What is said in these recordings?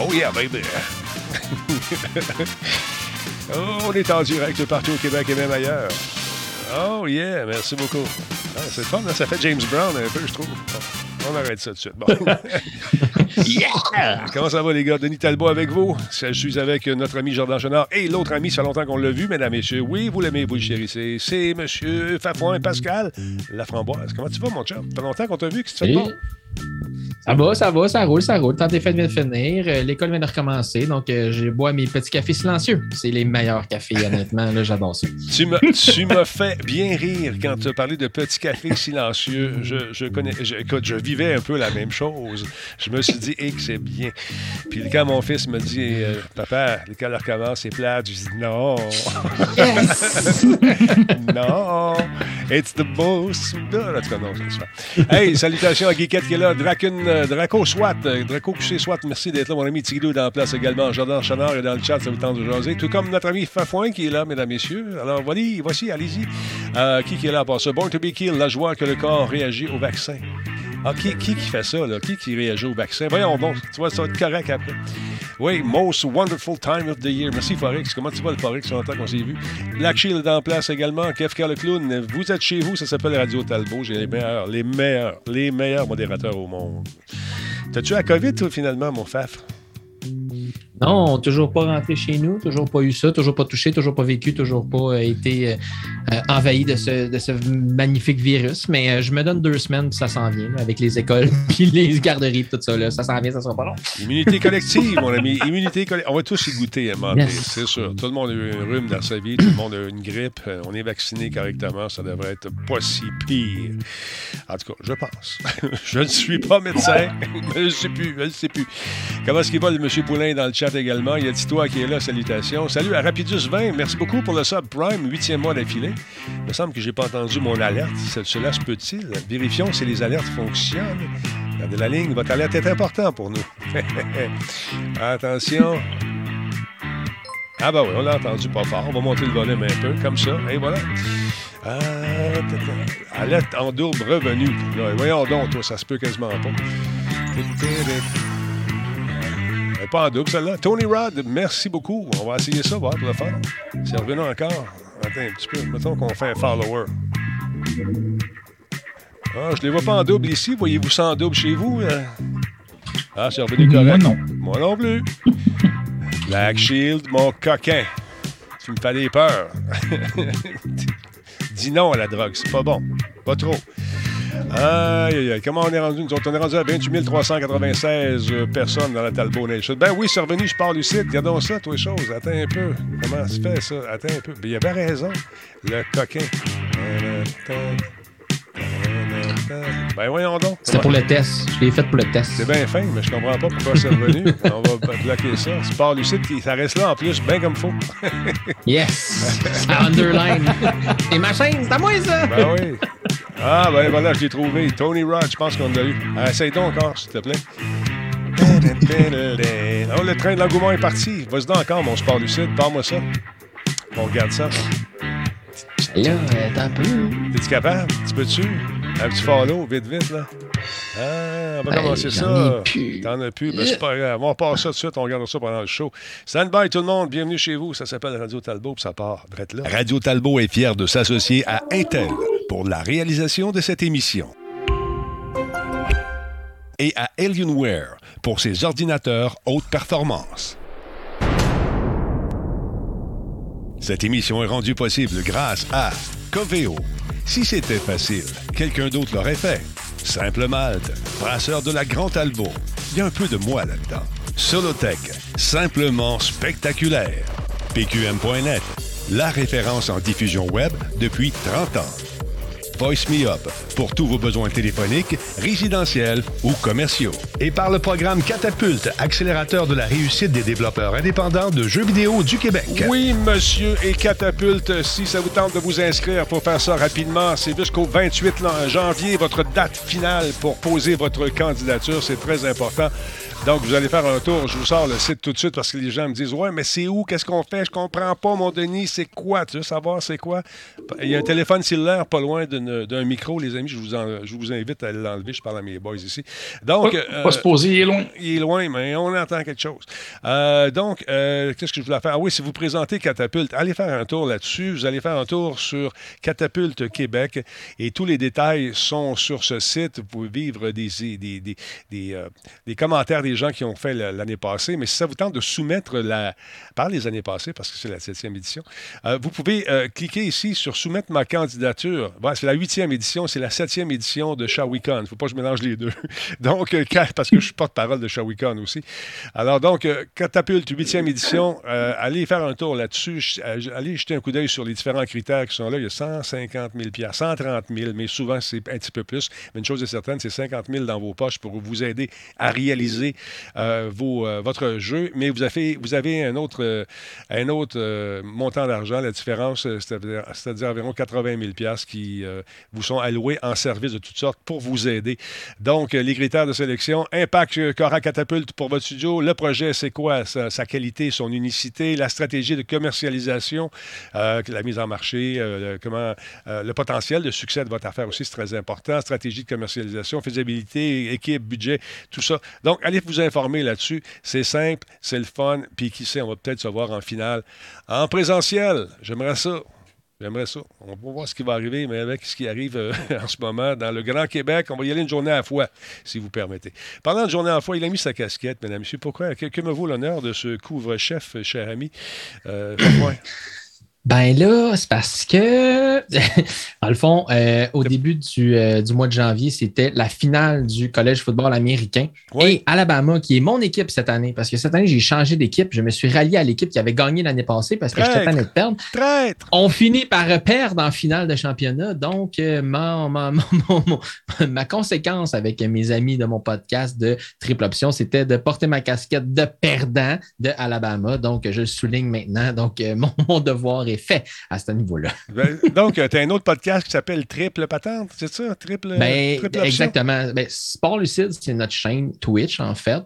Oh yeah, baby! oh, on est en direct partout au Québec et même ailleurs. Oh yeah, merci beaucoup. Ah, c'est fun, hein? ça fait James Brown un peu, je trouve. On arrête ça tout de suite. Bon. yeah! Comment ça va, les gars? Denis Talbot avec vous. Je suis avec notre ami Jordan Chenard et l'autre ami, ça fait longtemps qu'on l'a vu, mesdames et messieurs. Oui, vous l'aimez, vous le chérissez. C'est M. Fafouin Pascal La Framboise. Comment tu vas, mon chum? Ça fait longtemps qu'on t'a vu. Qu'est-ce que tu fais de bon? Ça va, ça va, ça roule, ça roule. Tant des fêtes vient de finir. Euh, l'école vient de recommencer. Donc, euh, je bois mes petits cafés silencieux. C'est les meilleurs cafés, honnêtement. Là, j'adore ça. Tu m'as fait bien rire quand tu as parlé de petits cafés silencieux. Je, je connais, je, écoute, je vivais un peu la même chose. Je me suis dit, hé, que c'est bien. Puis quand mon fils me dit, euh, papa, l'école recommence, c'est plate, je dis, non. Yes! non. It's the most. En tout cas, non, c'est ça. Hey, salutations à Guiquette qui est là. Euh, Draco Swat, euh, Draco Couché Swat, merci d'être là. Mon ami Tigidou dans la place également. Jordan Chanard est dans le chat, ça vous tente de jaser. Tout comme notre ami Fafouin qui est là, mesdames, messieurs. Alors, voici, voici allez-y. Euh, qui, qui est là pour ça? Born to be killed, la joie que le corps réagit au vaccin. Ah, qui, qui, fait ça, là? Qui qui réagit au vaccin? Voyons bon, tu vois, ça va être correct après. Oui, Most Wonderful Time of the Year. Merci, Forex. Comment tu vas, le Forex, longtemps qu'on s'est vu? Black Shield est en place également. Kefka le clown. Vous êtes chez vous, ça s'appelle Radio Talbot. J'ai les meilleurs, les meilleurs, les meilleurs modérateurs au monde. T'as-tu la COVID, toi, finalement, mon faf? Non, toujours pas rentré chez nous, toujours pas eu ça, toujours pas touché, toujours pas vécu, toujours pas euh, été euh, euh, envahi de ce, de ce, magnifique virus. Mais je me donne deux semaines, ça s'en vient, avec les écoles, puis les garderies, tout ça. Là. Ça s'en vient, ça sera pas long. Immunité collective, mon ami. Immunité collective. On va tous y goûter à un c'est sûr. Tout le monde a eu un rhume dans sa vie, tout le monde a eu une grippe. On est vacciné correctement, ça devrait être pas si pire. En tout cas, je pense. je ne suis pas médecin, je ne sais plus, je ne sais plus. Comment est-ce qu'il va, le monsieur Poulain, dans le chat? Également. Il y a Titois qui est là, salutations. Salut à Rapidus 20, merci beaucoup pour le sub Prime, huitième mois d'affilée. Il me semble que j'ai pas entendu mon alerte. Cela se peut-il? Vérifions si les alertes fonctionnent. Regardez la ligne, votre alerte est important pour nous. Attention. Ah bah oui, on l'a entendu pas fort. On va monter le volume un peu, comme ça. Et voilà. Ah, alerte en double revenu. voyons donc, toi, ça se peut quasiment pas pas en double, celle-là. Tony Rod, merci beaucoup. On va essayer ça, voir pour le faire. C'est revenu encore. Attends un petit peu. Mettons qu'on fait un follower. Ah, je ne les vois pas en double ici. Voyez-vous ça en double chez vous? Euh? Ah, c'est revenu correct. Moi non. Moi non plus. Black Shield, mon coquin. Tu me fais des peurs. Dis non à la drogue, c'est pas bon. Pas trop. Aïe, aïe, aïe. Comment on est rendu? Nous on est rendu à 28 396 personnes dans la Talbot Nation. Ben oui, c'est revenu, je pars du site. Regardons ça, toi, choses. Attends un peu. Comment se fait, ça? Attends un peu. Ben, il avait raison. Le coquin. Ben voyons donc. C'était pour le test. Je l'ai fait pour le test. C'est bien fin, mais je comprends pas pourquoi c'est revenu. On va bloquer ça. Sport Lucide, ça reste là en plus, bien comme faut. yes! underline. Et ma chaîne, c'est à moi ça! Ben oui. Ah ben voilà, je l'ai trouvé. Tony Rod, je pense qu'on l'a eu. Ah, essaye donc encore, s'il te plaît. Oh, le train de l'engouement est parti. Vas-y donc encore, mon sport lucide. Parle-moi ça. On regarde ça. Là, t'es un peu. T'es-tu capable? Tu peux-tu? Un petit follow, vite, vite, là. Ah, on va ben, commencer ça. T'en as plus. Ben, c'est pas grave. On passe ça tout de suite. On regarde ça pendant le show. Stand by tout le monde. Bienvenue chez vous. Ça s'appelle Radio Talbot. Puis ça part. là. Radio Talbot est fier de s'associer à Intel pour la réalisation de cette émission. Et à Alienware pour ses ordinateurs haute performance. Cette émission est rendue possible grâce à Coveo. Si c'était facile, quelqu'un d'autre l'aurait fait. Simple Malte, brasseur de la Grande Albo. Il y a un peu de moi là-dedans. Solotech, simplement spectaculaire. PQM.net, la référence en diffusion web depuis 30 ans. Voice Me Up pour tous vos besoins téléphoniques, résidentiels ou commerciaux. Et par le programme Catapulte, accélérateur de la réussite des développeurs indépendants de jeux vidéo du Québec. Oui, monsieur, et Catapulte, si ça vous tente de vous inscrire pour faire ça rapidement, c'est jusqu'au 28 janvier, votre date finale pour poser votre candidature. C'est très important. Donc, vous allez faire un tour. Je vous sors le site tout de suite parce que les gens me disent Ouais, mais c'est où? Qu'est-ce qu'on fait? Je comprends pas, mon Denis. C'est quoi? Tu veux savoir c'est quoi? Il y a un téléphone cellulaire pas loin d'un micro, les amis. Je vous, je vous invite à l'enlever. Je parle à mes boys ici. Donc. Pas, euh, se poser, il est loin. Il est loin, mais on entend quelque chose. Euh, donc, euh, qu'est-ce que je voulais faire? Ah Oui, si vous présentez Catapulte, allez faire un tour là-dessus. Vous allez faire un tour sur Catapulte Québec et tous les détails sont sur ce site. Vous pouvez vivre des, des, des, des, des commentaires des gens qui ont fait l'année passée. Mais si ça vous tente de soumettre la, par les années passées, parce que c'est la septième édition, euh, vous pouvez euh, cliquer ici sur soumettre ma candidature. c'est la huitième édition, c'est la septième édition de Shawicon. Il ne faut pas que je mélange les deux. donc, euh, parce que je suis porte-parole de Shawicon aussi. Alors, donc, Catapulte, huitième édition, allez faire un tour là-dessus. Allez jeter un coup d'œil sur les différents critères qui sont là. Il y a 150 000 130 000 mais souvent, c'est un petit peu plus. Mais une chose est certaine, c'est 50 000 dans vos poches pour vous aider à réaliser euh, euh, votre jeu, mais vous avez, un autre, euh, un autre montant d'argent, la différence, c'est-à-dire environ 80 000 qui vous sont alloués en service de toutes sortes pour vous aider. Donc, les critères de sélection, impact qu'aura Catapulte pour votre studio, le projet, c'est quoi? Sa, qualité, son unicité, la stratégie de commercialisation, la mise en marché, comment, le potentiel de succès de votre affaire aussi, c'est très important, stratégie de commercialisation, faisabilité, équipe, budget, tout ça. Donc, allez vous informer là-dessus. C'est simple, c'est le fun, puis qui sait, on va peut-être se voir en finale en présentiel. J'aimerais ça. J'aimerais ça. On va voir ce qui va arriver, mais avec ce qui arrive euh, en ce moment dans le Grand Québec, on va y aller une journée à la fois, si vous permettez. Parlant de journée à la fois, il a mis sa casquette, mesdames et messieurs. Pourquoi? Que, me vaut l'honneur de ce couvre-chef, cher ami? Euh, ben là, c'est parce que, dans le fond, euh, au début euh, du, mois de janvier, c'était la finale du collège football américain. Et Alabama, qui est mon équipe cette année, parce que cette année, j'ai changé d'équipe. Je me suis rallié à l'équipe qui avait gagné l'année passée parce que j'étais tanné de perdre. Traître. On finit par perdre en finale de championnat. Donc, euh, ma, conséquence avec mes amis de mon podcast de Triple Option, c'était de porter ma casquette de perdant de Alabama. Donc, je le souligne maintenant. Donc, mon devoir est fait à ce niveau-là. Ben, donc, euh, tu as un autre podcast qui s'appelle Triple Patente, c'est ça? Triple, ben, Exactement. Ben, Sport Lucide, c'est notre chaîne Twitch, en fait.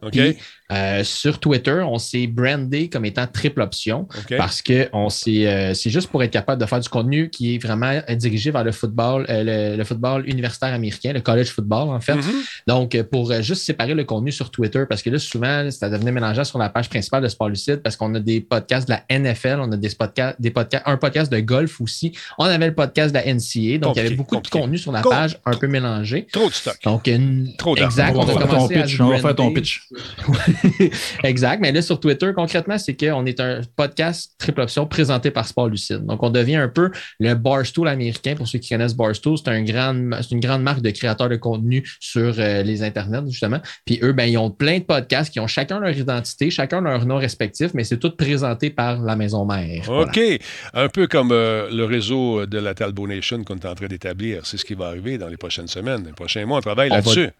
Euh, sur Twitter, on s'est brandé comme étant triple option parce que on euh, c'est juste pour être capable de faire du contenu qui est vraiment dirigé vers le football, le, football universitaire américain, le college football, en fait. Mm-hmm. Donc, pour juste séparer le contenu sur Twitter, parce que là, souvent, ça devenait mélangé sur la page principale de Sport Lucide parce qu'on a des podcasts de la NFL, on a des podcasts, des podcasts, un podcast de golf aussi. On avait le podcast de la NCA. Donc, il y avait beaucoup de contenu sur la page, un peu mélangé. Trop de stock. Donc, Trop Exact. On, va, ton pitch. on va faire ton pitch. exact. Mais là, sur Twitter, concrètement, c'est qu'on est un podcast triple option présenté par Sport Lucide. Donc, on devient un peu le Barstool américain. Pour ceux qui connaissent Barstool, c'est un grand, une grande marque de créateurs de contenu sur euh, les internets, justement. Puis eux, ben, ils ont plein de podcasts qui ont chacun leur identité, chacun leur nom respectif, mais c'est tout présenté par la maison mère. OK. Un peu comme euh, le réseau de la Talbot Nation qu'on est en train d'établir. C'est ce qui va arriver dans les prochaines semaines, les prochains mois. On travaille là-dessus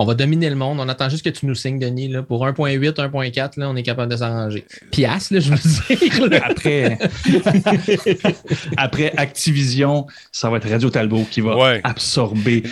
on va dominer le monde. On attend juste que tu nous signes, Denis. Là. Pour 1.8, 1.4, on est capable de s'arranger. Piastre, là, je veux dire. après, après Activision, ça va être Radio Talbot qui va absorber.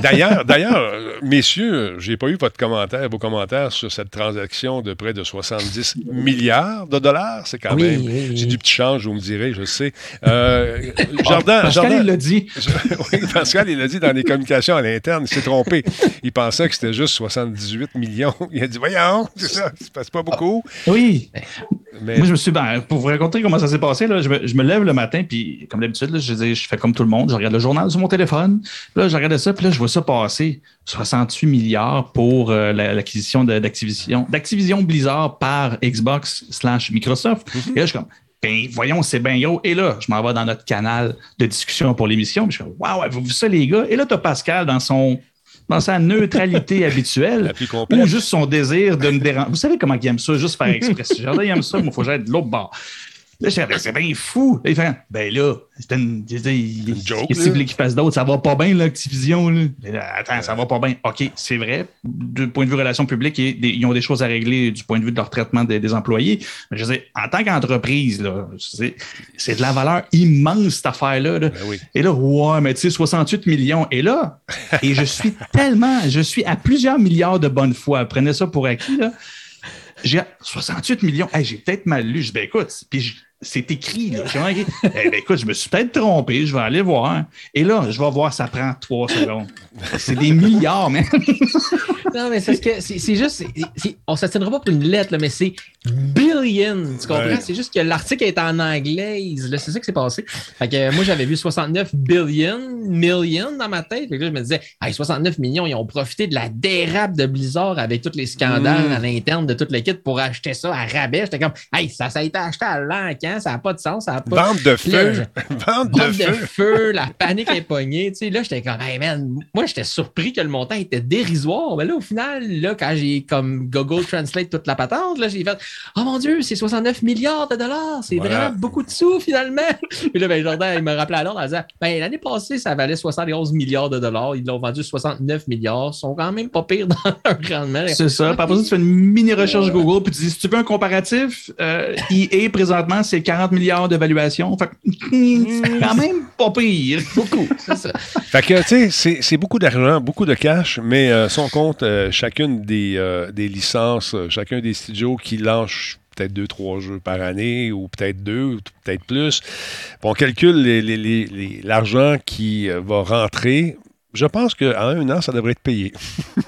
d'ailleurs, d'ailleurs, messieurs, j'ai pas eu votre commentaire, vos commentaires sur cette transaction de près de 70 milliards de dollars. C'est quand même. C'est du petit change, vous me direz, je sais. Euh, Jardin, Pascal, il l'a dit. oui, Pascal, il l'a dit dans les communications à l'interne. Il s'est trompé. Il pensait que c'était juste 78 millions. Il a dit Voyons, c'est ça, passe pas beaucoup. Oui. Moi, je me suis. Ben, pour vous raconter comment ça s'est passé, là, je, me, lève le matin, puis comme d'habitude, je, je fais comme tout le monde, je regarde le journal sur mon téléphone. Là, je regarde ça, puis là, je vois ça passer 68 milliards pour euh, l'acquisition d'Activision, d'Activision Blizzard par Xbox slash Microsoft. Mm-hmm. Et là, je suis comme ben, voyons, c'est bien gros. Et là, je m'en vais dans notre canal de discussion pour l'émission. Je suis comme, waouh, vous vu ça, les gars? Et là, tu as Pascal dans son dans sa neutralité habituelle ou juste son désir de me déranger. Vous savez comment il aime ça, juste faire expression. Jardin, il aime ça, mais il faut que j'aille de l'autre bord. Là, je ben, c'est bien fou. Là, il fait, ben là, c'est une, une joke. Qu'est-ce qu'il fasse d'autre? Ça va pas bien, l'Activision. Attends, ça va pas bien. OK, c'est vrai. Du point de vue relations publiques, ils ont des choses à régler du point de vue de leur traitement des, employés. Mais je dire, en tant qu'entreprise, c'est de la valeur immense, cette affaire-là. Ben et là, ouais, mais tu sais, 68 millions. Et là, et je suis tellement, je suis à plusieurs milliards de bonnes fois. Prenez ça pour acquis, là. J'ai 68 millions. j'ai peut-être mal lu. Je dis, ben écoute, puis c'est écrit. Là. eh ben, écoute, je me suis peut-être trompé, je vais aller voir. Et là, je vais voir, ça prend trois secondes. C'est des milliards, mais. Non, mais c'est que c'est juste. on ne s'attiendra pas pour une lettre, mais c'est billion. Tu comprends? C'est juste que l'article est en anglais. C'est ça qui s'est passé. Fait que moi, j'avais vu 69 billion, million dans ma tête. là, je me disais, 69 millions, ils ont profité de la dérape de Blizzard avec tous les scandales mm. à l'interne de toute l'équipe pour acheter ça à rabais. J'étais comme, hey, ça, ça a été acheté à l'encan, ça n'a pas de sens. Ça a pas... Vente de feu. Vente de, feu. feu. La panique est pognée. Tu sais, là, j'étais comme, hey man, moi, j'étais surpris que le montant était dérisoire. Mais là, au final, là, quand j'ai comme Google Translate toute la patente, là, j'ai fait, Oh mon Dieu, c'est 69 milliards de dollars. C'est vraiment beaucoup de sous finalement. Puis là, ben, Jordan, il me rappelait alors, il disait ben, l'année passée, ça valait 71 milliards de dollars. Ils l'ont vendu 69 milliards. Ils sont quand même pas pires dans leur rendement. C'est ça. Par exemple, tu fais une mini recherche Google, puis tu dis si tu veux un comparatif, euh, EA présentement, c'est 40 milliards d'évaluation. Fait c'est quand même pas pire. Beaucoup. C'est ça. Fait que, tu sais, c'est beaucoup d'argent, beaucoup de cash, mais euh, si on compte euh, chacune des, euh, des licences, chacun des studios qui lancent peut-être deux, trois jeux par année, ou peut-être deux, ou peut-être plus. on calcule l'argent qui euh, va rentrer. Je pense qu'en un an, ça devrait être payé.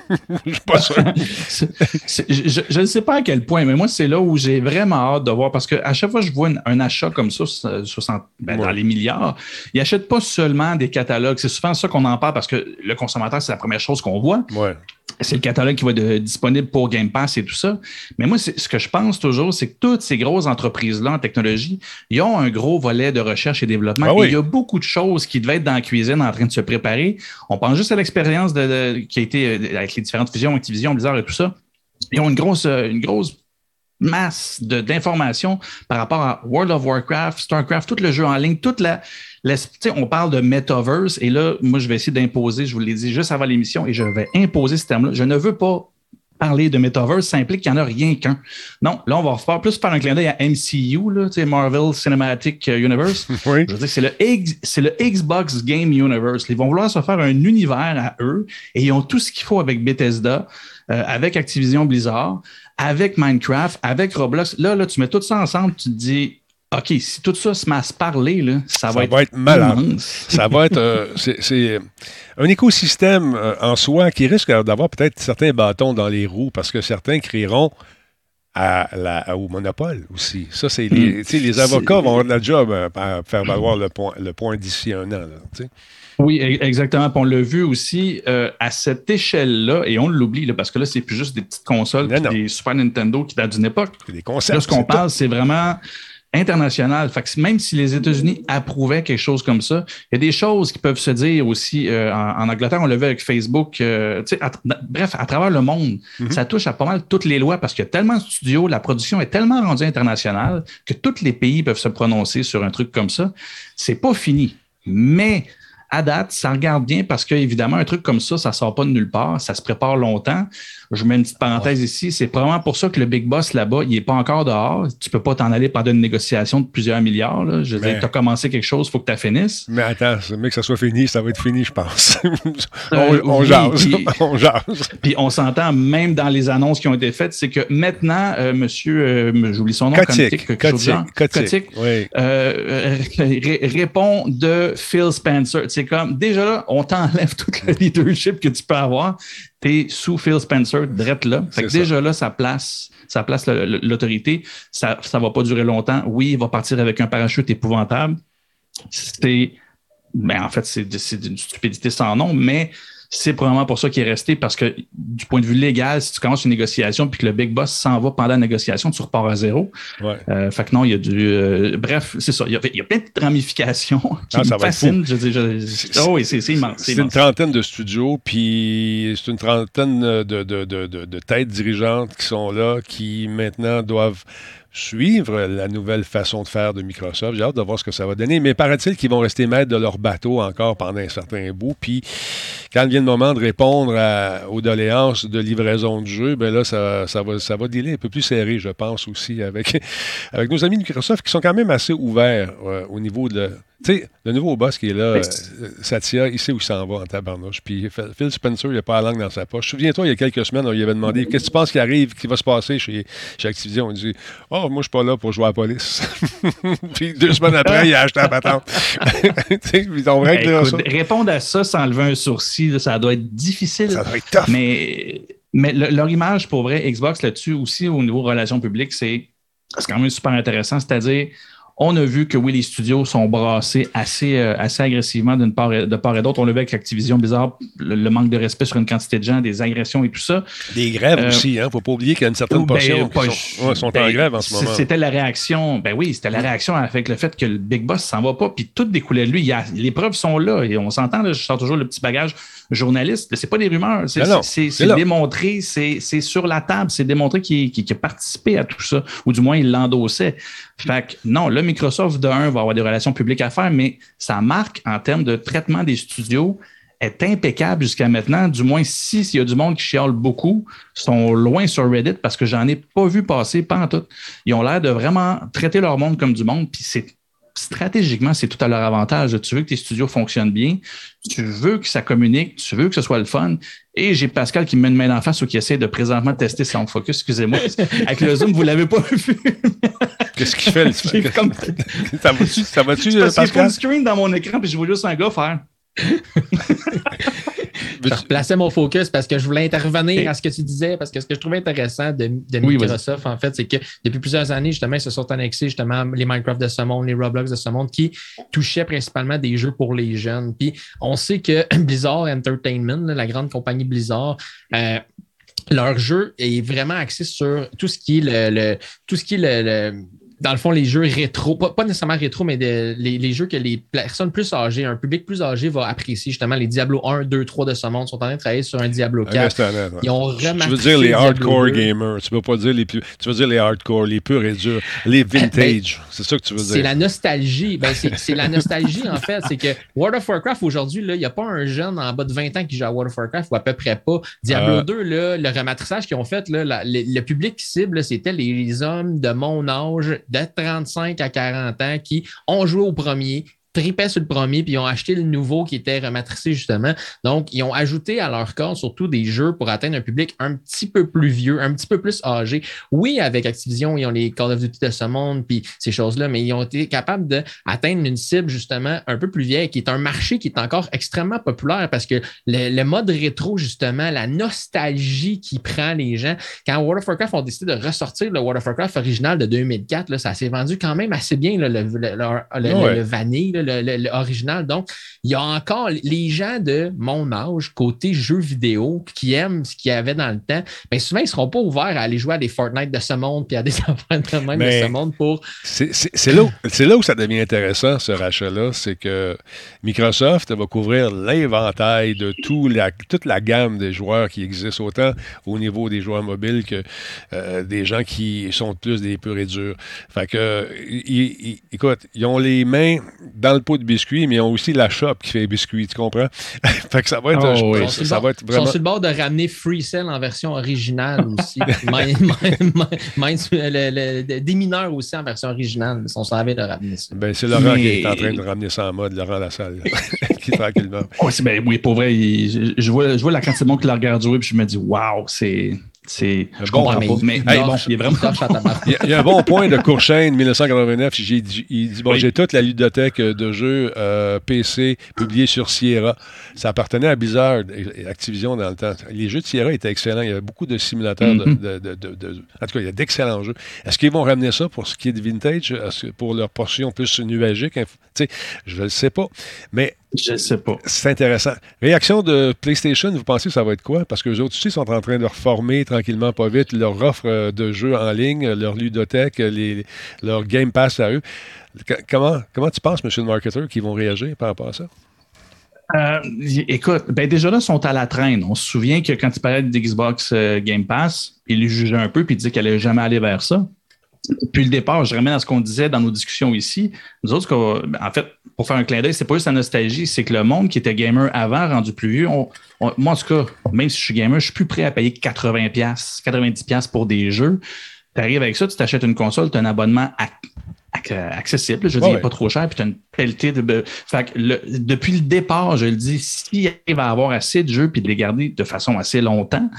je suis pas sûr. je ne sais pas à quel point, mais moi, c'est là où j'ai vraiment hâte de voir parce qu'à chaque fois que je vois un achat comme ça, 60, ben, dans les milliards, ils n'achètent pas seulement des catalogues. C'est souvent ça qu'on en parle parce que le consommateur, c'est la première chose qu'on voit. Ouais c'est le catalogue qui va être disponible pour Game Pass et tout ça. Mais moi, ce que je pense toujours, c'est que toutes ces grosses entreprises-là en technologie, ils ont un gros volet de recherche et développement. Ah il y a beaucoup de choses qui devaient être dans la cuisine en train de se préparer. On pense juste à l'expérience de, qui a été euh, avec les différentes fusions, Activision, Blizzard et tout ça. Ils ont une grosse, euh, une grosse masse d'informations par rapport à World of Warcraft, StarCraft, tout le jeu en ligne, toute la, on parle de metaverse et là, moi, je vais essayer d'imposer, je vous l'ai dit juste avant l'émission, et je vais imposer ce terme-là. Je ne veux pas parler de metaverse, ça implique qu'il n'y en a rien qu'un. Non, là, on va faire plus par un clin d'œil à MCU, là, Marvel Cinematic Universe. Oui. Je veux dire, c'est le, le Xbox Game Universe. Ils vont vouloir se faire un univers à eux et ils ont tout ce qu'il faut avec Bethesda, euh, avec Activision Blizzard, avec Minecraft, avec Roblox. Là, là, tu mets tout ça ensemble, tu te dis, OK, si tout ça se met à se parler, là, ça, va, être, malade. ça va être. Euh, c'est un écosystème euh, en soi qui risque d'avoir peut-être certains bâtons dans les roues parce que certains crieront à la, au monopole aussi. Ça, c'est les, hmm. les avocats vont avoir de la job euh, à faire valoir le point, le point d'ici un an. Oui, e-, exactement. on l'a vu aussi à cette échelle-là, et on l'oublie parce que là, c'est plus juste des petites consoles, des Super Nintendo qui datent d'une époque. Des concepts. Là, ce qu'on parle, c'est vraiment international. Fait que même si les États-Unis approuvaient quelque chose comme ça, il y a des choses qui peuvent se dire aussi euh, en, Angleterre. On l'a vu avec Facebook. Euh, bref, à travers le monde, mhm. ça touche à pas mal toutes les lois parce qu'il y a tellement de studios, la production est tellement rendue internationale que tous les pays peuvent se prononcer sur un truc comme ça. C'est pas fini. Mais à date, ça regarde bien parce qu'évidemment, un truc comme ça, ça sort pas de nulle part, ça se prépare longtemps. Je mets une petite parenthèse ici. C'est probablement pour ça que le big boss là-bas, il n'est pas encore dehors. Tu peux pas t'en aller pendant une négociation de plusieurs milliards. Là. Je veux dire, tu as commencé quelque chose, il faut que tu finisses. Mais attends, mais que ça soit fini, ça va être fini, je pense. on, on jase. on jase. Puis on s'entend même dans les annonces qui ont été faites, c'est que maintenant, euh, monsieur, euh, j'oublie son nom, Kotick, Kotick, oui. euh, répond de Phil Spencer. C'est comme, déjà là, on t'enlève tout le leadership que tu peux avoir tu es sous Phil Spencer, drette là. Fait que déjà là, ça place, ça place l'autorité. Ça ne va pas durer longtemps. Oui, il va partir avec un parachute épouvantable. C'est. Ben, en fait, c'est d'une stupidité sans nom, mais c'est probablement pour ça qu'il est resté parce que du point de vue légal, si tu commences une négociation puis que le big boss s'en va pendant la négociation, tu repars à zéro. Ouais. Euh, fait que non, il y a du. Euh, bref, c'est ça. Il y, a, il y, a, plein de ramifications qui ah, me fascinent. Je, je, oh, oui, c'est immense. C'est une trentaine de studios, puis c'est une trentaine de, de, de, de, têtes dirigeantes qui sont là, qui maintenant doivent suivre la nouvelle façon de faire de Microsoft. J'ai hâte de voir ce que ça va donner. Mais paraît-il qu'ils vont rester maîtres de leur bateau encore pendant un certain bout. Puis, quand vient le moment de répondre aux doléances de livraison de jeu, ben là, ça, va, ça va dealer un peu plus serré, je pense, aussi, avec, avec nos amis de Microsoft qui sont quand même assez ouverts euh, au niveau de tu sais, le nouveau boss qui est là, euh, Satya, il sait où il s'en va en tabarnouche. Puis Phil Spencer, il n'a pas la langue dans sa poche. Souviens-toi, il y a quelques semaines, il avait demandé Qu'est-ce que tu penses qui arrive, qui va se passer chez, chez Activision? Il dit Oh, moi, je suis pas là pour jouer à la police. puis deux semaines après, il a acheté la patente. ils ont ben, ça. Répondre à ça sans lever un sourcil, ça doit être difficile. Ça doit être tough. Mais, mais leur image, pour vrai, Xbox là-dessus aussi, au niveau relations publiques, c'est quand même super intéressant. C'est-à-dire, on a vu que oui, les studios sont brassés assez, euh, assez agressivement d'une part et, de part et d'autre. On l'a vu avec Activision Bizarre, le, manque de respect sur une quantité de gens, des agressions et tout ça. Des grèves euh, aussi, il hein? ne faut pas oublier qu'il y a une certaine ben, portion qui sont, en ben, grève en ce moment. C'était la réaction, ben oui, c'était la réaction avec le fait que le Big Boss s'en va pas, puis tout découlait de lui. Il les preuves sont là et on s'entend, je sors toujours le petit bagage journaliste. C'est pas des rumeurs, c'est démontré, c'est sur la table, c'est démontré qu'il a participé à tout ça, ou du moins il l'endossait. Fait que non, le Microsoft de 1 va avoir des relations publiques à faire, mais sa marque en termes de traitement des studios est impeccable jusqu'à maintenant. Du moins, si s'il y a du monde qui chiale beaucoup, sont loin sur Reddit parce que j'en ai pas vu passer, pas en tout. Ils ont l'air de vraiment traiter leur monde comme du monde, puis c'est stratégiquement, c'est tout à leur avantage. Tu veux que tes studios fonctionnent bien, tu veux que ça communique, tu veux que ce soit le fun. Et j'ai Pascal qui me met une main en face ou qui essaie de présentement tester son focus. Excusez-moi. Avec le Zoom, vous ne l'avez pas vu. Qu'est-ce qu'il fait? Le... Comme... ça va-tu, ça va-tu, Pascal? full screen dans mon écran, puis je vois juste un gars faire. Je replaçais mon focus parce que je voulais intervenir à ce que tu disais, parce que ce que je trouvais intéressant de, Microsoft, en fait, c'est que depuis plusieurs années, justement, ils se sont annexés justement les Minecraft de ce monde, les Roblox de ce monde, qui touchaient principalement des jeux pour les jeunes. Puis on sait que Blizzard Entertainment, la grande compagnie Blizzard, euh, leur jeu est vraiment axé sur tout ce qui est le, tout ce qui est le dans le fond, les jeux rétro, pas, nécessairement rétro, mais les, jeux que les personnes plus âgées, un public plus âgé va apprécier, justement, les Diablo 1, 2, 3 de ce monde sont en train de travailler sur un Diablo 4. Ils ont Tu veux dire les hardcore gamers, tu veux pas dire les plus, tu veux dire les hardcore, les purs et durs, les ben, vintage. c'est ça que tu veux dire. C'est la nostalgie. Ben, c'est la nostalgie, en fait. C'est que World of Warcraft, aujourd'hui, il n'y a pas un jeune en bas de 20 ans qui joue à World of Warcraft ou à peu près pas. Diablo 2, euh. là, le rematrissage qu'ils ont fait, là, le, public cible, c'était les hommes de mon âge de 35 à 40 ans qui ont joué au premier, tripaient sur le premier, puis ils ont acheté le nouveau qui était rematricé, justement. Donc, ils ont ajouté à leur corps surtout des jeux pour atteindre un public un petit peu plus vieux, un petit peu plus âgé. Oui, avec Activision, ils ont les Call of Duty de ce monde, puis ces choses-là, mais ils ont été capables d'atteindre une cible, justement, un peu plus vieille, qui est un marché qui est encore extrêmement populaire parce que le, mode rétro, justement, la nostalgie qui prend les gens. Quand World of Warcraft ont décidé de ressortir le World of Warcraft original de 2004, là, ça s'est vendu quand même assez bien, le, le, vanille, l'original. Donc, il y a encore les gens de mon âge, côté jeux vidéo, qui aiment ce qu'il y avait dans le temps, bien souvent, ils ne seront pas ouverts à aller jouer à des Fortnite de ce monde puis à des enfants de même de ce monde pour. C'est là, là, où ça devient intéressant, ce rachat-là, c'est que Microsoft va couvrir l'inventaire de tout la, toute la gamme des joueurs qui existent, autant au niveau des joueurs mobiles que euh, des gens qui sont plus des purs et durs. Fait que, écoute, ils ont les mains dans le pot de biscuits, mais ils ont aussi la shop qui fait les biscuits, tu comprends? fait que ça va être, oh, ça, va être vraiment... Ils sont sur le bord de ramener Free Cell en version originale aussi. des mineurs aussi en version originale. Ils sont servis de ramener ça. Ben, c'est Laurent qui est en train de ramener ça en mode, Laurent Lassalle, qui tranquillement. Oh, ben, oui, pour vrai, je, vois, je vois la quantité de monde qui la regarde jouer, puis je me dis, waouh, c'est c'est, je bon, comprends pas. Mais, bon, il est vraiment il, y a, un bon point de Courchaine, 1989. J'ai, il dit Bon, j'ai toute la ludothèque de jeux euh, PC publiée sur Sierra. Ça appartenait à Blizzard et Activision dans le temps. Les jeux de Sierra étaient excellents. Il y avait beaucoup de simulateurs. de, mm-hmm. de, de, en tout cas, il y a d'excellents jeux. Est-ce qu'ils vont ramener ça pour ce qui est de vintage, pour leur portion plus nuagique? Je ne sais pas. Mais je sais pas. C'est intéressant. Réaction de PlayStation, vous pensez que ça va être quoi? Parce que les autres aussi sont en train de reformer tranquillement, pas vite, leur offre euh, de jeux en ligne, leur ludothèque, les, leur Game Pass à eux. Comment, comment tu penses, monsieur le marketeur, qu'ils vont réagir par rapport à ça? Euh, écoute, ben déjà là, ils sont à la traîne. On se souvient que quand ils parlaient d'Xbox Xbox euh, Game Pass, ils les jugeaient un peu puis ils disaient qu'elle n'allait jamais aller vers ça. Depuis le départ, je remets à ce qu'on disait dans nos discussions ici. Nous autres, en fait, pour faire un clin d'œil, c'est pas juste la nostalgie, c'est que le monde qui était gamer avant, rendu plus vieux, moi en tout cas, même si je suis gamer, je suis plus prêt à payer 80$, 90$ pour des jeux. Tu arrives avec ça, tu t'achètes une console, tu as un abonnement accessible, je veux dire, pas trop cher, puis tu as une pelletée de. Fait depuis le départ, je le dis, s'il va à avoir assez de jeux puis de les garder de façon assez longtemps,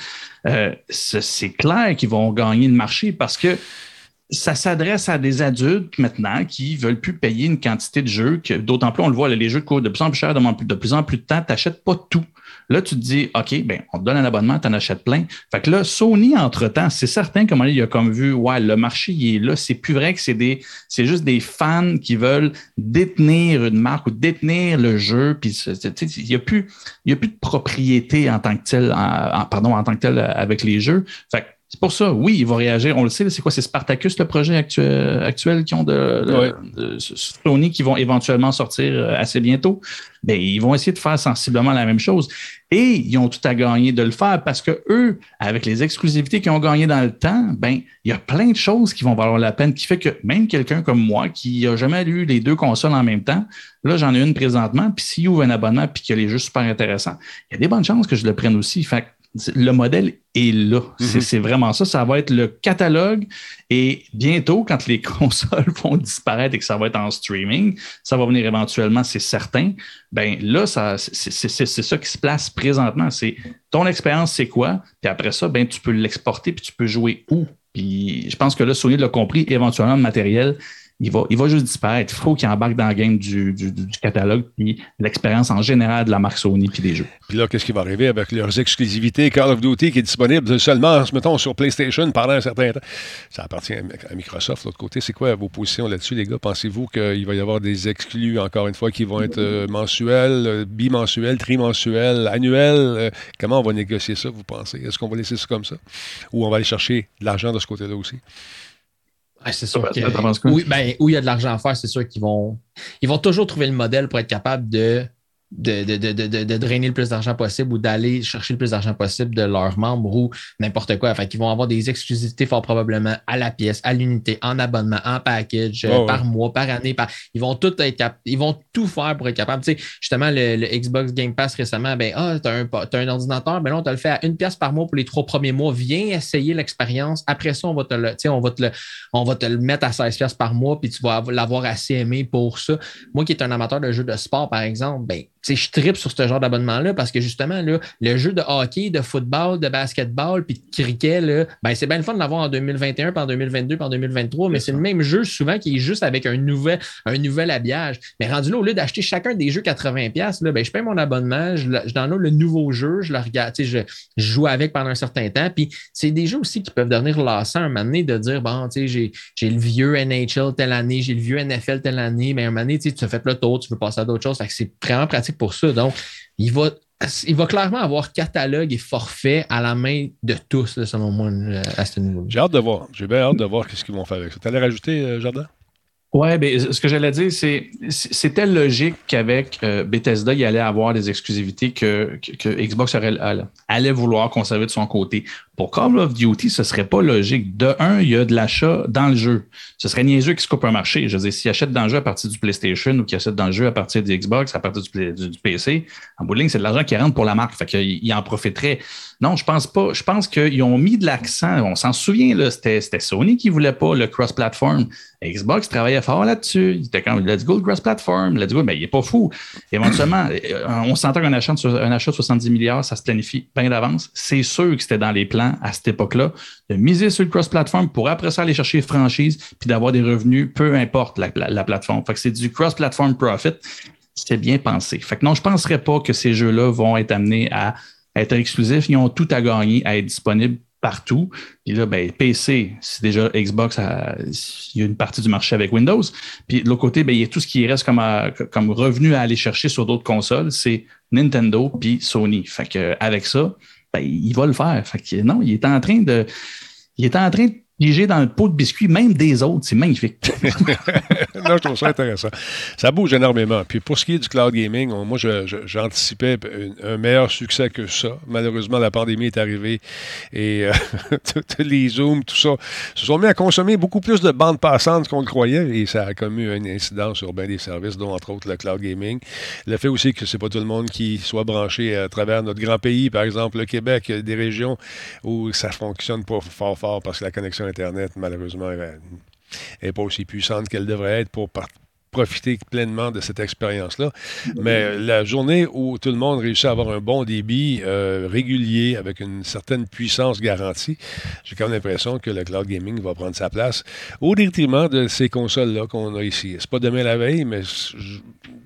euh, c'est clair qu'ils vont gagner le marché parce que ça s'adresse à des adultes maintenant qui veulent plus payer une quantité de jeux, d'autant plus on le voit, les jeux coûtent de plus en plus cher, de plus en plus de temps, tu n'achètes pas tout. Là, tu te dis, OK, ben, on te donne un abonnement, tu en achètes plein. Fait que là, Sony, entre-temps, c'est certain comment il a comme vu, ouais, le marché, il est là. C'est plus vrai que c'est des, c'est juste des fans qui veulent détenir une marque ou détenir le jeu. Puis, il n'y a plus, il y a plus de propriété en tant que tel, pardon, en tant que tel avec les jeux. Fait que c'est pour ça, oui, il va réagir. On le sait, c'est quoi? C'est Spartacus, le projet actuel, actuel qui ont de, Sony qui vont éventuellement sortir euh, assez bientôt. Bien, ils vont essayer de faire sensiblement la même chose. Et ils ont tout à gagner de le faire parce que eux, avec les exclusivités qu'ils ont gagnées dans le temps, ben, il y a plein de choses qui vont valoir la peine, qui fait que même quelqu'un comme moi qui n'a jamais lu les deux consoles en même temps, là, j'en ai une présentement, puis s'il ouvre un abonnement puis qu'il y a les jeux super intéressants, il y a des bonnes chances que je le prenne aussi. Fait le modèle est là. Mhm. C'est vraiment ça. Ça va être le catalogue. Et bientôt, quand les consoles vont disparaître et que ça va être en streaming, ça va venir éventuellement, c'est certain. Ben là, c'est ça qui se place présentement. C'est ton expérience, c'est quoi? Puis après ça, ben, tu peux l'exporter puis tu peux jouer où? Puis je pense que là, Sony l'a compris, éventuellement, le matériel, il va, il va juste disparaître. Il faut qu'il embarque dans le game du, du, du catalogue puis l'expérience en général de la marque Sony puis des jeux. Puis là, qu'est-ce qui va arriver avec leurs exclusivités? Call of Duty qui est disponible seulement, mettons, sur PlayStation pendant un certain temps? Ça appartient à Microsoft. L'autre côté, c'est quoi vos positions là-dessus, les gars? Pensez-vous qu'il va y avoir des exclus, encore une fois, qui vont être euh, mensuels, euh, bimensuels, trimensuels, annuels? Euh, comment on va négocier ça, vous pensez? Est-ce qu'on va laisser ça comme ça? Ou on va aller chercher de l'argent de ce côté-là aussi? C'est sûr que, oui, ben, où il y a de l'argent à faire, c'est sûr qu'ils vont, ils vont toujours trouver le modèle pour être capable de de, de, de, de, drainer le plus d'argent possible ou d'aller chercher le plus d'argent possible de leurs membres ou n'importe quoi. Fait qu'ils vont avoir des exclusivités fort probablement à la pièce, à l'unité, en abonnement, en package, euh, par mois, par année. Par... Ils vont tout être cap... ils vont tout faire pour être capable. Tu sais, justement, le, Xbox Game Pass récemment, ben ah, t'as un, as un ordinateur, ben là, on te le fait à une pièce par mois pour les trois premiers mois. Viens essayer l'expérience. Après ça, on va te le, on va te le, on va te le mettre à 16 pièces par mois, puis tu vas l'avoir assez aimé pour ça. Moi qui est un amateur de jeux de sport, par exemple, ben je tripe sur ce genre d'abonnement-là parce que justement, là, le jeu de hockey, de football, de basketball, puis de cricket, là, ben, c'est bien le fun de l'avoir en 2021, puis en 2022, puis en 2023, mais c'est le même jeu souvent qui est juste avec un nouvel, un nouvel habillage. Mais rendu là, au lieu d'acheter chacun des jeux 80$, là, ben, je paye mon abonnement, je, je le nouveau jeu, je le regarde, je, je joue avec pendant un certain temps. Puis c'est des jeux aussi qui peuvent devenir lassants un moment donné de dire, bon, tu sais, j'ai le vieux NHL telle année, j'ai le vieux NFL telle année, mais un moment donné, tu as fait le tour, tu veux passer à d'autres choses. C'est vraiment pratique pour ça. Donc, il va, il va clairement avoir catalogue et forfait à la main de tous, selon moi, à ce niveau. J'ai hâte de voir. J'ai bien hâte de voir ce qu'ils vont faire avec ça. Tu allais rajouter, euh, Jardin? Oui, ben, ce que j'allais dire, c'est c'était logique qu'avec euh, Bethesda, il allait avoir des exclusivités que, que, Xbox allait vouloir conserver de son côté. Pour Call of Duty, ce serait pas logique. De un, il y a de l'achat dans le jeu. Ce serait niaiseux qui se coupe un marché. Je veux dire, s'il achète dans le jeu à partir du PlayStation ou qu'il achète dans le jeu à partir du Xbox, à partir du, PC, en bout de ligne, c'est de l'argent qui rentre pour la marque. Fait qu'il en profiterait. Non, je pense pas. Je pense qu'ils ont mis de l'accent. On s'en souvient, c'était, Sony qui voulait pas le cross-platform. Xbox travaillait fort là-dessus. Il était comme, let's go le cross-platform. Let's go. Mais il est pas fou. Éventuellement, euh, on s'entend qu'un achat, un achat de 70 milliards, ça se planifie bien d'avance. C'est sûr que c'était dans les plans à cette époque-là, de miser sur le cross-platform pour après ça aller chercher franchise puis d'avoir des revenus, peu importe la, plateforme. Fait que c'est du cross-platform profit. C'est bien pensé. Fait que non, je ne penserais pas que ces jeux-là vont être amenés à être exclusifs. Ils ont tout à gagner à être disponibles partout. Puis là, ben, PC, c'est déjà Xbox, il y a une partie du marché avec Windows. Puis de l'autre côté, ben, il y a tout ce qui reste comme, comme revenu à aller chercher sur d'autres consoles, c'est Nintendo puis Sony. Fait que avec ça, ben, il va le faire. Fait que non, il est en train de. Il est en train de piégé dans le pot de biscuits, même des autres. C'est magnifique. non, je trouve ça intéressant. Ça bouge énormément. Puis pour ce qui est du cloud gaming, moi, j'anticipais un meilleur succès que ça. Malheureusement, la pandémie est arrivée et euh, les Zooms, tout ça, se sont mis à consommer beaucoup plus de bandes passantes qu'on le croyait et ça a commis un incident sur bien des services, dont entre autres le cloud gaming. Le fait aussi que c'est pas tout le monde qui soit branché à travers notre grand pays, par exemple le Québec, des régions où ça fonctionne pas fort fort parce que la connexion Internet, malheureusement, n'est pas aussi puissante qu'elle devrait être pour profiter pleinement de cette expérience-là. Mais la journée où tout le monde réussit à avoir un bon débit euh, régulier avec une certaine puissance garantie, j'ai quand même l'impression que le cloud gaming va prendre sa place au détriment de ces consoles-là qu'on a ici. C'est pas demain la veille, mais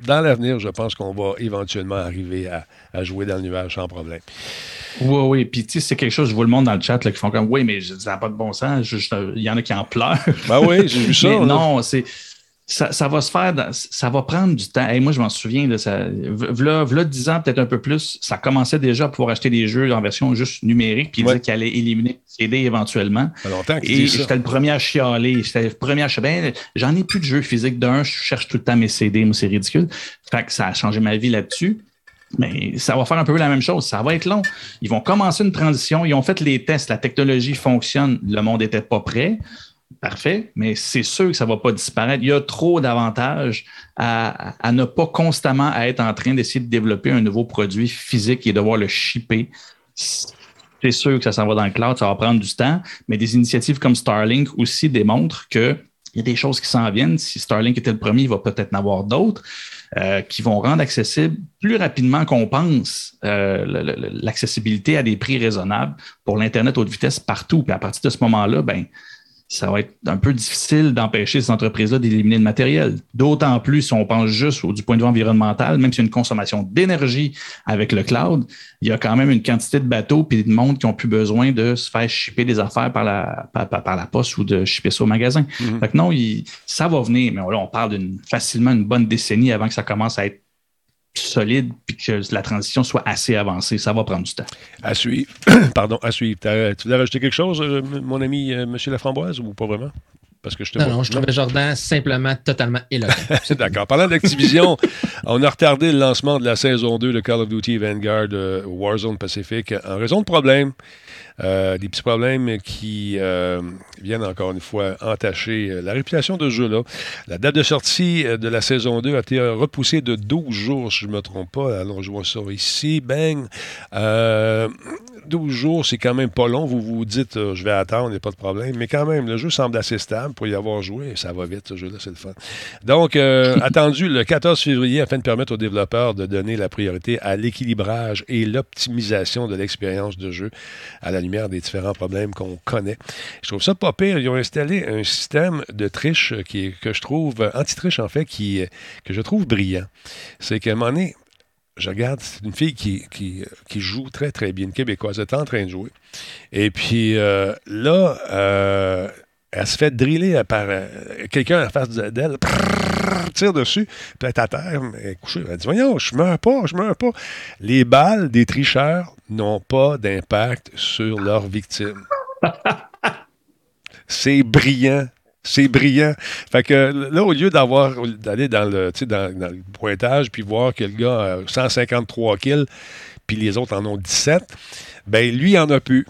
dans l'avenir, je pense qu'on va éventuellement arriver à, à jouer dans le nuage sans problème. Oui, oui. Puis, tu sais, c'est quelque chose, je vois le monde dans le chat là, qui font comme, oui, mais ça n'a pas de bon sens. Il y en a qui en pleurent. Ben oui, j'ai vu ça. non, c'est. Ça, ça, va se faire, ça va prendre du temps. Et moi, je m'en souviens, là, ça, v'là, 10 ans, peut-être un peu plus, ça commençait déjà à pouvoir acheter des jeux en version juste numérique, puis il disait qu'il allait éliminer le CD éventuellement. Ça longtemps Et j'étais le premier à chialer. J'étais le premier à chialer. Ben, j'en ai plus de jeux physiques d'un, je cherche tout le temps mes CD, moi, c'est ridicule. Fait que ça a changé ma vie là-dessus. Mais ça va faire un peu la même chose. Ça va être long. Ils vont commencer une transition. Ils ont fait les tests. La technologie fonctionne. Le monde n'était pas prêt. Parfait. Mais c'est sûr que ça ne va pas disparaître. Il y a trop d'avantages à, ne pas constamment être en train d'essayer de développer un nouveau produit physique et devoir le shipper. C'est sûr que ça s'en va dans le cloud. Ça va prendre du temps. Mais des initiatives comme Starlink aussi démontrent que il y a des choses qui s'en viennent. Si Starlink était le premier, il va peut-être en avoir d'autres. Euh, qui vont rendre accessible plus rapidement qu'on pense euh, l'accessibilité à des prix raisonnables pour l'Internet haute vitesse partout. Puis à partir de ce moment-là, ben, ça va être un peu difficile d'empêcher ces entreprises-là d'éliminer le matériel. D'autant plus si on pense juste du point de vue environnemental, même s'il y a une consommation d'énergie avec le cloud, il y a quand même une quantité de bateaux et de monde qui ont plus besoin de se faire shipper des affaires par la, par, la poste ou de shipper ça au magasin. Mm-hmm. Fait que non, ça va venir, mais là, on parle d'une facilement une bonne décennie avant que ça commence à être solide puis que la transition soit assez avancée. Ça va prendre du temps. À suivre. Pardon, à suivre. Tu voulais rajouter quelque chose, euh, mon ami euh, M. Laframboise, ou pas vraiment? Parce que je te non, non, je trouvais Jordan simplement totalement éloquent. D'accord. Parlant d'Activision, on a retardé le lancement de la saison 2 de Call of Duty Vanguard euh, Warzone Pacific en raison de problèmes euh, des petits problèmes qui euh, viennent encore une fois entacher la réputation de ce jeu-là. La date de sortie de la saison 2 a été repoussée de 12 jours, si je ne me trompe pas. Alors, je vois ça ici. Bang! 12 jours, c'est quand même pas long. Vous vous dites, je vais attendre, il n'y a pas de problème. Mais quand même, le jeu semble assez stable pour y avoir joué. Ça va vite, ce jeu-là, c'est le fun. Donc, attendu le 14 février afin de permettre aux développeurs de donner la priorité à l'équilibrage et l'optimisation de l'expérience de jeu à la lumière des différents problèmes qu'on connaît. Je trouve ça pas pire. Ils ont installé un système de triche qui, que je trouve, anti-triche en fait, qui, que je trouve brillant. C'est qu'à un moment donné, je regarde, c'est une fille qui, qui, joue très, très bien, une Québécoise. Elle est en train de jouer. Et puis euh, là, euh, elle se fait driller par euh, quelqu'un à la face d'elle, tire dessus, puis elle est à terre, elle couchée. Elle dit Voyons, je meurs pas, je meurs pas. Les balles des tricheurs n'ont pas d'impact sur leurs victimes. C'est brillant. C'est brillant. Fait que là, au lieu d'avoir d'aller dans le, dans, dans le pointage puis voir que le gars a 153 kills, puis les autres en ont 17, ben lui, il en a plus.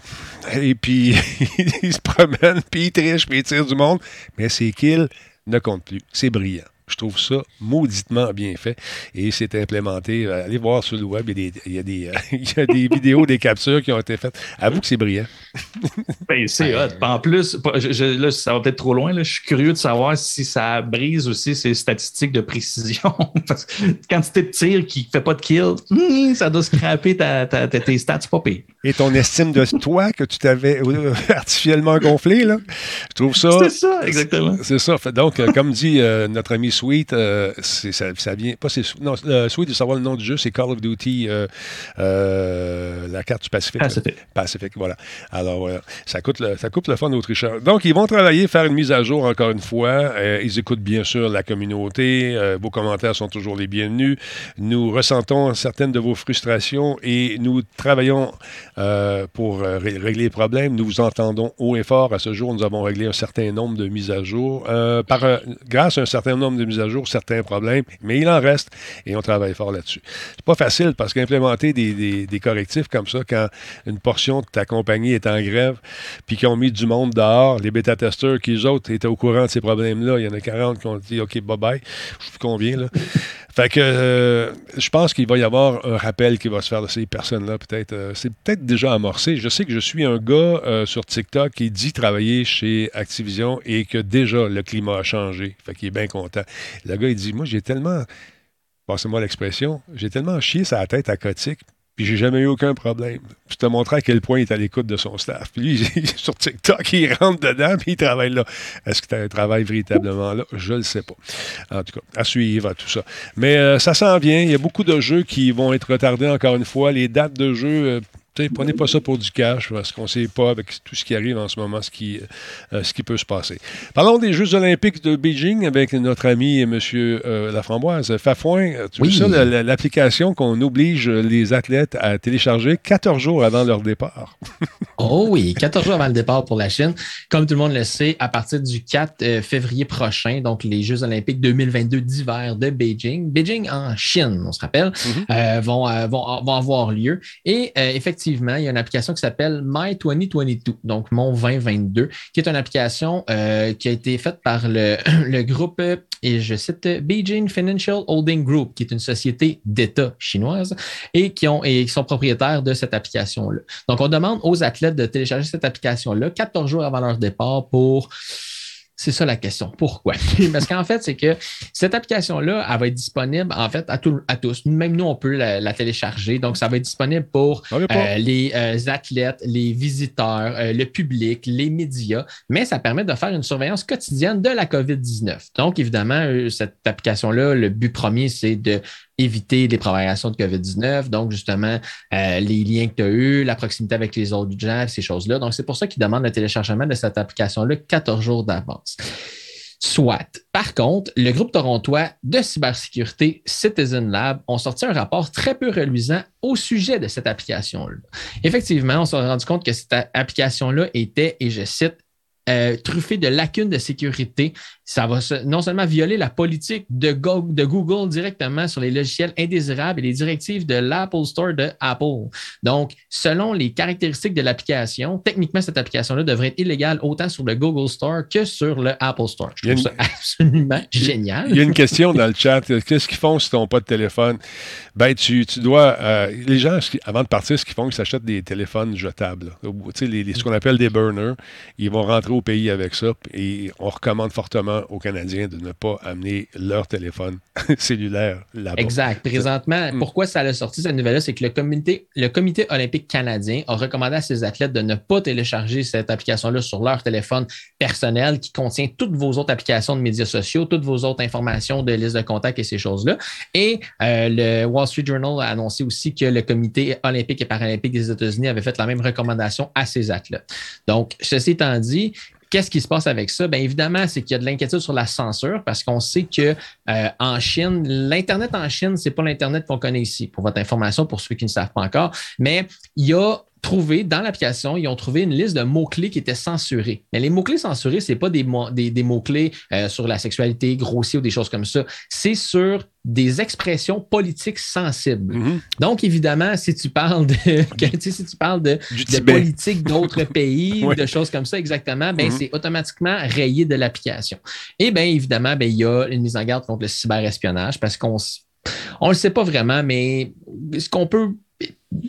Et puis, il se promène, puis il triche, puis il tire du monde, mais ses kills ne comptent plus. C'est brillant. Je trouve ça mauditement bien fait et c'est implémenté. Euh, allez voir sur le web, il y a des, des, vidéos, des captures qui ont été faites. Avoue que c'est brillant. Ben, c'est hot. En plus, là, ça va peut-être trop loin. Là. Je suis curieux de savoir si ça brise aussi ces statistiques de précision. Parce que quantité de tir qui ne fait pas de kill, hmm, ça doit scraper ta, ta, tes stats pas pire. Et ton estime de toi que tu t'avais euh, artificiellement gonflé, là, je trouve ça. C'est ça, exactement. C'est ça. Donc, euh, comme dit notre ami Sweet, euh, ça, vient. Pas, non, Sweet, de savoir le nom du jeu, c'est Call of Duty euh, euh, la carte du Pacifique. Pacifique. Pacifique, voilà. Alors, ça, coûte le, ça coûte le fun aux tricheurs. Donc, ils vont travailler, faire une mise à jour encore une fois. ils écoutent bien sûr la communauté. vos commentaires sont toujours les bienvenus. Nous ressentons certaines de vos frustrations et nous travaillons pour régler les problèmes. Nous vous entendons haut et fort. À ce jour, nous avons réglé un certain nombre de mises à jour. grâce à un certain nombre de mises à jour, certains problèmes, mais il en reste et on travaille fort là-dessus. C'est pas facile parce qu'implémenter des, des, correctifs comme ça quand une portion de ta compagnie est en grève puis qu'ils ont mis du monde dehors, les bêta-testeurs qui, eux autres, étaient au courant de ces problèmes-là, il y en a 40 qui ont dit OK, bye-bye, je vous conviens, là. Fait que euh, je pense qu'il va y avoir un rappel qui va se faire de ces personnes-là, peut-être. Euh, c'est peut-être déjà amorcé. Je sais que je suis un gars euh, sur TikTok qui dit travailler chez Activision et que déjà le climat a changé. Fait qu'il est bien content. Le gars, il dit Moi, j'ai tellement, passez-moi l'expression, j'ai tellement chié sa tête à Cotique, puis j'ai jamais eu aucun problème. Je te montrer à quel point il est à l'écoute de son staff. Puis lui, sur TikTok, il rentre dedans, puis il travaille là. Est-ce que tu as un travail véritablement là? Je ne le sais pas. En tout cas, à suivre, tout ça. Mais euh, ça s'en vient. Il y a beaucoup de jeux qui vont être retardés encore une fois. Les dates de jeu, euh, prenez pas ça pour du cash, parce qu'on ne sait pas avec tout ce qui arrive en ce moment ce qui, euh, ce qui peut se passer. Parlons des Jeux olympiques de Beijing avec notre ami M. Euh, Laframboise. Fafouin, tu oui. ça, l'application qu'on oblige les athlètes à télécharger 14 jours avant leur départ? oh oui, 14 jours avant le départ pour la Chine. Comme tout le monde le sait, à partir du 4 euh, février prochain, donc les Jeux olympiques 2022 d'hiver de Beijing, Beijing en Chine, on se rappelle, mm-hmm. vont, vont, vont avoir lieu. Et effectivement, effectivement, il y a une application qui s'appelle My 2022, donc Mon 2022, qui est une application euh, qui a été faite par le, groupe, et je cite Beijing Financial Holding Group, qui est une société d'État chinoise et qui, et qui sont propriétaires de cette application-là. Donc, on demande aux athlètes de télécharger cette application-là 14 jours avant leur départ pour c'est ça la question. Pourquoi? Parce qu'en fait, c'est que cette application-là, elle va être disponible en fait à, à tous. Même nous, on peut la, télécharger. Donc, ça va être disponible pour euh, les euh, athlètes, les visiteurs, euh, le public, les médias, mais ça permet de faire une surveillance quotidienne de la COVID-19. Donc, évidemment, cette application-là, le but premier, c'est de éviter les propagations de COVID-19, donc justement les liens que tu as eus, la proximité avec les autres gens, ces choses-là. Donc, c'est pour ça qu'ils demandent le téléchargement de cette application-là 14 jours d'avance. Soit. Par contre, le groupe torontois de cybersécurité Citizen Lab ont sorti un rapport très peu reluisant au sujet de cette application-là. Effectivement, on s'est rendu compte que cette application-là était, et je cite, euh, truffé de lacunes de sécurité. Ça va non seulement violer la politique de, Google directement sur les logiciels indésirables et les directives de l'Apple Store de Apple. Donc, selon les caractéristiques de l'application, techniquement, cette application-là devrait être illégale autant sur le Google Store que sur le Apple Store. Je trouve ça absolument génial. Il y a une question dans le chat. Qu'est-ce qu'ils font si tu n'as pas de téléphone? Ben, tu, dois. Euh, les gens, avant de partir, ce qu'ils font, ils s'achètent des téléphones jetables. Tu sais, ce qu'on appelle des burners. Ils vont rentrer au pays avec ça. Et on recommande fortement aux Canadiens de ne pas amener leur téléphone cellulaire là-bas. Exact. Présentement, mm. pourquoi ça a sorti cette nouvelle-là, c'est que le comité, le comité olympique canadien a recommandé à ses athlètes de ne pas télécharger cette application-là sur leur téléphone personnel qui contient toutes vos autres applications de médias sociaux, toutes vos autres informations de liste de contacts et ces choses-là. Et euh, le Wall Street Journal a annoncé aussi que le comité olympique et paralympique des États-Unis avait fait la même recommandation à ses athlètes. Donc, ceci étant dit, Qu'est-ce qui se passe avec ça? Bien évidemment, c'est qu'il y a de l'inquiétude sur la censure parce qu'on sait que euh, en Chine, l'Internet en Chine, c'est pas l'Internet qu'on connaît ici, pour votre information, pour ceux qui ne savent pas encore. Mais il y a trouvé dans l'application, ils ont trouvé une liste de mots-clés qui étaient censurés. Mais les mots-clés censurés, ce n'est pas des, des, mots-clés euh, sur la sexualité, grossier ou des choses comme ça. C'est sur des expressions politiques sensibles. Mm-hmm. Donc, évidemment, si tu parles de, si tu parles de, politique d'autres pays, de choses comme ça, exactement, ben, mm-hmm. c'est automatiquement rayé de l'application. Et bien, évidemment, ben, il y a une mise en garde contre le cyberespionnage parce qu'on on ne le sait pas vraiment, mais ce qu'on peut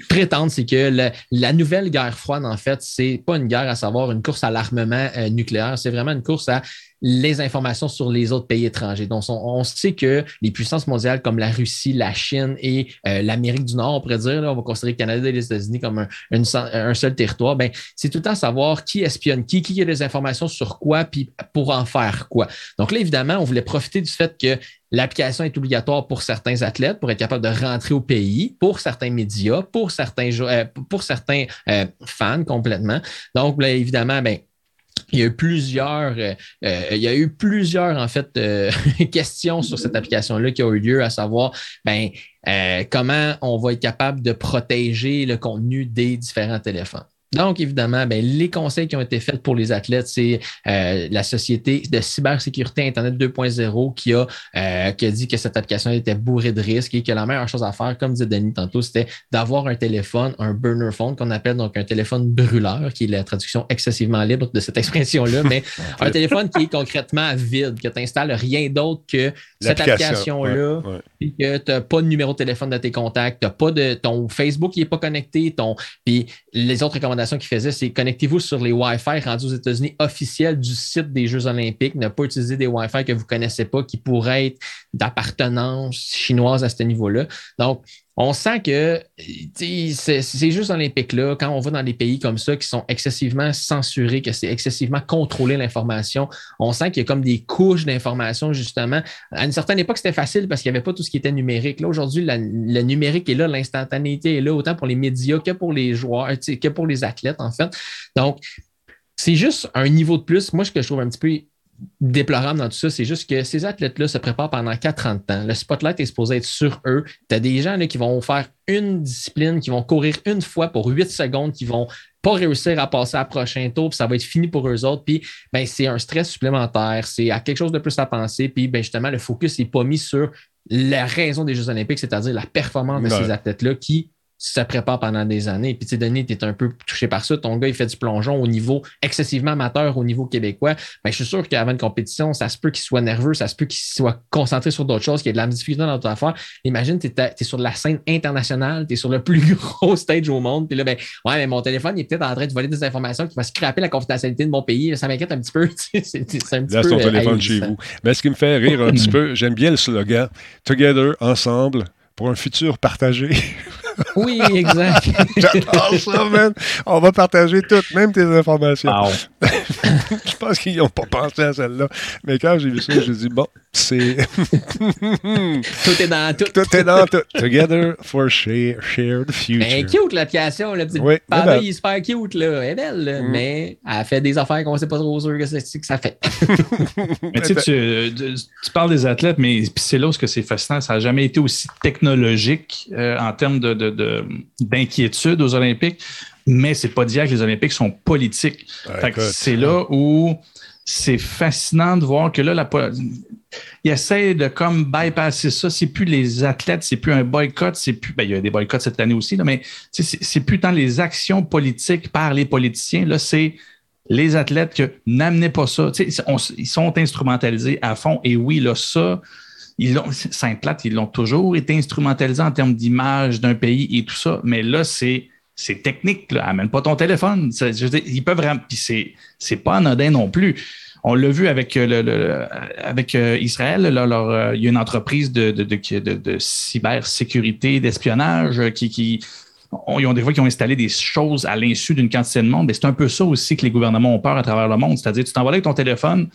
prétendre, c'est que la nouvelle guerre froide, en fait, c'est pas une guerre à savoir une course à l'armement euh, nucléaire, c'est vraiment une course à les informations sur les autres pays étrangers. Donc, on, sait que les puissances mondiales comme la Russie, la Chine et euh, l'Amérique du Nord, on pourrait dire, on va considérer le Canada et les États-Unis comme un, seul territoire, ben, c'est tout le temps savoir qui espionne qui, qui a des informations sur quoi, puis pour en faire quoi. Donc là, évidemment, on voulait profiter du fait que L'application est obligatoire pour certains athlètes pour être capable de rentrer au pays, pour certains médias, pour certains, euh, pour certains euh, fans complètement. Donc, là, évidemment, ben, il y a eu plusieurs, euh, il y a eu plusieurs en fait questions sur cette application-là qui ont eu lieu, à savoir ben, comment on va être capable de protéger le contenu des différents téléphones. Donc, évidemment, ben, les conseils qui ont été faits pour les athlètes, c'est euh, la société de cybersécurité Internet 2.0 qui, a, euh, qui a dit que cette application était bourrée de risques et que la meilleure chose à faire, comme disait Denis tantôt, c'était d'avoir un téléphone, un burner phone qu'on appelle donc un téléphone brûleur, qui est la traduction excessivement libre de cette expression-là, mais un téléphone qui est concrètement vide, que tu n'installes rien d'autre que cette application-là, et que tu n'as pas de numéro de téléphone de tes contacts, tu n'as pas de ton Facebook qui n'est pas connecté, ton, puis les autres recommandations qui faisait, c'est connectez-vous sur les Wi-Fi rendus aux États-Unis officiels du site des Jeux Olympiques. Ne pas utiliser des Wi-Fi que vous ne connaissez pas qui pourraient être d'appartenance chinoise à ce niveau-là. Donc, on sent que ces Jeux olympiques-là, quand on va dans des pays comme ça qui sont excessivement censurés, que c'est excessivement contrôlé l'information, on sent qu'il y a comme des couches d'information, justement. À une certaine époque, c'était facile parce qu'il n'y avait pas tout ce qui était numérique. Là, aujourd'hui, le numérique est là, l'instantanéité est là, autant pour les médias que pour les joueurs, que pour les athlètes, en fait. Donc, c'est juste un niveau de plus. Moi, ce que je trouve un petit peu déplorable dans tout ça, c'est juste que ces athlètes-là se préparent pendant 4 ans de temps. Le spotlight est supposé être sur eux. Tu as des gens là, qui vont faire une discipline, qui vont courir une fois pour 8 secondes, qui vont pas réussir à passer à prochain tour, puis ça va être fini pour eux autres. Puis ben, c'est un stress supplémentaire, c'est à quelque chose de plus à penser. Puis ben, justement, le focus n'est pas mis sur la raison des Jeux olympiques, c'est-à-dire la performance de ces athlètes-là qui ça prépare pendant des années. Puis, tu sais, Denis, tu es un peu touché par ça. Ton gars, il fait du plongeon au niveau excessivement amateur, au niveau québécois. Ben, je suis sûr qu'avant une compétition, ça se peut qu'il soit nerveux, ça se peut qu'il soit concentré sur d'autres choses, qu'il y ait de la difficulté dans d'autres affaires. Imagine, tu es, sur la scène internationale, tu es sur le plus gros stage au monde. Puis là, ben, ouais, mais mon téléphone, il est peut-être en train de voler des informations qui va scraper la confidentialité de mon pays. Ça m'inquiète un petit peu. c'est un petit là, ton téléphone chez vous. Mais ce qui me fait rire un petit peu, j'aime bien le slogan Together, ensemble, pour un futur partagé. Oui, exact. J'adore ça, man. On va partager toutes, même tes informations. je pense qu'ils n'ont pas pensé à celle-là. Mais quand j'ai vu ça, j'ai dit, bon, c'est. tout est dans tout. Tout est dans tout. Together for share, shared future. Elle cute, l'application. La petite oui, panda, il est super cute. Là. Elle est belle, mm. mais elle fait des affaires qu'on ne sait pas trop sûr que, que ça fait. mais tu, sais, tu parles des athlètes, mais c'est là où c'est fascinant. Ça n'a jamais été aussi technologique euh, en termes de d'inquiétude aux Olympiques, mais c'est pas dire que les Olympiques sont politiques. c'est là où c'est fascinant de voir que là, la, il essaie de comme bypasser ça. C'est plus les athlètes, c'est plus un boycott, c'est plus. Ben, il y a des boycotts cette année aussi, là, mais c'est plus tant les actions politiques par les politiciens. Là, c'est les athlètes que n'amenez pas ça. ils sont instrumentalisés à fond. Et oui, là, ça, ils l'ont, Sainte-Plate, ils l'ont toujours été instrumentalisés en termes d'image d'un pays et tout ça, mais là, c'est, c'est technique. Là. Amène pas ton téléphone. ils peuvent Puis c'est, c'est pas anodin non plus. On l'a vu avec, euh, le, avec euh, Israël. Euh, il y a une entreprise de, de, de, de cybersécurité, d'espionnage qui, qui ils ont des fois qui ont installé des choses à l'insu d'une quantité de monde. Mais c'est un peu ça aussi que les gouvernements ont peur à travers le monde. C'est-à-dire, tu t'envoies avec ton téléphone,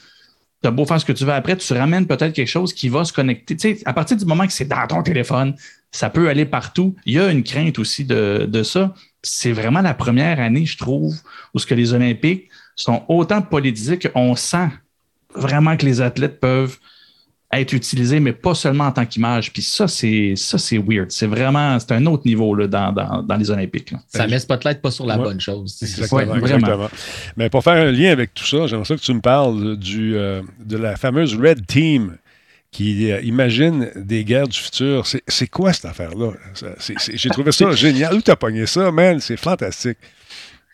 tu as beau faire ce que tu veux après, tu ramènes peut-être quelque chose qui va se connecter. Tu sais, à partir du moment que c'est dans ton téléphone, ça peut aller partout. Il y a une crainte aussi de, de ça. C'est vraiment la première année, je trouve, où ce que les Olympiques sont autant politisés qu'on sent vraiment que les athlètes peuvent être utilisé, mais pas seulement en tant qu'image. Puis ça, c'est ça, c'est weird. C'est vraiment, c'est un autre niveau là, dans, dans, dans les Olympiques. Ça met peut-être pas sur la bonne chose. Exactement, exactement. Mais pour faire un lien avec tout ça, j'aimerais ça que tu me parles du, euh, de la fameuse Red Team qui euh, imagine des guerres du futur. C'est quoi cette affaire-là? J'ai trouvé ça génial. Où t'as pogné ça, man? C'est fantastique.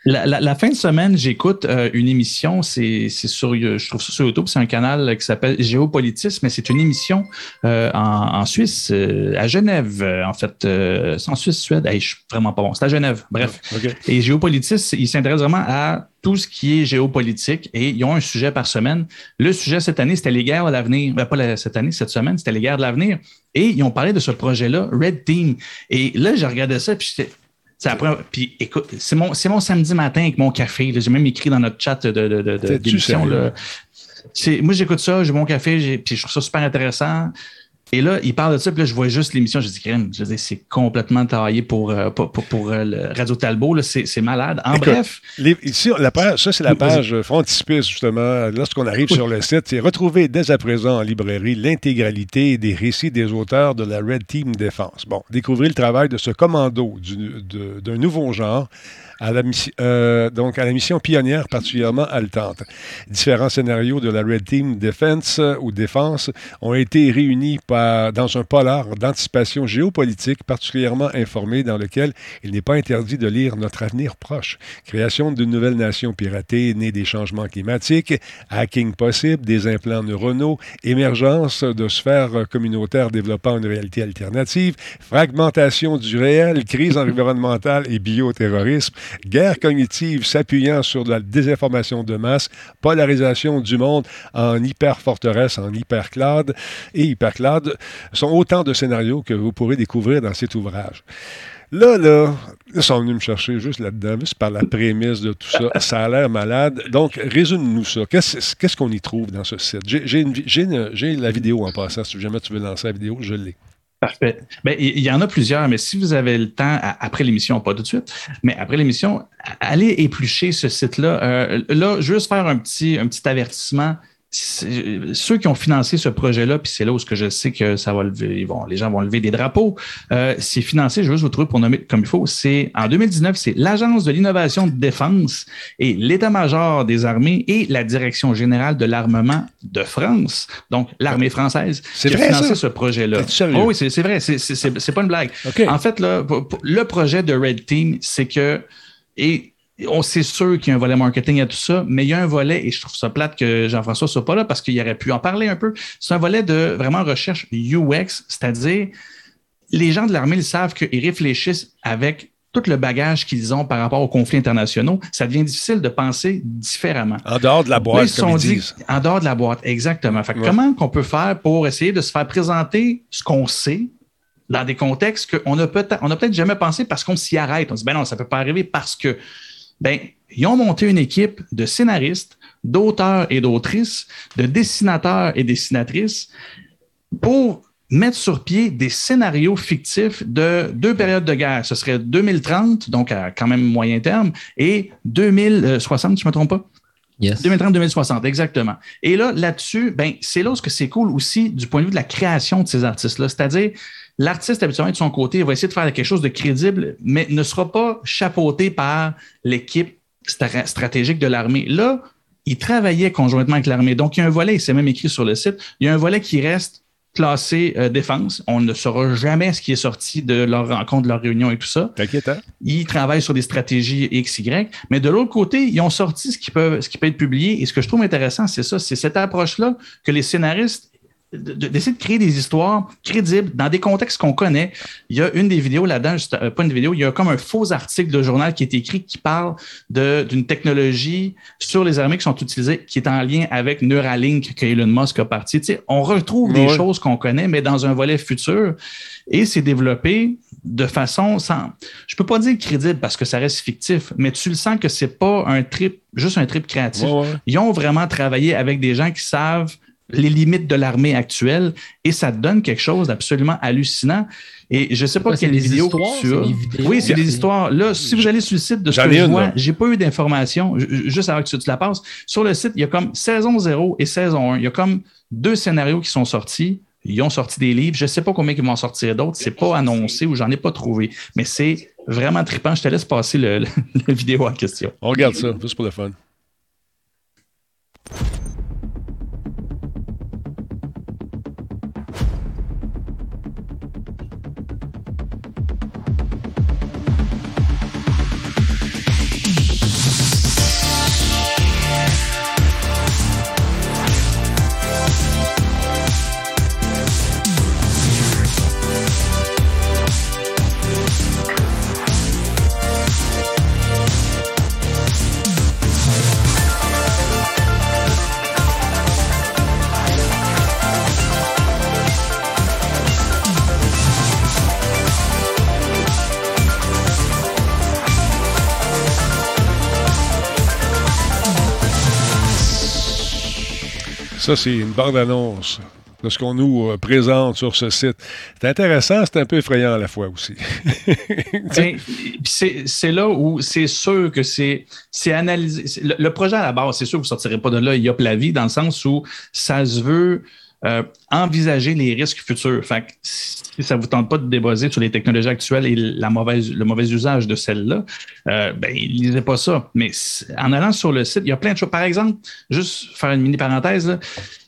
La, fin de semaine, j'écoute euh, une émission, c'est sur, je trouve ça sur YouTube, c'est un canal qui s'appelle Géopolitisme, mais c'est une émission euh, en, Suisse, euh, à Genève, en fait, c'est en Suisse, Suède, je suis vraiment pas bon, c'est à Genève, bref. Et Géopolitisme, il s'intéresse vraiment à tout ce qui est géopolitique et ils ont un sujet par semaine. Le sujet cette année, c'était les guerres de l'avenir. Ben, pas cette année, cette semaine, c'était les guerres de l'avenir. Et ils ont parlé de ce projet-là, Red Team. Et là, j'ai regardé ça, puis j'étais puis écoute, c'est mon, mon samedi matin avec mon café. J'ai même écrit dans notre chat de, de, de, d'émission. Moi, j'écoute ça, j'ai mon café, puis je trouve ça super intéressant. Et là, il parle de ça, puis là, je vois juste l'émission. Je dis, je dis, c'est complètement taillé pour, euh, pour, pour, euh, le Radio Talbot. C'est malade. En bref. ici, la page, ça, c'est la page frontispice, justement. Lorsqu'on arrive sur le site, c'est retrouver dès à présent en librairie l'intégralité des récits des auteurs de la Red Team Défense. Bon, découvrir le travail de ce commando d'un nouveau genre à la, euh, donc à la mission pionnière particulièrement haletante. Différents scénarios de la Red Team Defense ou Défense ont été réunis par, dans un polar d'anticipation géopolitique particulièrement informé dans lequel il n'est pas interdit de lire notre avenir proche. Création d'une nouvelle nation piratée née des changements climatiques, hacking possible, des implants neuronaux, émergence de sphères communautaires développant une réalité alternative, fragmentation du réel, crise environnementale et bioterrorisme, guerre cognitive s'appuyant sur la désinformation de masse, polarisation du monde en hyper-forteresse, en hyper-cloud et hyper-cloud sont autant de scénarios que vous pourrez découvrir dans cet ouvrage. Là, là, ils sont venus me chercher juste là-dedans, juste par la prémisse de tout ça. Ça a l'air malade. Donc, résume-nous ça. Qu'est-ce qu'on y trouve dans ce site? J'ai la vidéo en passant. Si jamais tu veux lancer la vidéo, je l'ai. Parfait. Ben, il y en a plusieurs, mais si vous avez le temps, après l'émission, pas tout de suite, mais après l'émission, allez éplucher ce site-là. Euh, là, juste faire un petit, un petit avertissement ceux qui ont financé ce projet-là, puis c'est là où ce que je sais que ça va lever, les gens vont lever des drapeaux. Euh, c'est financé, je veux juste vous trouver pour nommer comme il faut. C'est en 2019, c'est l'Agence de l'innovation de défense et l'État-major des armées et la Direction générale de l'armement de France, donc l'armée française, qui a financé ce projet-là. Oh oui, c'est vrai, c'est pas une blague. En fait, là, le projet de Red Team, c'est que et on sait sûr qu'il y a un volet marketing à tout ça, mais il y a un volet, et je trouve ça plate que Jean-François soit pas là parce qu'il aurait pu en parler un peu. C'est un volet de vraiment recherche UX, c'est-à-dire les gens de l'armée, ils savent qu'ils réfléchissent avec tout le bagage qu'ils ont par rapport aux conflits internationaux, ça devient difficile de penser différemment. En dehors de la boîte, comme ils disent. En dehors de la boîte, exactement. Comment qu'on peut faire pour essayer de se faire présenter ce qu'on sait dans des contextes qu'on n'a peut-être peut jamais pensé parce qu'on s'y arrête. On se dit, ben non, ça peut pas arriver parce que ben, ils ont monté une équipe de scénaristes, d'auteurs et d'autrices, de dessinateurs et dessinatrices pour mettre sur pied des scénarios fictifs de deux périodes de guerre. Ce serait 2030, donc à quand même moyen terme, et 2060, je ne me trompe pas. Yes. 2030-2060, exactement. Et là, là-dessus, ben, c'est là que c'est cool aussi du point de vue de la création de ces artistes-là. C'est-à-dire, L'artiste, habituellement, de son côté, va essayer de faire quelque chose de crédible, mais ne sera pas chapeauté par l'équipe stratégique de l'armée. Là, il travaillait conjointement avec l'armée. Donc, il y a un volet, c'est même écrit sur le site, il y a un volet qui reste classé euh, défense. On ne saura jamais ce qui est sorti de leur rencontre, de leur réunion et tout ça. T'inquiète. Hein? Ils travaillent sur des stratégies X, Y. Mais de l'autre côté, ils ont sorti ce qui peut, ce qui peut être publié. Et ce que je trouve intéressant, c'est ça, c'est cette approche-là que les scénaristes d'essayer de, créer des histoires crédibles dans des contextes qu'on connaît. Il y a une des vidéos là-dedans, euh, pas une vidéo, il y a comme un faux article de journal qui est écrit qui parle d'une technologie sur les armées qui sont utilisées, qui est en lien avec Neuralink que Elon Musk a parti. on retrouve des choses qu'on connaît, mais dans un volet futur. Et c'est développé de façon sans, je peux pas dire crédible parce que ça reste fictif, mais tu le sens que c'est pas un trip, juste un trip créatif. Ils ont vraiment travaillé avec des gens qui savent les limites de l'armée actuelle et ça donne quelque chose d'absolument hallucinant. Et je ne sais pas quelle vidéo tu as. Oui, c'est des histoires. Là, si vous allez sur le site de ce que je vois, j'ai pas eu d'informations, juste avant que tu, la passes. Sur le site, il y a comme saison 0 et saison 1. Il y a comme deux scénarios qui sont sortis. Ils ont sorti des livres. Je ne sais pas combien ils vont en sortir d'autres. C'est pas annoncé ou j'en ai pas trouvé. Mais c'est vraiment trippant. Je te laisse passer le, la vidéo en question. On regarde ça, juste pour le fun. Ça, c'est une bande-annonce de ce qu'on nous euh, présente sur ce site. C'est intéressant, c'est un peu effrayant à la fois aussi. Ben, c'est là où c'est sûr que c'est analysé. Le, projet à la base, c'est sûr que vous ne sortirez pas de là, il y a la vie, dans le sens où ça se veut euh, envisager les risques futurs. Fait si ça ne vous tente pas de débaser sur les technologies actuelles et le mauvais usage de celles-là, euh, ben, lisez pas ça. Mais en allant sur le site, il y a plein de choses. Par exemple, juste faire une mini parenthèse,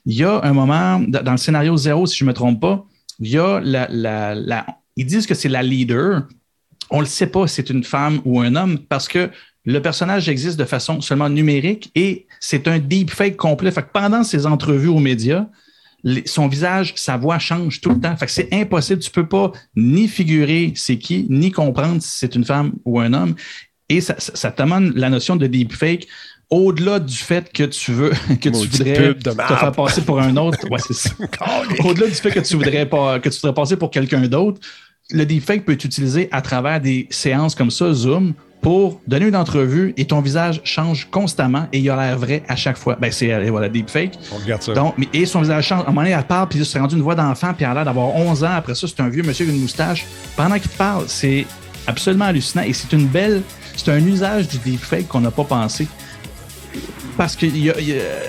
il y a un moment, dans le scénario zéro, si je ne me trompe pas, il y a la, la, ils disent que c'est la leader. On ne le sait pas si c'est une femme ou un homme parce que le personnage existe de façon seulement numérique et c'est un deepfake complet. Fait que pendant ces entrevues aux médias, son visage, sa voix change tout le temps. Fait que c'est impossible. Tu peux pas ni figurer c'est qui, ni comprendre si c'est une femme ou un homme. Et ça, ça, t'amène la notion de deepfake au-delà du fait que tu veux que tu voudrais te faire passer pour un autre. au-delà du fait que tu voudrais pas que tu voudrais passer pour quelqu'un d'autre, le deepfake peut être utilisé à travers des séances comme ça, Zoom, pour donner une entrevue et ton visage change constamment et il a l'air vrai à chaque fois. Ben, c'est euh, voilà, deepfake. On regarde ça. Donc, et son visage change. À un moment donné, elle parle, puis il s'est rendu une voix d'enfant, puis elle a l'air d'avoir 11 ans. Après ça, c'est un vieux monsieur avec une moustache. Pendant qu'il te parle, c'est absolument hallucinant et c'est une belle. C'est un usage du deepfake qu'on n'a pas pensé. Parce que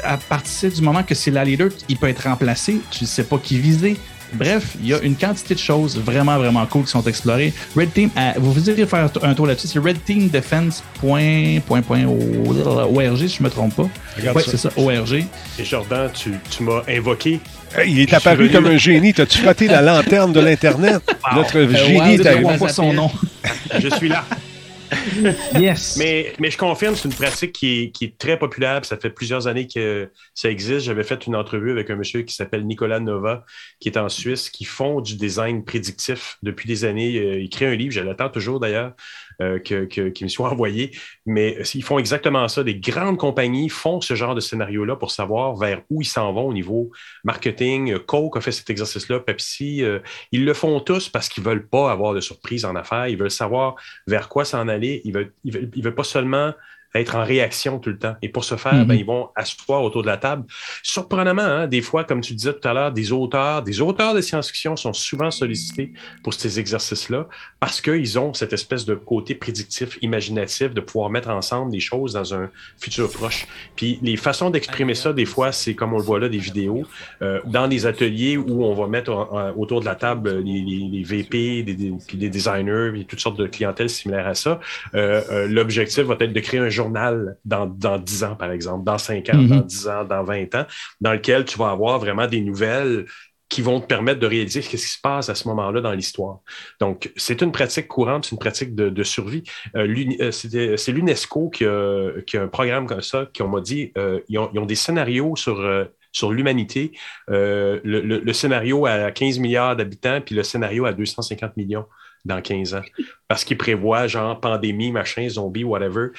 à partir du moment que c'est la leader, il peut être remplacé, tu ne sais pas qui viser. Bref, il y a une quantité de choses vraiment, vraiment cool qui sont explorées. Red Team, euh, vous vous irez faire un tour là-dessus, c'est redteamdefense.org, si je ne me trompe pas. Oui, c'est ça, ORG. Et Jordan, tu, tu m'as invoqué. il est apparu comme un génie. T'as-tu frotté la lanterne de l'Internet? Notre euh, génie, t'as pas son nom. je suis là. yes. Mais, je confirme, c'est une pratique qui est, qui est, très populaire. Ça fait plusieurs années que ça existe. J'avais fait une entrevue avec un monsieur qui s'appelle Nicolas Nova, qui est en Suisse, qui font du design prédictif depuis des années. Euh, il crée un livre, je l'attends toujours d'ailleurs, euh, qui me soit envoyé. Mais euh, ils font exactement ça. Des grandes compagnies font ce genre de scénario-là pour savoir vers où ils s'en vont au niveau marketing. Coke a fait cet exercice-là, Pepsi. ils le font tous parce qu'ils ne veulent pas avoir de surprise en affaires. Ils veulent savoir vers quoi s'en aller. Ils ne veulent, veulent, pas seulement être en réaction tout le temps. Et pour ce faire, ben, mhm. ils vont asseoir autour de la table. Surprenamment, hein, des fois, comme tu disais tout à l'heure, des auteurs, des auteurs de science-fiction sont souvent sollicités pour ces exercices-là parce qu'ils ont cette espèce de côté prédictif, imaginatif, de pouvoir mettre ensemble des choses dans un futur proche. Puis les façons d'exprimer ça, des fois, c'est comme on le voit là, des vidéos, euh, dans des ateliers où on va mettre autour de la table les, VP, des, des, designers, et toutes sortes de clientèles similaires à ça. Euh, euh, l'objectif va être de créer un journal dans, dans 10 ans, par exemple, dans 5 ans, dans 10 ans, dans 20 ans, dans lequel tu vas avoir vraiment des nouvelles qui vont te permettre de réaliser ce qui se passe à ce moment-là dans l'histoire. Donc, c'est une pratique courante, c'est une pratique de, survie. Euh, euh, c'est l'UNESCO qui a, qui a, un programme comme ça, qui on m'a dit, euh, ils, ont, des scénarios sur, sur l'humanité, le, le, scénario à 15 milliards d'habitants, puis le scénario à 250 millions dans 15 ans. Parce qu'ils prévoient, genre, pandémie, machin, zombie, whatever.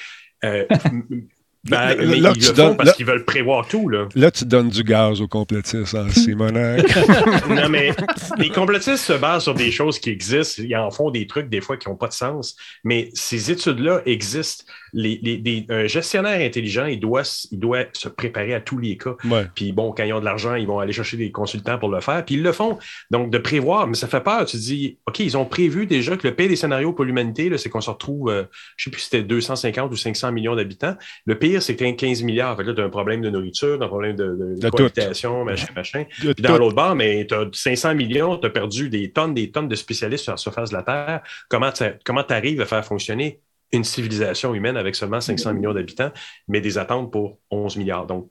Euh, ben, mais là, ils le font parce qu'ils veulent prévoir tout. Là. là, tu donnes du gaz aux complotistes, hein, Simonac. non, mais les complotistes se basent sur des choses qui existent. Ils en font des trucs, des fois, qui n'ont pas de sens. Mais ces études-là existent les, un gestionnaire intelligent, il doit, il doit se préparer à tous les cas. Puis bon, quand ils ont de l'argent, ils vont aller chercher des consultants pour le faire. Puis ils le font. Donc, de prévoir, mais ça fait peur. Tu te dis, OK, ils ont prévu déjà que le pire des scénarios pour l'humanité, c'est qu'on se retrouve, euh, je ne sais plus si c'était 250 ou 500 millions d'habitants. Le pire, c'est que 15 milliards. Fait là, tu as un problème de nourriture, un problème de, de, machin, machin. Puis dans l'autre bord, mais tu as 500 millions, tu as perdu des tonnes, des tonnes de spécialistes sur la surface de la Terre. Comment tu arrives à faire fonctionner? Une civilisation humaine avec seulement 500 millions d'habitants, mais des attentes pour 11 milliards. Donc,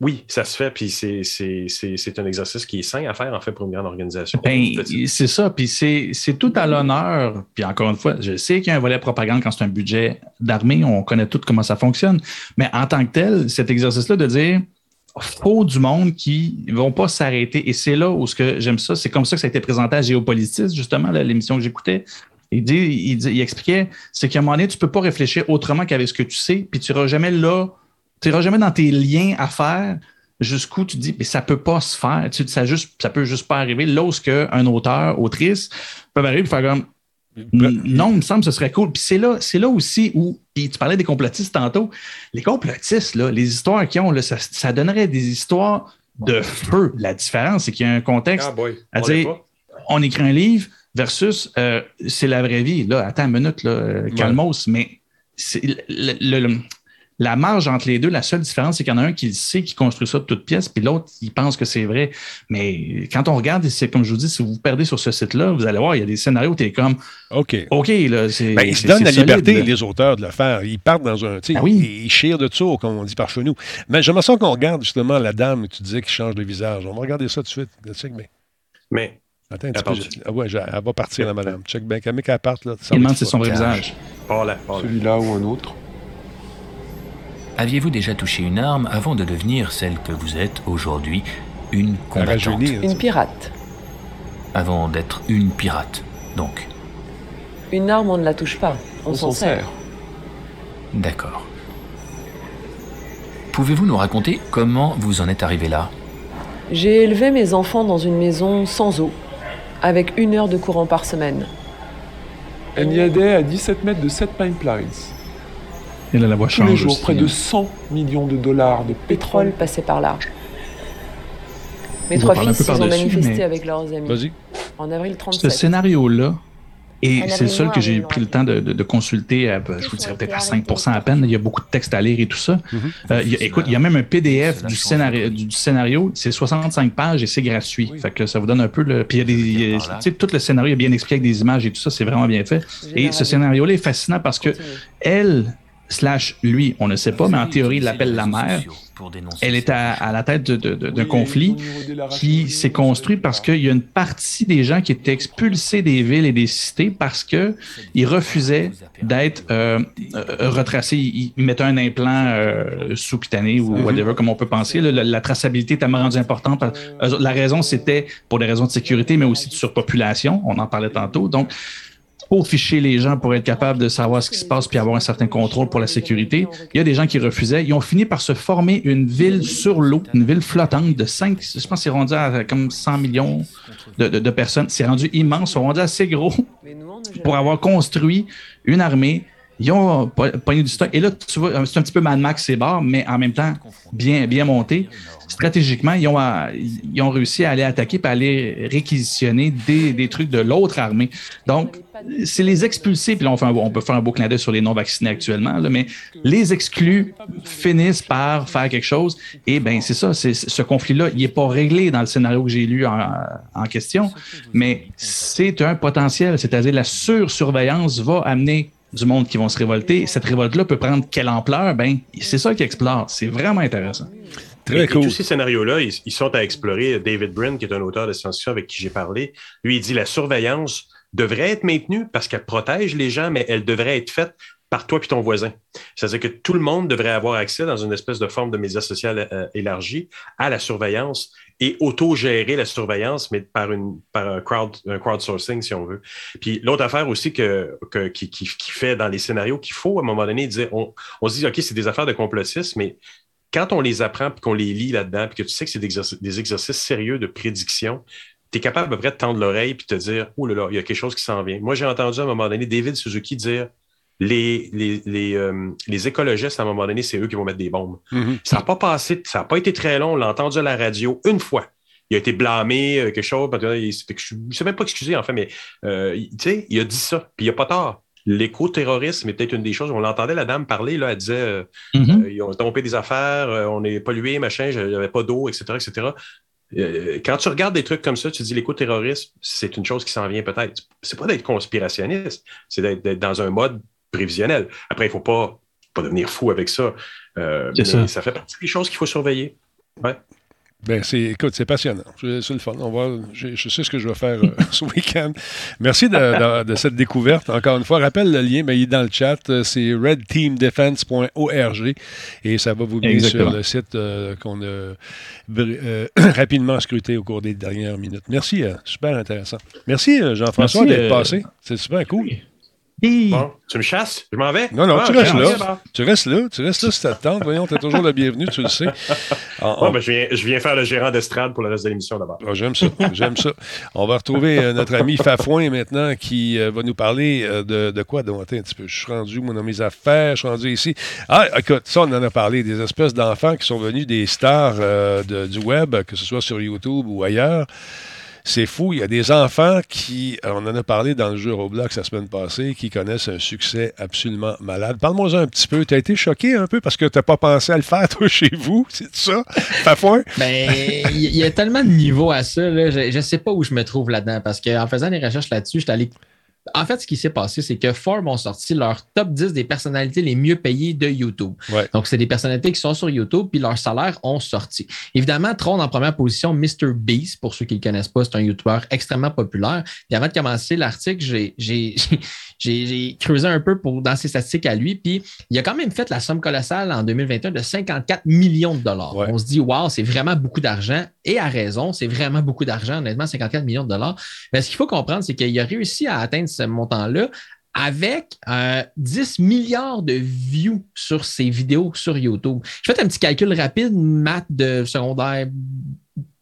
oui, ça se fait, puis c'est un exercice qui est sain à faire, en fait, pour une grande organisation. Ben, c'est ça, puis c'est tout à l'honneur. Puis encore une fois, je sais qu'il y a un volet propagande quand c'est un budget d'armée, on connaît tout comment ça fonctionne, mais en tant que tel, cet exercice-là de dire faut du monde qui ne vont pas s'arrêter. Et c'est là où ce que j'aime ça, c'est comme ça que ça a été présenté à Géopolitis, justement, l'émission que j'écoutais. Il, dit, il, expliquait, c'est qu'à un moment donné, tu ne peux pas réfléchir autrement qu'avec ce que tu sais, puis tu n'iras jamais là, tu n'iras jamais dans tes liens à faire jusqu'où tu dis, mais ça ne peut pas se faire, tu, ça, juste, ça peut juste pas arriver. Là où un auteur, autrice peut arriver et faire comme, non, il me semble que ce serait cool. Puis c'est là, c'est là aussi où, puis tu parlais des complotistes tantôt, les complotistes, là, les histoires qu'ils ont, là, ça, ça donnerait des histoires de feu. La différence, c'est qu'il y a un contexte Ah boy, à on dire on écrit un livre versus euh, c'est la vraie vie. Là, attends une minute, là, euh, calmos, mais c'est le- le- le- la marge entre les deux, la seule différence, c'est qu'il y en a un qui le sait, qui construit ça de toute pièce, puis l'autre, il pense que c'est vrai. Mais quand on regarde, c'est comme je vous dis, si vous vous perdez sur ce site-là, vous allez voir, il y a des scénarios où tu es comme OK. OK, là, c'est. Ben, ils se donnent la solide, liberté, là. les auteurs, de le faire. Ils partent dans un. tu sais, Ben oui. Ils, chirent de tour, comme on dit par chez nous. Mais j'aimerais ça qu'on regarde justement la dame que tu disais qui change de visage. On va regarder ça tout de suite. Mais Attends un Elle petit peu. part-tu? je- Ah ouais, je- elle va partir, la madame. Check bien. Quand qu'elle parte, là. Il demande c'est son vrai visage. pas là. Celui-là ou un autre? Aviez-vous déjà touché une arme avant de devenir celle que vous êtes aujourd'hui, une combattante? Une pirate. Avant d'être une pirate, donc. Une arme, on ne la touche pas. On, On s'en s'en sert. sert. D'accord. Pouvez-vous nous raconter comment vous en êtes arrivé là? J'ai élevé mes enfants dans une maison sans eau, avec une heure de courant par semaine. Elle y aidait à 17 mètres de 7 pipelines. Et là, la voix Tous les jours, aussi, près hein. de 100 millions de dollars de Pétrole pétrole. passait par là. Mes On trois fils peu ils ont par-dessus, manifesté mais- avec leurs amis. Vas-y. En avril Ce 37. scénario-là, et c'est le seul que j'ai pris le temps de, de- de consulter, à, je vous dirais peut-être à 5% à peine, il y a beaucoup de textes à lire et tout ça. Mhm. Euh, il y a- écoute, il y a même un PDF du scénario, du scénario c'est 65 pages et c'est gratuit. Fait que ça vous donne un peu le. Puis il y a des. il y a- tu sais, tout le scénario est bien expliqué avec des images et tout ça, c'est vraiment bien fait. Et ce scénario-là est fascinant parce que elle, slash lui, on ne sait pas, mais en théorie, il l'appelle la mère. Elle est à, à la tête de- de- de- d'un Oui, conflit qui s'est construit parce qu'il y a une partie des gens qui étaient expulsés des villes et des cités parce que ils refusaient d'être euh, euh, retracés. Ils, mettaient un implant euh, sous-cutané ou whatever, comme on peut penser. La, la traçabilité est tellement rendue importante. La raison, c'était pour des raisons de sécurité, mais aussi de surpopulation. On en parlait tantôt. Donc, pour ficher les gens pour être capable de savoir ce qui se passe puis avoir un certain contrôle pour la sécurité. Il y a des gens qui refusaient. Ils ont fini par se former une ville sur l'eau, une ville flottante de 5, je pense que c'est rendu à comme 100 millions de, de- de personnes. C'est rendu immense, ils sont rendus assez gros pour avoir construit une armée. Ils ont po- pogné du stock. Et là, tu vois, c'est un petit peu Mad Max, c'est barre, mais en même temps, bien, bien monté. Stratégiquement, ils ont, à- ils ont réussi à aller attaquer et à aller réquisitionner des, des trucs de l'autre armée. Donc, c'est les expulsés, puis là, on, fait on peut faire un beau clin d'œil sur les non-vaccinés actuellement, là, mais les exclus finissent par faire quelque chose. Et ben c'est ça, c'est, ce conflit-là, il n'est pas réglé dans le scénario que j'ai lu en, en question, mais c'est un potentiel, c'est-à-dire la sursurveillance va amener du monde qui vont se révolter. Cette révolte-là peut prendre quelle ampleur? Ben, c'est ça qui explore. C'est vraiment intéressant. Très Et- et cool. tous ces scénarios-là, ils, ils sont à explorer. David Brin, qui est un auteur de science-fiction avec qui j'ai parlé, lui, il dit la surveillance devrait être maintenue parce qu'elle protège les gens, mais elle devrait être faite par toi puis ton voisin. C'est-à-dire que tout le monde devrait avoir accès dans une espèce de forme de média social euh, élargie à la surveillance et auto-gérer la surveillance, mais par, une, par un, crowd, un crowdsourcing, si on veut. Puis l'autre affaire aussi que, que- qui, qui- fait dans les scénarios qu'il faut, à un moment donné, dire, on, on se dit, OK, c'est des affaires de complotisme, mais quand on les apprend puis qu'on les lit là-dedans, puis que tu sais que c'est des des exercices sérieux de prédiction, tu es capable à peu près de tendre l'oreille puis te dire Oh là là, il y a quelque chose qui s'en vient. Moi, j'ai entendu à un moment donné David Suzuki dire les, les, les, euh, les écologistes, à un moment donné, c'est eux qui vont mettre des bombes. Mhm. Ça n'a pas passé, ça n'a pas été très long. On l'a entendu à la radio une fois. Il a été blâmé, euh, quelque chose. Il ne s'est même pas excusé, en fait, mais euh, il- a dit ça. Puis il n'a pas tort. L'éco-terrorisme est peut-être une des choses. On l'entendait, la dame parler, là, elle disait Mhm. ils ont tombé des affaires, on est pollué, machin, il n'y avait pas d'eau, etc., etc. Quand tu regardes des trucs comme ça, tu te dis l'éco-terrorisme, c'est une chose qui s'en vient peut-être. C'est pas d'être conspirationniste, c'est d'être dans un mode prévisionnel. Après, il ne faut pas, pas devenir fou avec ça. Euh, mais ça. fait partie des choses qu'il faut surveiller. Ouais. Ben, c'est, écoute, c'est passionnant. C'est, le fun. On va, je, je sais ce que je vais faire euh, ce week-end. Merci de, de- de cette découverte. Encore une fois, rappelle le lien, mais il est dans le chat. Euh, C'est redteamdefense.org et ça va vous mener sur le site euh, qu'on a euh, rapidement scruté au cours des dernières minutes. Merci, euh, super intéressant. Merci, Jean-François, Merci, d'être euh, passé. C'est super cool. Bon, tu me chasses? Je m'en vais? Non, non, Ah, tu restes là. Tu restes là. Tu restes là si ça te tente. Voyons, tu es toujours le bienvenu, tu le sais. Bon, en- ben, je, viens, je viens faire le gérant d'estrade pour le reste de l'émission d'abord. Ah, j'aime ça, j'aime ça. On va retrouver euh, notre ami Fafouin maintenant qui euh, va nous parler euh, de, de quoi donc attends un petit peu. Je suis rendu moi dans mes affaires, je suis rendu ici. Ah, écoute, ça on en a parlé, des espèces d'enfants qui sont venus des stars de- du web, que ce soit sur YouTube ou ailleurs. C'est fou, il y a des enfants qui, euh, on en a parlé dans le jeu Roblox la semaine passée, qui connaissent un succès absolument malade. Parle-moi un petit peu. Tu as été choqué un peu parce que tu n'as pas pensé à le faire, toi, chez vous, c'est ça? Fafouin? Ben, il y, a tellement de niveaux à ça. Là. Je ne sais pas où je me trouve là-dedans parce qu'en faisant des recherches là-dessus, j'étais allé. En fait, ce qui s'est passé, c'est que Forbes ont sorti leur top 10 des personnalités les mieux payées de YouTube. Ouais. Donc, c'est des personnalités qui sont sur YouTube, puis leurs salaires ont sorti. Évidemment, trône en première position Mr. Beast, pour ceux qui ne le connaissent pas, c'est un YouTuber extrêmement populaire. Puis avant de commencer l'article, j'ai- j'ai creusé un peu pour, dans ses statistiques à lui, puis il a quand même fait la somme colossale en 2021 de 54 millions de dollars. Ouais. On se dit, wow, c'est vraiment beaucoup d'argent, et à raison, c'est vraiment beaucoup d'argent, honnêtement, 54 millions de dollars. Mais ce qu'il faut comprendre, c'est qu'il a réussi à atteindre ce montant-là avec euh, 10 milliards de views sur ses vidéos sur YouTube. Je fais un petit calcul rapide, maths de secondaire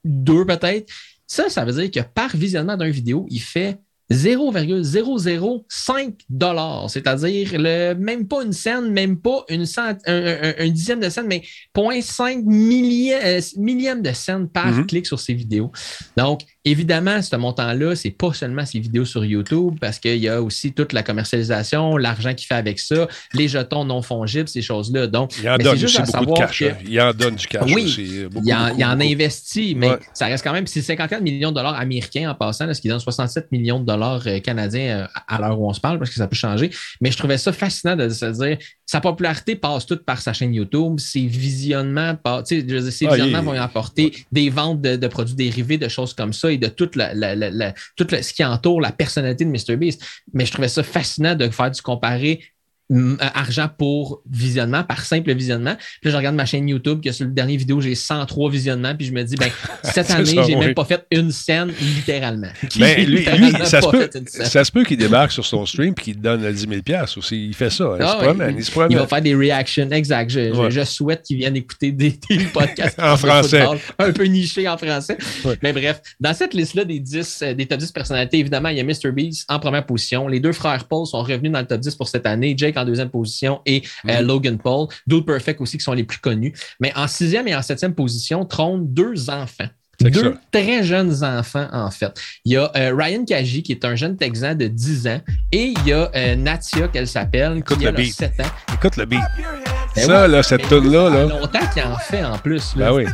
2 peut-être. Ça, ça veut dire que par visionnement d'une vidéo, il fait 0,005 dollars, c'est-à-dire le, même pas une scène, même pas une cent, un, un- un dixième de scène, mais 0,5 millième, euh, millième de scène par Mhm. clic sur ses vidéos. Donc, évidemment, ce montant-là, c'est pas seulement ses vidéos sur YouTube, parce qu'il y a aussi toute la commercialisation, l'argent qu'il fait avec ça, les jetons non fongibles, ces choses-là. Donc, Il en donne juste aussi à beaucoup de savoir cash. que- hein. Il en donne du cash Oui, aussi. beaucoup, il en, beaucoup, il en investit, mais Ouais. ça reste quand même, c'est 54 millions de dollars américains en passant, là, ce qui donne 67 millions de dollars euh, canadiens euh, à l'heure où on se parle, parce que ça peut changer. Mais je trouvais ça fascinant de se dire, sa popularité passe toute par sa chaîne YouTube, ses visionnements, par- ses Ah, visionnements il- vont y apporter des ventes de, de produits dérivés, de choses comme ça, et de tout, la, ce qui entoure la personnalité de MrBeast. Mais je trouvais ça fascinant de faire du comparé mm, argent pour visionnement, par simple visionnement. Puis là, je regarde ma chaîne YouTube, que sur le dernier vidéo, j'ai 103 visionnements, puis je me dis, ben, cette année, j'ai même pas fait une scène, littéralement. Mais J'ai lui, littéralement lui, ça, se peut, ça se peut qu'il débarque sur son stream et qu'il te donne 10 000 aussi. Il fait ça. hein. Il Ah se ouais, promène. il- Il se Il va faire des reactions, exact. Je, je- Ouais. je souhaite qu'il vienne écouter des, des podcasts En français. football, un peu nichés en français. Ouais. Mais bref, dans cette liste-là des 10, euh, des top 10 personnalités, évidemment, il y a MrBeast en première position. Les deux frères Paul sont revenus dans le top 10 pour cette année. Jake en deuxième position et Mm. euh, Logan Paul. Dude Perfect aussi qui sont les plus connus. Mais en sixième et en septième position trônent deux enfants. Deux très jeunes enfants, en fait. Il y a euh, Ryan Kaji, qui est un jeune Texan de 10 ans, et il y a euh, Natia, qu'elle s'appelle, Écoute qui le a beat. 7 ans. Écoute le beat. Ben ça, oui, là, cette mais toune-là, ça fait là. longtemps qu'il en fait en plus. Là. Ben oui.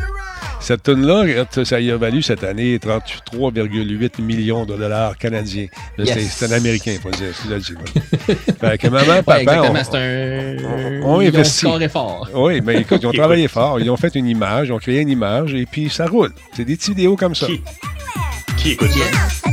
Cette tune-là, ça y a valu cette année 33,8 millions de dollars canadiens. Yes. C'est un Américain, il faut dire. C'est là. fait que maman, Ouais, papa, exactement, on- c'est un. on ils ont investit. fort. Oui, mais écoute, ils ont travaillé fort. Ils ont fait une image, ils ont créé une image et puis ça roule. C'est des petites vidéos comme ça. Qui, qui écoute ça?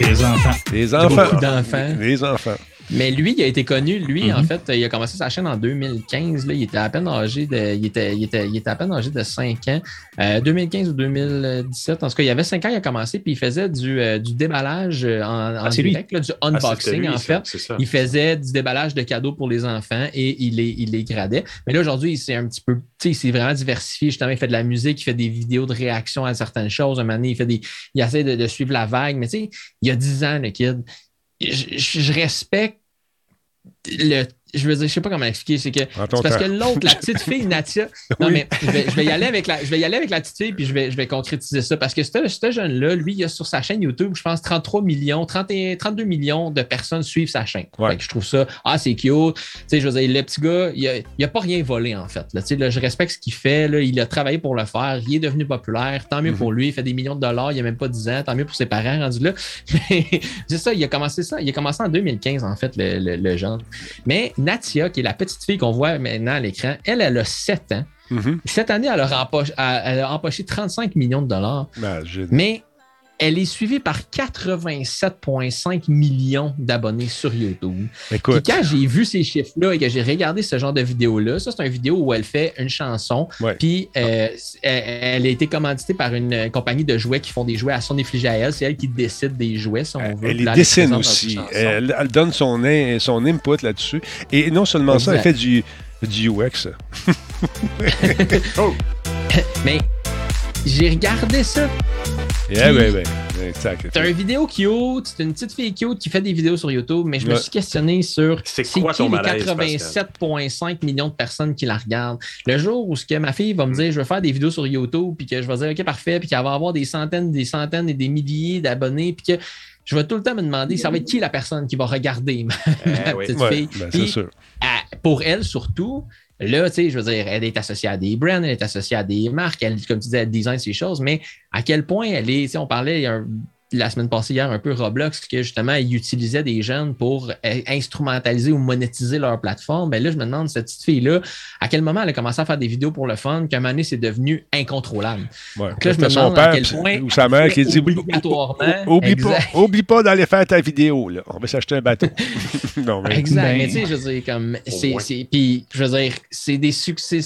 Les enfants. Les Beaucoup enfants. d'enfants. Les enfants. Mais lui, il a été connu. Lui, Mhm. en fait, il a commencé sa chaîne en 2015. Là, il était à peine âgé de, il était, il était, il était à peine âgé de 5 ans. Euh, 2015 ou 2017. En tout cas, il avait 5 ans, il a commencé, puis il faisait du, euh, du déballage euh, en, en Ah, direct, là, du Ah, unboxing, lui, en fait. Ça. Il faisait du déballage de cadeaux pour les enfants et il les, il les gradait. Mais là, aujourd'hui, il s'est un petit peu, tu sais, il s'est vraiment diversifié. Justement, il fait de la musique, il fait des vidéos de réaction à certaines choses. Un moment donné, il fait des, il essaie de, de suivre la vague. Mais tu sais, il y a 10 ans, le kid. Je, je- respecte le. Je veux dire, je sais pas comment expliquer, c'est que c'est parce que l'autre, la petite fille, Natia. Non, Oui. mais je vais, je vais y aller avec la, je vais y aller avec la petite fille, puis je vais, je vais concrétiser ça. Parce que ce jeune-là, lui, il a sur sa chaîne YouTube, je pense, 33 millions, 31, 32 millions de personnes suivent sa chaîne. Ouais. Fait que je trouve ça, ah, c'est cute. Tu sais, je veux dire, le petit gars, il a, il a pas rien volé, en fait. Là, Tu sais, là, je respecte ce qu'il fait. Là, il a travaillé pour le faire. Il est devenu populaire. Tant mieux Mhm. pour lui. Il fait des millions de dollars. Il a même pas 10 ans. Tant mieux pour ses parents rendus là. Mais c'est ça, il a commencé ça. Il a commencé en 2015, en fait, le, le, le genre. Mais Natia, qui est la petite fille qu'on voit maintenant à l'écran, elle, elle a 7 ans. Mhm. Cette année, elle a, rempoché, elle a empoché 35 millions de dollars. Imagine. Mais elle est suivie par 87,5 millions d'abonnés sur YouTube. Écoute. Puis quand j'ai vu ces chiffres-là et que j'ai regardé ce genre de vidéo-là, ça, c'est une vidéo où elle fait une chanson. Ouais. Puis euh, elle, elle a été commanditée par une compagnie de jouets qui font des jouets à son effigie à elle. C'est elle qui décide des jouets, si on veut. Elle les dessine aussi. Elle, elle donne son, in- son input là-dessus. Et non seulement ça, elle fait du, du UX. Mais j'ai regardé ça. Yeah, ouais, ouais. Exact. C'est une vidéo cute, c'est une petite fille cute qui fait des vidéos sur YouTube, mais je me Ouais. suis questionné sur C'est quoi qui ton les malaise, 87,5 millions de personnes qui la regardent? Le jour où ce que ma fille va me dire, je vais faire des vidéos sur YouTube, puis que je vais dire, OK, parfait, puis qu'elle va avoir des centaines, des centaines et des milliers d'abonnés, puis que je vais tout le temps me demander, ça va être qui la personne qui va regarder ma, Eh ma oui. petite Ouais, fille? ben, Puis, c'est sûr. à- pour elle surtout, là, tu sais, je veux dire, elle est associée à des brands, elle est associée à des marques, elle, comme tu disais, elle design ces choses, mais à quel point elle est, sais, on parlait il y a un- la semaine passée hier un peu Roblox, que justement, ils utilisaient des jeunes pour euh, instrumentaliser ou monétiser leur plateforme. Ben là, je me demande, cette petite fille-là, à quel moment elle a commencé à faire des vidéos pour le fun, qu'à un moment donné, c'est devenu incontrôlable? Ouais. Donc là, je me demande à père quel puis- point ou sa mère qui dit obligatoirement, Oublie pas, oublie pas d'aller faire ta vidéo. Là. On va s'acheter un bateau. non, mais Exact. Ben- mais tu sais, je veux dire, comme. C'est, Ouais. c'est- puis, je veux dire, c'est des succès.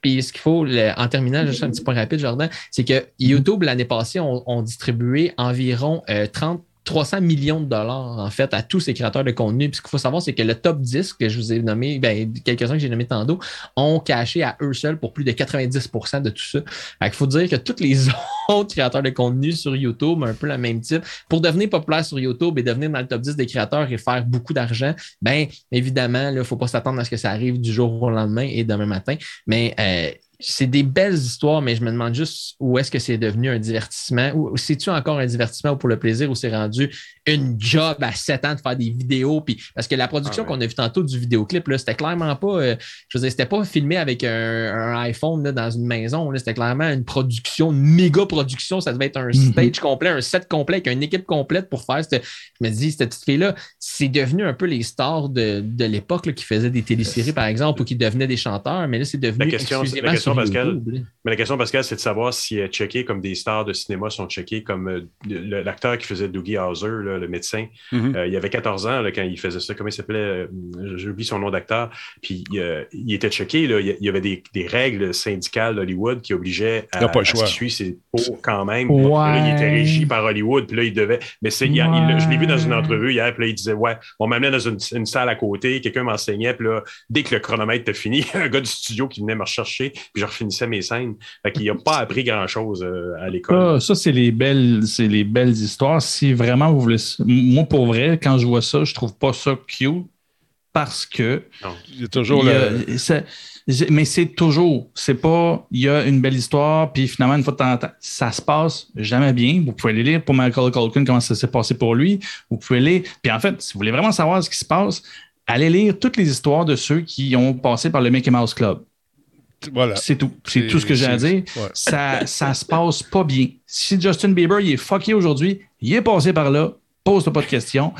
Puis, ce qu'il faut, le- en terminant, juste un petit point rapide, Jordan, c'est que YouTube, l'année passée, ont, ont distribué environ euh, 30. 300 millions de dollars, en fait, à tous ces créateurs de contenu. Puis ce qu'il faut savoir, c'est que le top 10 que je vous ai nommé, ben, quelques-uns que j'ai nommés tantôt, ont caché à eux seuls pour plus de 90% de tout ça. Qu'il faut dire que tous les autres créateurs de contenu sur YouTube, un peu le même type, pour devenir populaire sur YouTube et devenir dans le top 10 des créateurs et faire beaucoup d'argent, ben évidemment, il ne faut pas s'attendre à ce que ça arrive du jour au lendemain et demain matin. Mais euh, c'est des belles histoires, mais je me demande juste où est-ce que c'est devenu un divertissement, ou c'est-tu encore un divertissement ou pour le plaisir, ou c'est rendu une job à 7 ans de faire des vidéos, puis parce que la production Ah ouais. qu'on a vu tantôt du vidéoclip, là, c'était clairement pas, euh, je veux dire, c'était pas filmé avec un, un iPhone là, dans une maison, là, c'était clairement une production, une méga production, ça devait être un Mhm. stage complet, un set complet avec une équipe complète pour faire cette, je me dis, cette petite fille-là, c'est devenu un peu les stars de, de l'époque qui faisaient des téléséries, par exemple, ou qui devenaient des chanteurs, mais là, c'est devenu La question- exclusivement la question, sur Pascal, YouTube. Mais la question, Pascal, c'est de savoir si euh, checké comme des stars de cinéma sont checkés, comme euh, l'acteur qui faisait Doogie Howser, là, le médecin. Mhm. Euh, il avait 14 ans là, quand il faisait ça. Comment il s'appelait? J'ai oublié son nom d'acteur. Puis euh, il était checké. Là, il y avait des, des règles syndicales d'Hollywood qui obligeaient à, Il n'a pas à ce suit ses cours quand même. Ouais. Là, il était régi par Hollywood. Puis là, il devait. Mais c'est, je l'ai vu dans une entrevue hier. Puis là, il disait Ouais, on m'amenait dans une, une salle à côté. Quelqu'un m'enseignait. Puis là, dès que le chronomètre était fini, un gars du studio qui venait me rechercher. Puis je refinissais mes scènes. Fait qu'il n'a pas appris grand-chose euh, à l'école. Ça, ça, c'est les belles, c'est les belles histoires. Si vraiment vous voulez, moi pour vrai, quand je vois ça, je trouve pas ça cute parce que il y a toujours il y a- le. Mais c'est toujours, c'est pas, il y a une belle histoire, puis finalement, une fois de temps en temps, ça se passe jamais bien. Vous pouvez aller lire pour Michael Culkin comment ça s'est passé pour lui. Vous pouvez lire. Puis en fait, si vous voulez vraiment savoir ce qui se passe, allez lire toutes les histoires de ceux qui ont passé par le Mickey Mouse Club. Voilà. C'est tout. C'est tout ce que j'ai à dire. ouais. Ça, ça se passe pas bien. Si Justin Bieber il est fucké aujourd'hui, il est passé par là, pose-toi pas de questions.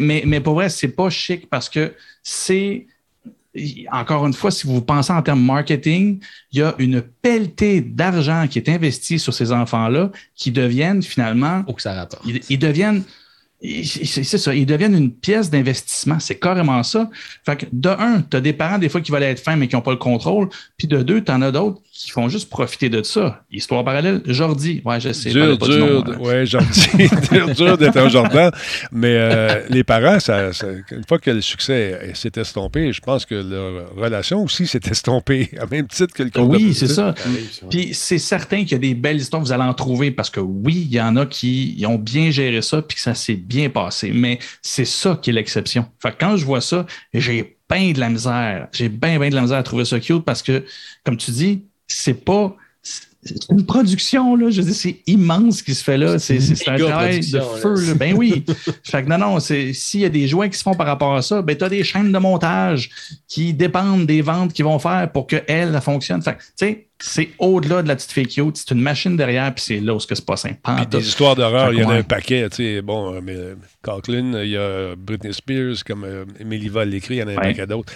Mais, mais pour vrai, c'est pas chic parce que c'est. Encore une fois, si vous pensez en termes marketing, il y a une pelletée d'argent qui est investi sur ces enfants-là qui deviennent finalement Faut que ça rapporte. ils, ils deviennent. c'est ça, ils deviennent une pièce d'investissement. C'est carrément ça. Fait que de un, tu as des parents des fois qui veulent être fins mais qui n'ont pas le contrôle. Puis de deux, tu en as d'autres qui font juste profiter de ça. Histoire parallèle, Jordi. Ouais, je sais. Dur, pas dur, nom, hein. ouais, gentil. dur, dur d'être un Jordan. Mais euh, les parents, ça, ça- une fois que le succès s'est estompé, je pense que leur relation aussi s'est estompée, à même titre que le compte Oui, c'est ça. Puis c'est certain qu'il y a des belles histoires, vous allez en trouver parce que oui, il y en a qui ils ont bien géré ça puis que ça s'est bien passé. Mais c'est ça qui est l'exception. Fait que quand je vois ça, j'ai bien de la misère. J'ai bien, bien de la misère à trouver ça cute parce que, comme tu dis, c'est pas. C'est une production, là. Je veux dire, c'est immense ce qui se fait là. C'est un travail de feu, là. Ben oui. fait que non, non, c'est- s'il y a des jouets qui se font par rapport à ça, ben tu as des chaînes de montage qui dépendent des ventes qu'ils vont faire pour qu'elle, elle fonctionne. Fait tu sais, c'est au-delà de la petite fake cute. C'est une machine derrière, puis c'est là où ce que c'est pas Pantoute. des histoires d'horreur, il y en a ouais. un paquet. Tu sais, bon, euh, mais euh, Coughlin, il y a Britney Spears, comme euh, Emily Vol l'écrit, il y en a un paquet d'autres.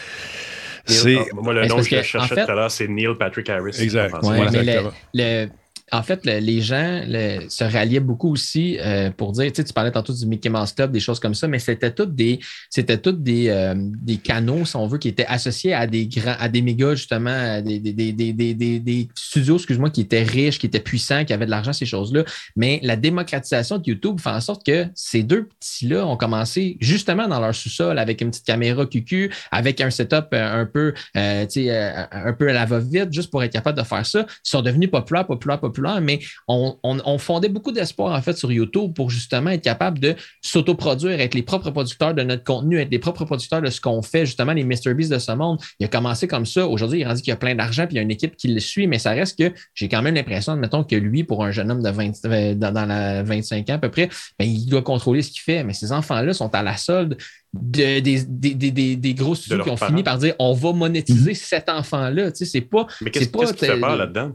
C'est. ah, moi, le nom que je cherchais en fait- tout à l'heure, c'est Neil Patrick Harris. Exact. Je pense. Ouais, Voilà, mais le, exactement. le- en fait, les gens se ralliaient beaucoup aussi euh, pour dire, tu sais, tu parlais tantôt du Mickey Mouse Club, des choses comme ça, mais c'était toutes des, c'était euh, des canaux, si on veut, qui étaient associés à des grands, à des méga, justement, des, des, studios, excuse-moi, qui étaient riches, qui étaient puissants, qui avaient de l'argent, ces choses-là. Mais la démocratisation de YouTube fait en sorte que ces deux petits-là ont commencé justement dans leur sous-sol avec une petite caméra QQ, avec un setup un peu, un peu à la va-vite, juste pour être capable de faire ça. Ils sont devenus populaires, populaires, populaires, mais on, fondait beaucoup d'espoir, en fait, sur YouTube pour justement être capable de s'autoproduire, être les propres producteurs de notre contenu, être les propres producteurs de ce qu'on fait, justement, les MrBeast de ce monde. Il a commencé comme ça. Aujourd'hui, il a dit qu'il y a plein d'argent, puis il y a une équipe qui le suit, mais ça reste que j'ai quand même l'impression, admettons, que lui, pour un jeune homme de 20, euh, dans, la 25 ans à peu près, ben, il doit contrôler ce qu'il fait. Mais ces enfants-là sont à la solde des, des, gros studios qui ont fini par dire on va monétiser cet enfant-là. Tu sais, c'est pas. Mais qu'est-ce qui fait peur là-dedans?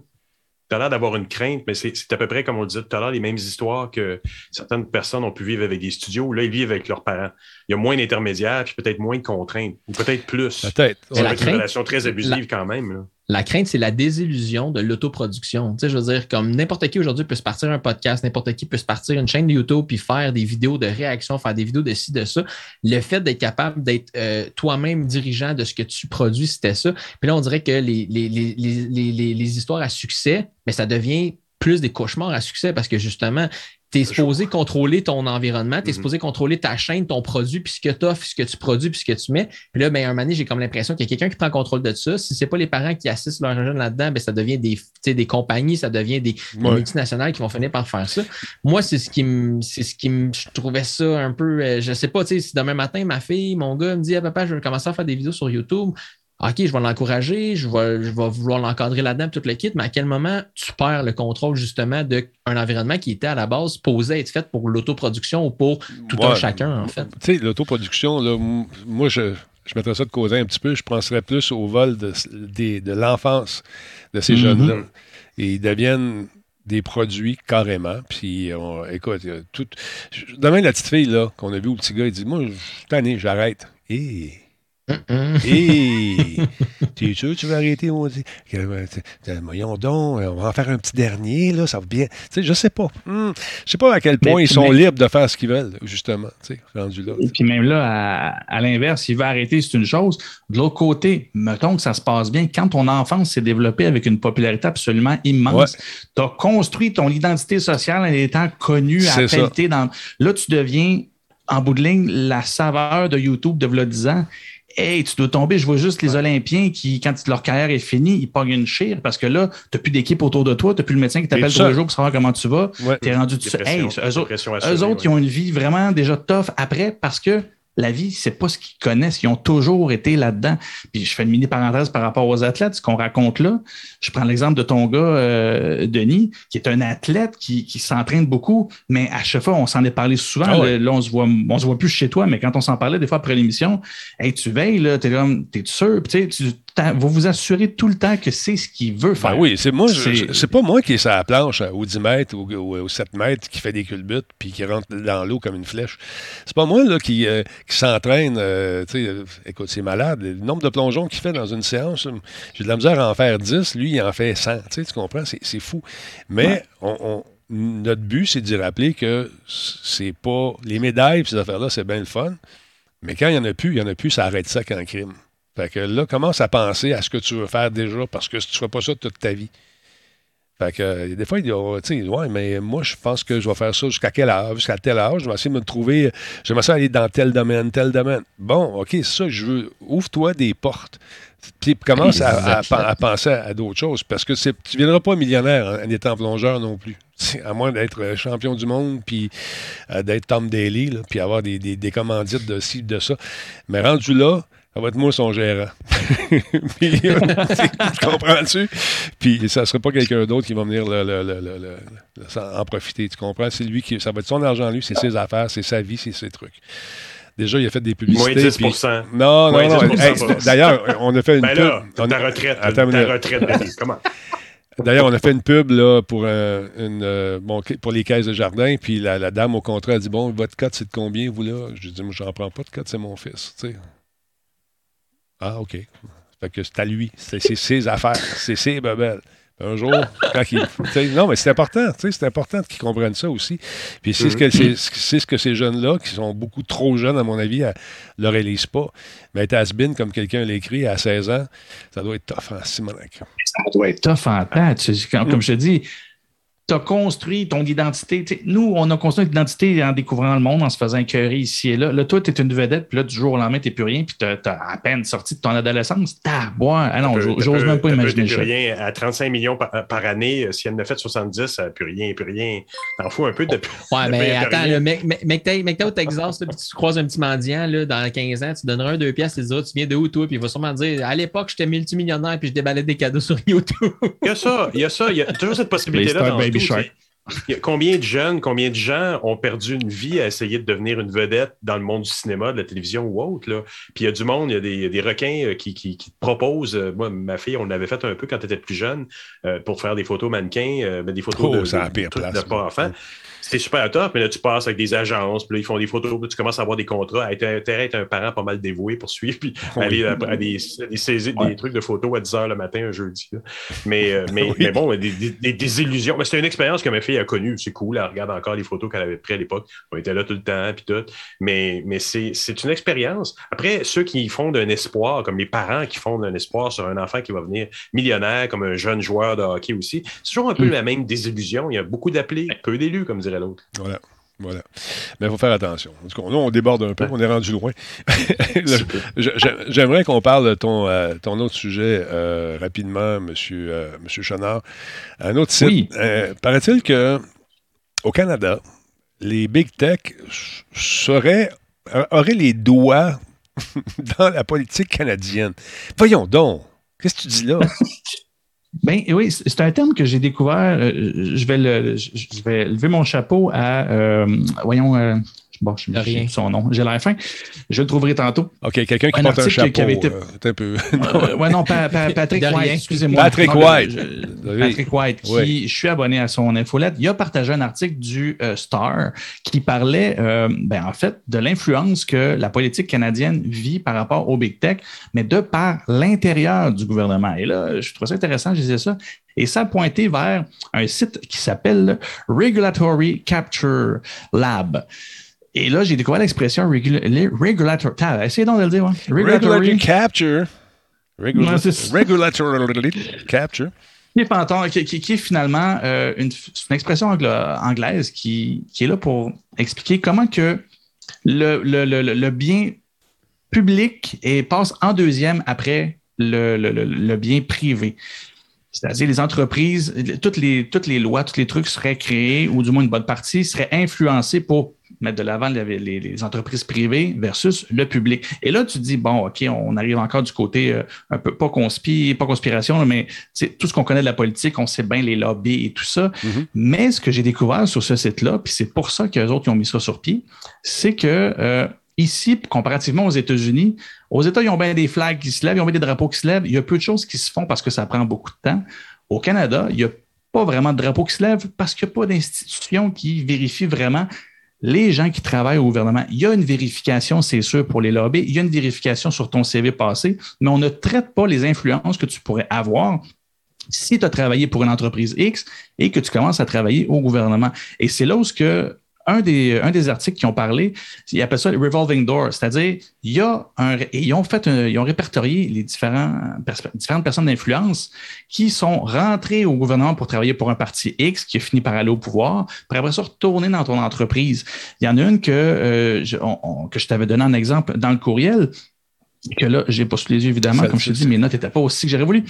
Tu as l'air d'avoir une crainte, mais c'est à peu près comme on le disait tout à l'heure, les mêmes histoires que certaines personnes ont pu vivre avec des studios. Là, ils vivent avec leurs parents. Il y a moins d'intermédiaires, puis peut-être moins de contraintes, ou peut-être plus. Peut-être. C'est une relation très abusive quand même. Là. La crainte, c'est la désillusion de l'autoproduction. Tu sais, je veux dire, comme n'importe qui aujourd'hui peut se partir un podcast, n'importe qui peut se partir une chaîne YouTube puis faire des vidéos de réaction, faire des vidéos de ci, de ça. Le fait d'être capable d'être euh, toi-même dirigeant de ce que tu produis, c'était ça. Puis là, on dirait que les, les, histoires à succès, mais ça devient plus des cauchemars à succès parce que justement, tu es supposé contrôler ton environnement, tu es mm-hmm. supposé contrôler ta chaîne, ton produit, puis ce que tu offres, ce que tu produis, puis ce que tu mets. Puis là, ben, un moment donné, j'ai comme l'impression qu'il y a quelqu'un qui prend contrôle de ça. Si c'est pas les parents qui assistent leur jeune là-dedans, ben, ça devient des, des compagnies, ça devient des, multinationales qui vont finir par faire ça. Moi, c'est ce qui me, c'est ce qui me, je trouvais ça un peu, euh, je sais pas, tu sais, si demain matin, ma fille, mon gars me dit, ah, papa, je vais commencer à faire des vidéos sur YouTube, OK, je vais l'encourager, je vais, je vais vouloir l'encadrer là-dedans, tout le kit, mais à quel moment tu perds le contrôle justement d'un environnement qui était à la base posé être fait pour l'autoproduction ou pour tout un chacun, en fait? Tu sais, l'autoproduction, moi, je, je mettrais ça de causer un petit peu, je penserais plus au vol de, de, l'enfance de ces mm-hmm. jeunes-là. Et ils deviennent des produits carrément. Puis, on, écoute, tout. Demain, la petite fille là, qu'on a vu, le petit gars, il dit Moi, je suis tanné, j'arrête. Et Hé! tu es sûr que tu vas arrêter? On dit, voyons donc, on va en faire un petit dernier, là, ça va bien. Tu sais, je sais pas. Hmm. Je sais pas à quel point ils sont libres de faire ce qu'ils veulent, justement, tu sais, rendu là. Et puis même là, à, l'inverse, s'il veut arrêter, c'est une chose. De l'autre côté, mettons que ça se passe bien. Quand ton enfance s'est développée avec une popularité absolument immense, tu as construit ton identité sociale en étant connu, appelé dans. Là, tu deviens en bout de ligne, la saveur de YouTube de 10 ans. Hey, tu dois tomber. Je vois juste les Olympiens qui, quand leur carrière est finie, ils pognent une chire parce que là, tu n'as plus d'équipe autour de toi, tu n'as plus le médecin qui t'appelle tous les jours pour savoir comment tu vas. Tu es rendu tout seul. Hey, eux, autres, ils ont une vie vraiment déjà tough après parce que la vie, c'est pas ce qu'ils connaissent. Ils ont toujours été là-dedans. Puis je fais une mini parenthèse par rapport aux athlètes, ce qu'on raconte là. Je prends l'exemple de ton gars, euh, Denis, qui est un athlète qui, qui s'entraîne beaucoup, mais à chaque fois, on s'en est parlé souvent. Ah là, on se voit, on se voit plus chez toi, mais quand on s'en parlait des fois après l'émission, hey, tu veilles, là, t'es comme, t'es sûr, tu sais, vous vous assurez tout le temps que c'est ce qu'il veut faire. Ben oui, c'est moi, c'est pas moi qui est sur la planche au 10 mètres ou au, 7 mètres qui fait des culbutes puis qui rentre dans l'eau comme une flèche. C'est pas moi là, qui, euh, qui s'entraîne. Euh, euh, écoute, c'est malade. Le nombre de plongeons qu'il fait dans une séance, j'ai de la misère à en faire 10. Lui, il en fait 100. Tu comprends? C'est fou. Mais on, notre but, c'est de rappeler que c'est pas. Les médailles ces affaires-là, c'est bien le fun. Mais quand il n'y en a plus, il n'y en a plus, ça arrête ça qu'un crime. Fait que là, commence à penser à ce que tu veux faire déjà, parce que si tu ne fais pas ça toute ta vie. Fait que euh, des fois, il dit, oh, ouais, mais moi, je pense que je vais faire ça jusqu'à quel âge, jusqu'à tel âge. Je vais essayer de me trouver, j'aimerais ça aller dans tel domaine, tel domaine. Bon, OK, c'est ça, je veux, ouvre-toi des portes. Puis commence à, penser à, d'autres choses, parce que tu ne viendras pas millionnaire en, étant plongeur non plus. À moins d'être euh, champion du monde, puis euh, d'être Tom Daly, puis avoir des, des, des commandites de ci, de ça. Mais rendu là, ça va être moi son gérant. puis, tu comprends-tu? Puis ça ne sera pas quelqu'un d'autre qui va venir en profiter. Tu comprends? C'est lui qui. Ça va être son argent, lui, c'est ses affaires, c'est sa vie, c'est ses trucs. Déjà, il a fait des publicités. Moins 10 puis... Non, non, non. D'ailleurs, on a fait une ben là, pub. Ta retraite. ta retraite, comment? D'ailleurs, on a fait une pub là, pour, euh, une, euh, bon, pour les caisses de jardin, puis la, dame au contrat a dit Bon, votre cote, c'est de combien, vous là? Je dis Moi, j'en prends pas de cote, c'est mon fils. Tu sais. Ah, OK. Fait que c'est à lui. C'est ses affaires. C'est ses bebelles. Un jour, quand ils, non, mais c'est important, c'est important qu'ils comprennent ça aussi. Puis c'est ce, que, c'est, ce que ces jeunes-là, qui sont beaucoup trop jeunes, à mon avis, ne réalisent pas. Mais être has comme quelqu'un l'écrit à 16 ans, ça doit être tough en Simonac. Ça doit être tough en tête. Comme je te dis, tu as construit ton identité. nous, on a construit notre identité en découvrant le monde, en se faisant écœurer ici et là. Là, toi, tu es une vedette, puis là, du jour au lendemain, tu plus rien, puis tu as, à peine sorti de ton adolescence. T'as boire. Ah non, j'ose même pas imaginer ça. rien. À 35 millions par, année, euh, si elle ne fait 70, ça n'a plus rien, plus rien. T'en fous un peu de. Ouais, mais attends, le mec, mec, t'es au Texas, puis tu croises un petit mendiant là, dans 15 ans, tu donneras un, deux pièces, tu diras, tu viens de où, toi, puis il va sûrement dire, à l'époque, j'étais multimillionnaire, puis je déballais des cadeaux sur YouTube. Il y a ça, il y a ça, il y a toujours cette possibilité-là. Combien de jeunes, combien de gens ont perdu une vie à essayer de devenir une vedette dans le monde du cinéma, de la télévision ou autre? Là? Puis il y a du monde, il y a des, requins euh, qui, qui, te proposent. Euh, moi, ma fille, on l'avait fait un peu quand elle était plus jeune euh, pour faire des photos mannequins, ben, des photos oh, de, de, de, pas c'est super top, mais là, tu passes avec des agences, puis là, ils font des photos, puis tu commences à avoir des contrats. Tu intérêt à être un parent pas mal dévoué pour suivre, puis aller à, des, des, trucs de photos à 10 h le matin, un jeudi. Mais, euh, mais, mais, bon, des, des, illusions. Mais c'est une expérience que ma fille a connue. C'est cool. Elle regarde encore les photos qu'elle avait prises à l'époque. On était là tout le temps, puis tout. Mais, mais c'est une expérience. Après, ceux qui font d'un espoir, comme les parents qui font d'un espoir sur un enfant qui va venir millionnaire, comme un jeune joueur de hockey aussi, c'est toujours un peu mm. la même désillusion. Il y a beaucoup d'appelés, peu d'élus, comme dirait l'autre. Voilà. Voilà. Mais il faut faire attention. Là, on déborde un peu, on est rendu loin. J'aimerais qu'on parle de ton, euh, ton autre sujet euh, rapidement, M. Monsieur, euh, monsieur Chenard. Un autre site. Paraît-il que au Canada, les big tech seraient, auraient les doigts dans la politique canadienne. Voyons donc. Qu'est-ce que tu dis là? Ben oui, c'est un terme que j'ai découvert. Euh, je vais, le, je vais lever mon chapeau à, euh, voyons, euh, Bon, je me rien. son nom. J'ai l'air fin. Je le trouverai tantôt. OK, quelqu'un qui porte un chapeau. Qui avait été... un peu... ouais, non, Patrick White, excusez-moi. Patrick White. Patrick White, qui, je suis abonné à son infolette. Il a partagé un article du Star qui parlait, ben, en fait, de l'influence que la politique canadienne vit par rapport au Big Tech, mais de par l'intérieur du gouvernement. Et là, je trouve ça intéressant, je disais ça. Et ça a pointé vers un site qui s'appelle Regulatory Capture Lab. Et là, j'ai découvert l'expression regulatory. Essayez donc de le dire. Regulatory, capture. regulatory capture. Qui, qui, qui, est finalement euh, une, une, expression anglaise qui, qui, est là pour expliquer comment que le, le, le, le bien public et passe en deuxième après le, bien privé. C'est-à-dire les entreprises, toutes les, toutes les lois, tous les trucs seraient créés, ou du moins une bonne partie, seraient influencés pour mettre de l'avant les, les, entreprises privées versus le public. Et là, tu te dis, bon, OK, on arrive encore du côté euh, un peu, pas, conspi, pas conspiration, mais tout ce qu'on connaît de la politique, on sait bien les lobbies et tout ça. Mm-hmm. Mais ce que j'ai découvert sur ce site-là, puis c'est pour ça qu'eux autres ont mis ça sur pied, c'est que euh, ici, comparativement aux États-Unis, aux États, ils ont bien des flags qui se lèvent, ils ont bien des drapeaux qui se lèvent. Il y a peu de choses qui se font parce que ça prend beaucoup de temps. Au Canada, il n'y a pas vraiment de drapeaux qui se lèvent parce qu'il n'y a pas d'institution qui vérifie vraiment les gens qui travaillent au gouvernement, il y a une vérification, c'est sûr, pour les lobbies, il y a une vérification sur ton CV passé, mais on ne traite pas les influences que tu pourrais avoir si tu as travaillé pour une entreprise X et que tu commences à travailler au gouvernement. Et c'est là où ce que un des, un des articles qui ont parlé, ils appellent ça le revolving door, c'est-à-dire il y a un, ils ont fait, ils ont répertorié les différents, différentes personnes d'influence qui sont rentrées au gouvernement pour travailler pour un parti X qui a fini par aller au pouvoir, pour après ça retourner dans ton entreprise. Il y en a une que, euh, je, que je t'avais donné un exemple dans le courriel que là, j'ai pas sous les yeux, évidemment, comme je te dis, mes notes n'étaient pas aussi que j'aurais voulu.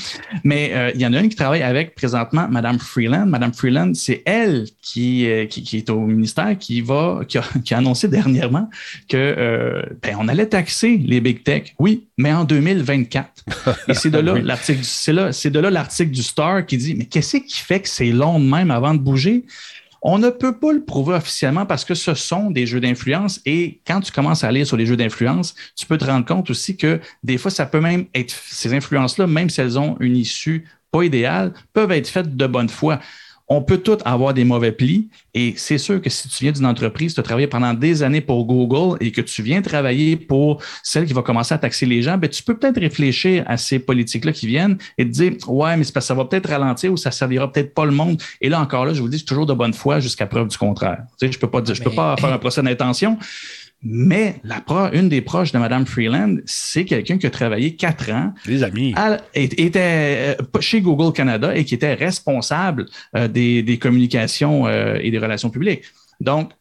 Mais euh, il y en a une qui travaille avec présentement Madame Freeland. Madame Freeland, c'est elle qui, euh, qui, est au ministère qui va, qui a, qui a annoncé dernièrement que euh, ben, on allait taxer les big tech. Oui, mais en 2024. Et c'est de là l'article, c'est là, c'est de là l'article du Star qui dit, mais qu'est-ce qui fait que c'est long de même avant de bouger? On ne peut pas le prouver officiellement parce que ce sont des jeux d'influence et quand tu commences à lire sur les jeux d'influence, tu peux te rendre compte aussi que des fois, ça peut même être, ces influences-là, même si elles ont une issue pas idéale, peuvent être faites de bonne foi. On peut tous avoir des mauvais plis. Et c'est sûr que si tu viens d'une entreprise, tu as travaillé pendant des années pour Google et que tu viens travailler pour celle qui va commencer à taxer les gens, ben, tu peux peut-être réfléchir à ces politiques-là qui viennent et te dire, ouais, mais parce que ça va peut-être ralentir ou ça servira peut-être pas le monde. Et là, encore là, je vous dis, c'est toujours de bonne foi jusqu'à preuve du contraire. Tu sais, je peux pas dire, je peux pas faire un procès d'intention. Mais la pro, une des proches de Mme Freeland, c'est quelqu'un qui a travaillé quatre ans. Des amis. était euh, chez Google Canada et qui était responsable euh, des, communications euh, et des relations publiques. Donc,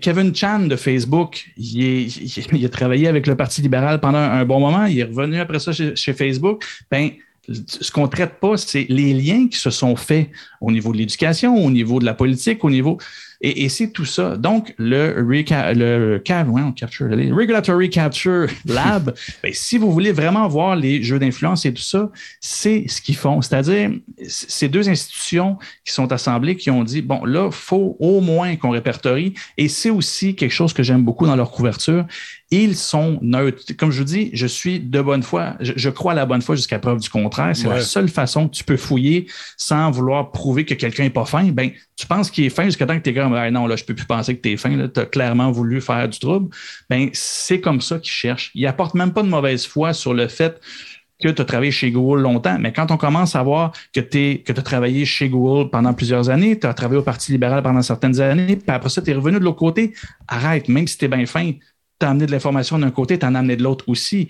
Kevin Chan de Facebook, il, a travaillé avec le Parti libéral pendant un bon moment. Il est revenu après ça chez, chez Facebook. Ben, ce qu'on ne traite pas, c'est les liens qui se sont faits au niveau de l'éducation, au niveau de la politique, au niveau. Et, c'est tout ça. Donc, le, le capture, Regulatory Capture Lab, ben, si vous voulez vraiment voir les jeux d'influence et tout ça, c'est ce qu'ils font. C'est-à-dire, ces deux institutions qui sont assemblées qui ont dit, bon, là, il faut au moins qu'on répertorie. Et c'est aussi quelque chose que j'aime beaucoup dans leur couverture. Ils sont neutres. Comme je vous dis, je suis de bonne foi. Je, crois à la bonne foi jusqu'à preuve du contraire. C'est la seule façon que tu peux fouiller sans vouloir prouver que quelqu'un n'est pas fin. Ben, tu penses qu'il est fin jusqu'à temps que tu es comme non, là, je peux plus penser que tu es fin, tu as clairement voulu faire du trouble. Ben, c'est comme ça qu'ils cherchent. Ils apportent même pas de mauvaise foi sur le fait que tu as travaillé chez Google longtemps, mais quand on commence à voir que tu as travaillé chez Google pendant plusieurs années, tu as travaillé au Parti libéral pendant certaines années, puis après ça, tu es revenu de l'autre côté, arrête, même si tu es bien fin, tu as amené de l'information d'un côté, tu en as amené de l'autre aussi.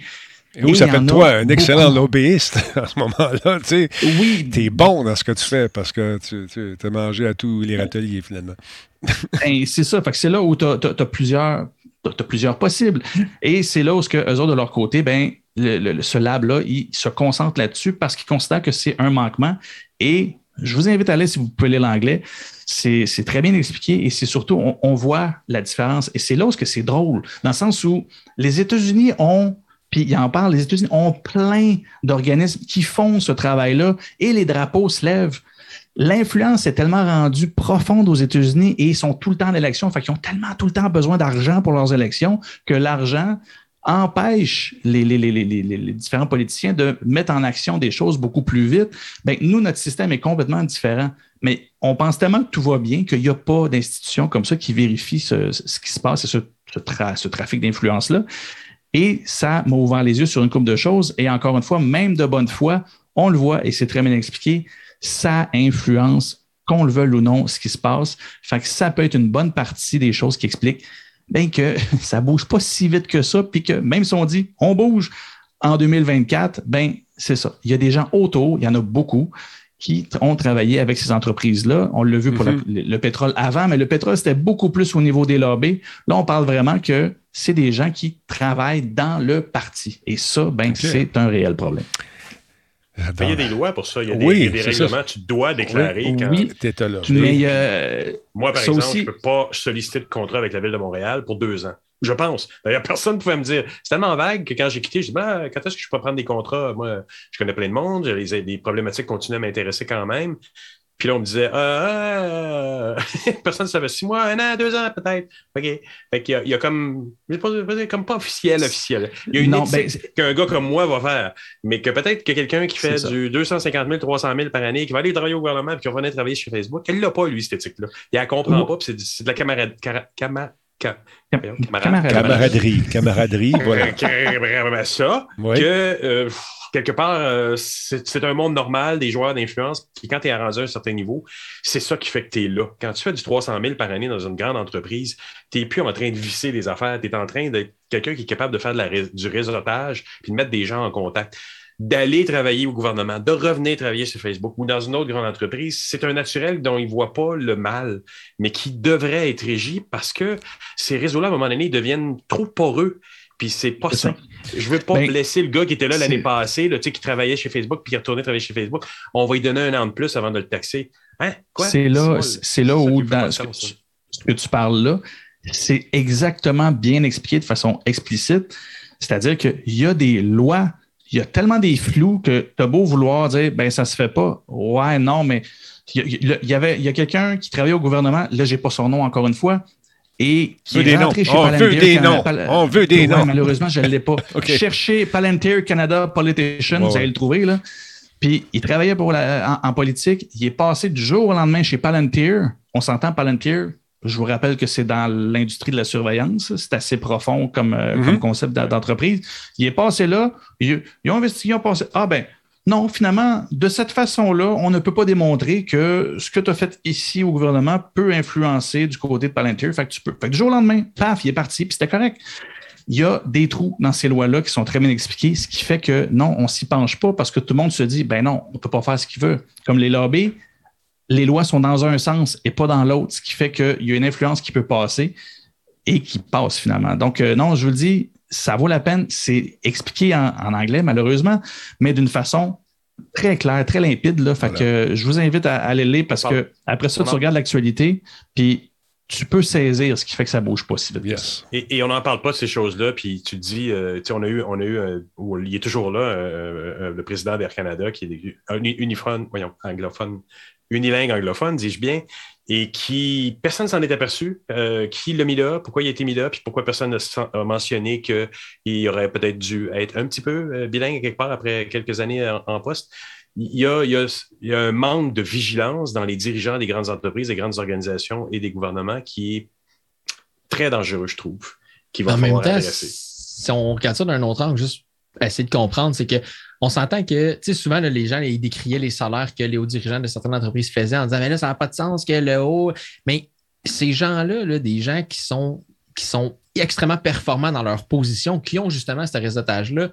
Et où s'appelle-toi un excellent lobbyiste à ce moment-là? Tu sais, oui. Tu es bon dans ce que tu fais parce que tu, tu as mangé à tous les râteliers finalement. Ben, c'est ça. c'est là où tu as, plusieurs. plusieurs possibles. Et c'est là où, que, eux autres, de leur côté, ben, ce lab-là, ils se concentrent là-dessus parce qu'ils considèrent que c'est un manquement. Et je vous invite à aller, si vous pouvez lire l'anglais, c'est très bien expliqué et c'est surtout, on, on, voit la différence. Et c'est là où c'est drôle, dans le sens où les États-Unis ont puis il en parle, les États-Unis ont plein d'organismes qui font ce travail-là et les drapeaux se lèvent. L'influence est tellement rendue profonde aux États-Unis et ils sont tout le temps en élection, fait qu'ils ont tellement tout le temps besoin d'argent pour leurs élections que l'argent empêche les, différents politiciens de mettre en action des choses beaucoup plus vite. Bien, nous, notre système est complètement différent. Mais on pense tellement que tout va bien qu'il n'y a pas d'institution comme ça qui vérifie ce, qui se passe et ce, ce trafic d'influence-là. Et ça m'a ouvert les yeux sur une couple de choses. Et encore une fois, même de bonne foi, on le voit et c'est très bien expliqué, ça influence, qu'on le veuille ou non, ce qui se passe. Fait que ça peut être une bonne partie des choses qui expliquent bien que ça bouge pas si vite que ça, puis que même si on dit on bouge en 2024, ben c'est ça. Il y a des gens autour, il y en a beaucoup, qui ont travaillé avec ces entreprises-là. On l'a vu pour mm-hmm. le, pétrole avant, mais le pétrole, c'était beaucoup plus au niveau des lobbies. Là, on parle vraiment que c'est des gens qui travaillent dans le parti. Et ça, ben, c'est un réel problème. Il y a des lois pour ça. Il y a des, règlements. Tu dois déclarer quand oui, tu es là. Mais, euh, Moi, par exemple, je ne peux pas solliciter de contrat avec la Ville de Montréal pour deux ans. Je pense. D'ailleurs, personne ne pouvait me dire. C'est tellement vague que quand j'ai quitté, je dis ben, quand est-ce que je peux prendre des contrats? Moi, je connais plein de monde, j'ai des problématiques continuent à m'intéresser quand même. Puis là, on me disait, ah, personne ne savait six mois, un an, deux ans peut-être. OK. Fait qu'il y, a, il y a comme, je pas, comme pas officiel, officiel. Il y a une non, ben, qu'un gars comme moi va faire, mais que peut-être que quelqu'un qui fait du 250 000, 300 000 par année, qui va aller travailler au gouvernement et qui va venir travailler sur Facebook, elle l'a pas, lui, cette éthique-là. Il la comprend pas, puis c'est de la camarade, camaraderie. Camaraderie, voilà. ça, que euh, quelque part, euh, c'est un monde normal des joueurs d'influence qui, quand tu es rendu à un certain niveau, c'est ça qui fait que tu es là. Quand tu fais du 300 000 par année dans une grande entreprise, tu n'es plus en train de visser des affaires, tu es en train d'être quelqu'un qui est capable de faire du réseautage puis de mettre des gens en contact d'aller travailler au gouvernement, de revenir travailler sur Facebook ou dans une autre grande entreprise, c'est un naturel dont ils ne voient pas le mal, mais qui devrait être régi parce que ces réseaux-là, à un moment donné, deviennent trop poreux. Puis c'est pas ça. Je veux pas ben, blesser le gars qui était là l'année passée, là, qui travaillait chez Facebook, puis qui retourné travailler chez Facebook. On va lui donner un an de plus avant de le taxer. Hein? C'est là, c'est là où, dans ce que, tu, parles là, c'est exactement bien expliqué de façon explicite. C'est-à-dire qu'il y a des lois, il y a tellement des flous que tu as beau vouloir dire, ben ça se fait pas. Ouais, non, mais il y, avait, il y a quelqu'un qui travaillait au gouvernement, là, j'ai pas son nom encore une fois, et qui est rentré chez On veut des noms. On veut des noms. Malheureusement, je ne l'ai pas. Cherchez Palantir Canada Politician, vous allez le trouver. Là. Puis il travaillait pour la, en, politique. Il est passé du jour au lendemain chez Palantir. On s'entend Palantir. Je vous rappelle que c'est dans l'industrie de la surveillance. C'est assez profond comme, euh, Mhm. comme concept d'entreprise. Il est passé là. Ils, ils ont investigué, ils ont passé. Ah ben, non, finalement, de cette façon-là, on ne peut pas démontrer que ce que tu as fait ici au gouvernement peut influencer du côté de Palantir. Fait que tu peux. Fait que du jour au lendemain, paf, il est parti, puis c'était correct. Il y a des trous dans ces lois-là qui sont très bien expliqués, ce qui fait que non, on s'y penche pas parce que tout le monde se dit, ben non, on peut pas faire ce qu'il veut. Comme les lobbies, les lois sont dans un sens et pas dans l'autre, ce qui fait qu'il y a une influence qui peut passer et qui passe finalement. Donc, euh, non, je vous le dis, ça vaut la peine. C'est expliqué en, en anglais, malheureusement, mais d'une façon très claire, très limpide. Là. Fait Voilà. que je vous invite à, à aller le lire parce que après ça, tu regardes l'actualité, puis tu peux saisir ce qui fait que ça bouge pas si vite. que ça. Yes. Et, et on n'en parle pas de ces choses-là. Puis tu te dis, euh, tu sais, on a eu, on a eu ou il est toujours là, euh, euh, le président d'Air Canada, qui est un voyons, anglophone, unilingue anglophone, dis-je bien, et qui, personne s'en est aperçu. Euh, qui l'a mis là, pourquoi il a été mis là, puis pourquoi personne n'a mentionné qu'il aurait peut-être dû être un petit peu euh, bilingue quelque part après quelques années en, en poste. Il y, a, il, y a, il y a un manque de vigilance dans les dirigeants des grandes entreprises, des grandes organisations et des gouvernements qui est très dangereux, je trouve, qui va En même temps, adresser. si on regarde ça d'un autre angle, juste essayer de comprendre, c'est que on s'entend que, souvent, là, les gens, ils décriaient les salaires que les hauts dirigeants de certaines entreprises faisaient en disant, mais là, ça n'a pas de sens que le haut. Mais ces gens-là, là, des gens qui sont, qui sont extrêmement performants dans leur position, qui ont justement ce réseautage-là,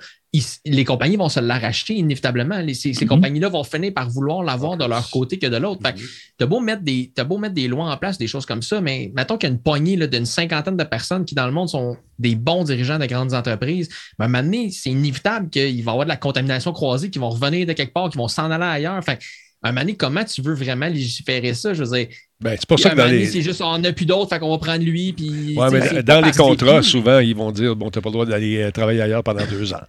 les compagnies vont se l'arracher inévitablement. Les- ces ces Mhm. compagnies-là vont finir par vouloir l'avoir de leur côté que de l'autre. Fait que T'as beau, mettre des, t'as beau mettre des lois en place, des choses comme ça, mais mettons qu'il y a une poignée d'une cinquantaine de personnes qui, dans le monde, sont des bons dirigeants de grandes entreprises. Ben, à un moment donné, c'est inévitable qu'il va y avoir de la contamination croisée, qui vont revenir de quelque part, qui vont s'en aller ailleurs. Fait que, à un moment donné, comment tu veux vraiment légiférer ça? Je veux dire, Ben, c'est pour ça que dans les. c'est juste, on n'a plus d'autres, fait qu'on va prendre lui. Puis, Ouais, mais dans les contrats, souvent, ils vont dire bon, tu n'as pas le droit d'aller euh, travailler ailleurs pendant deux ans.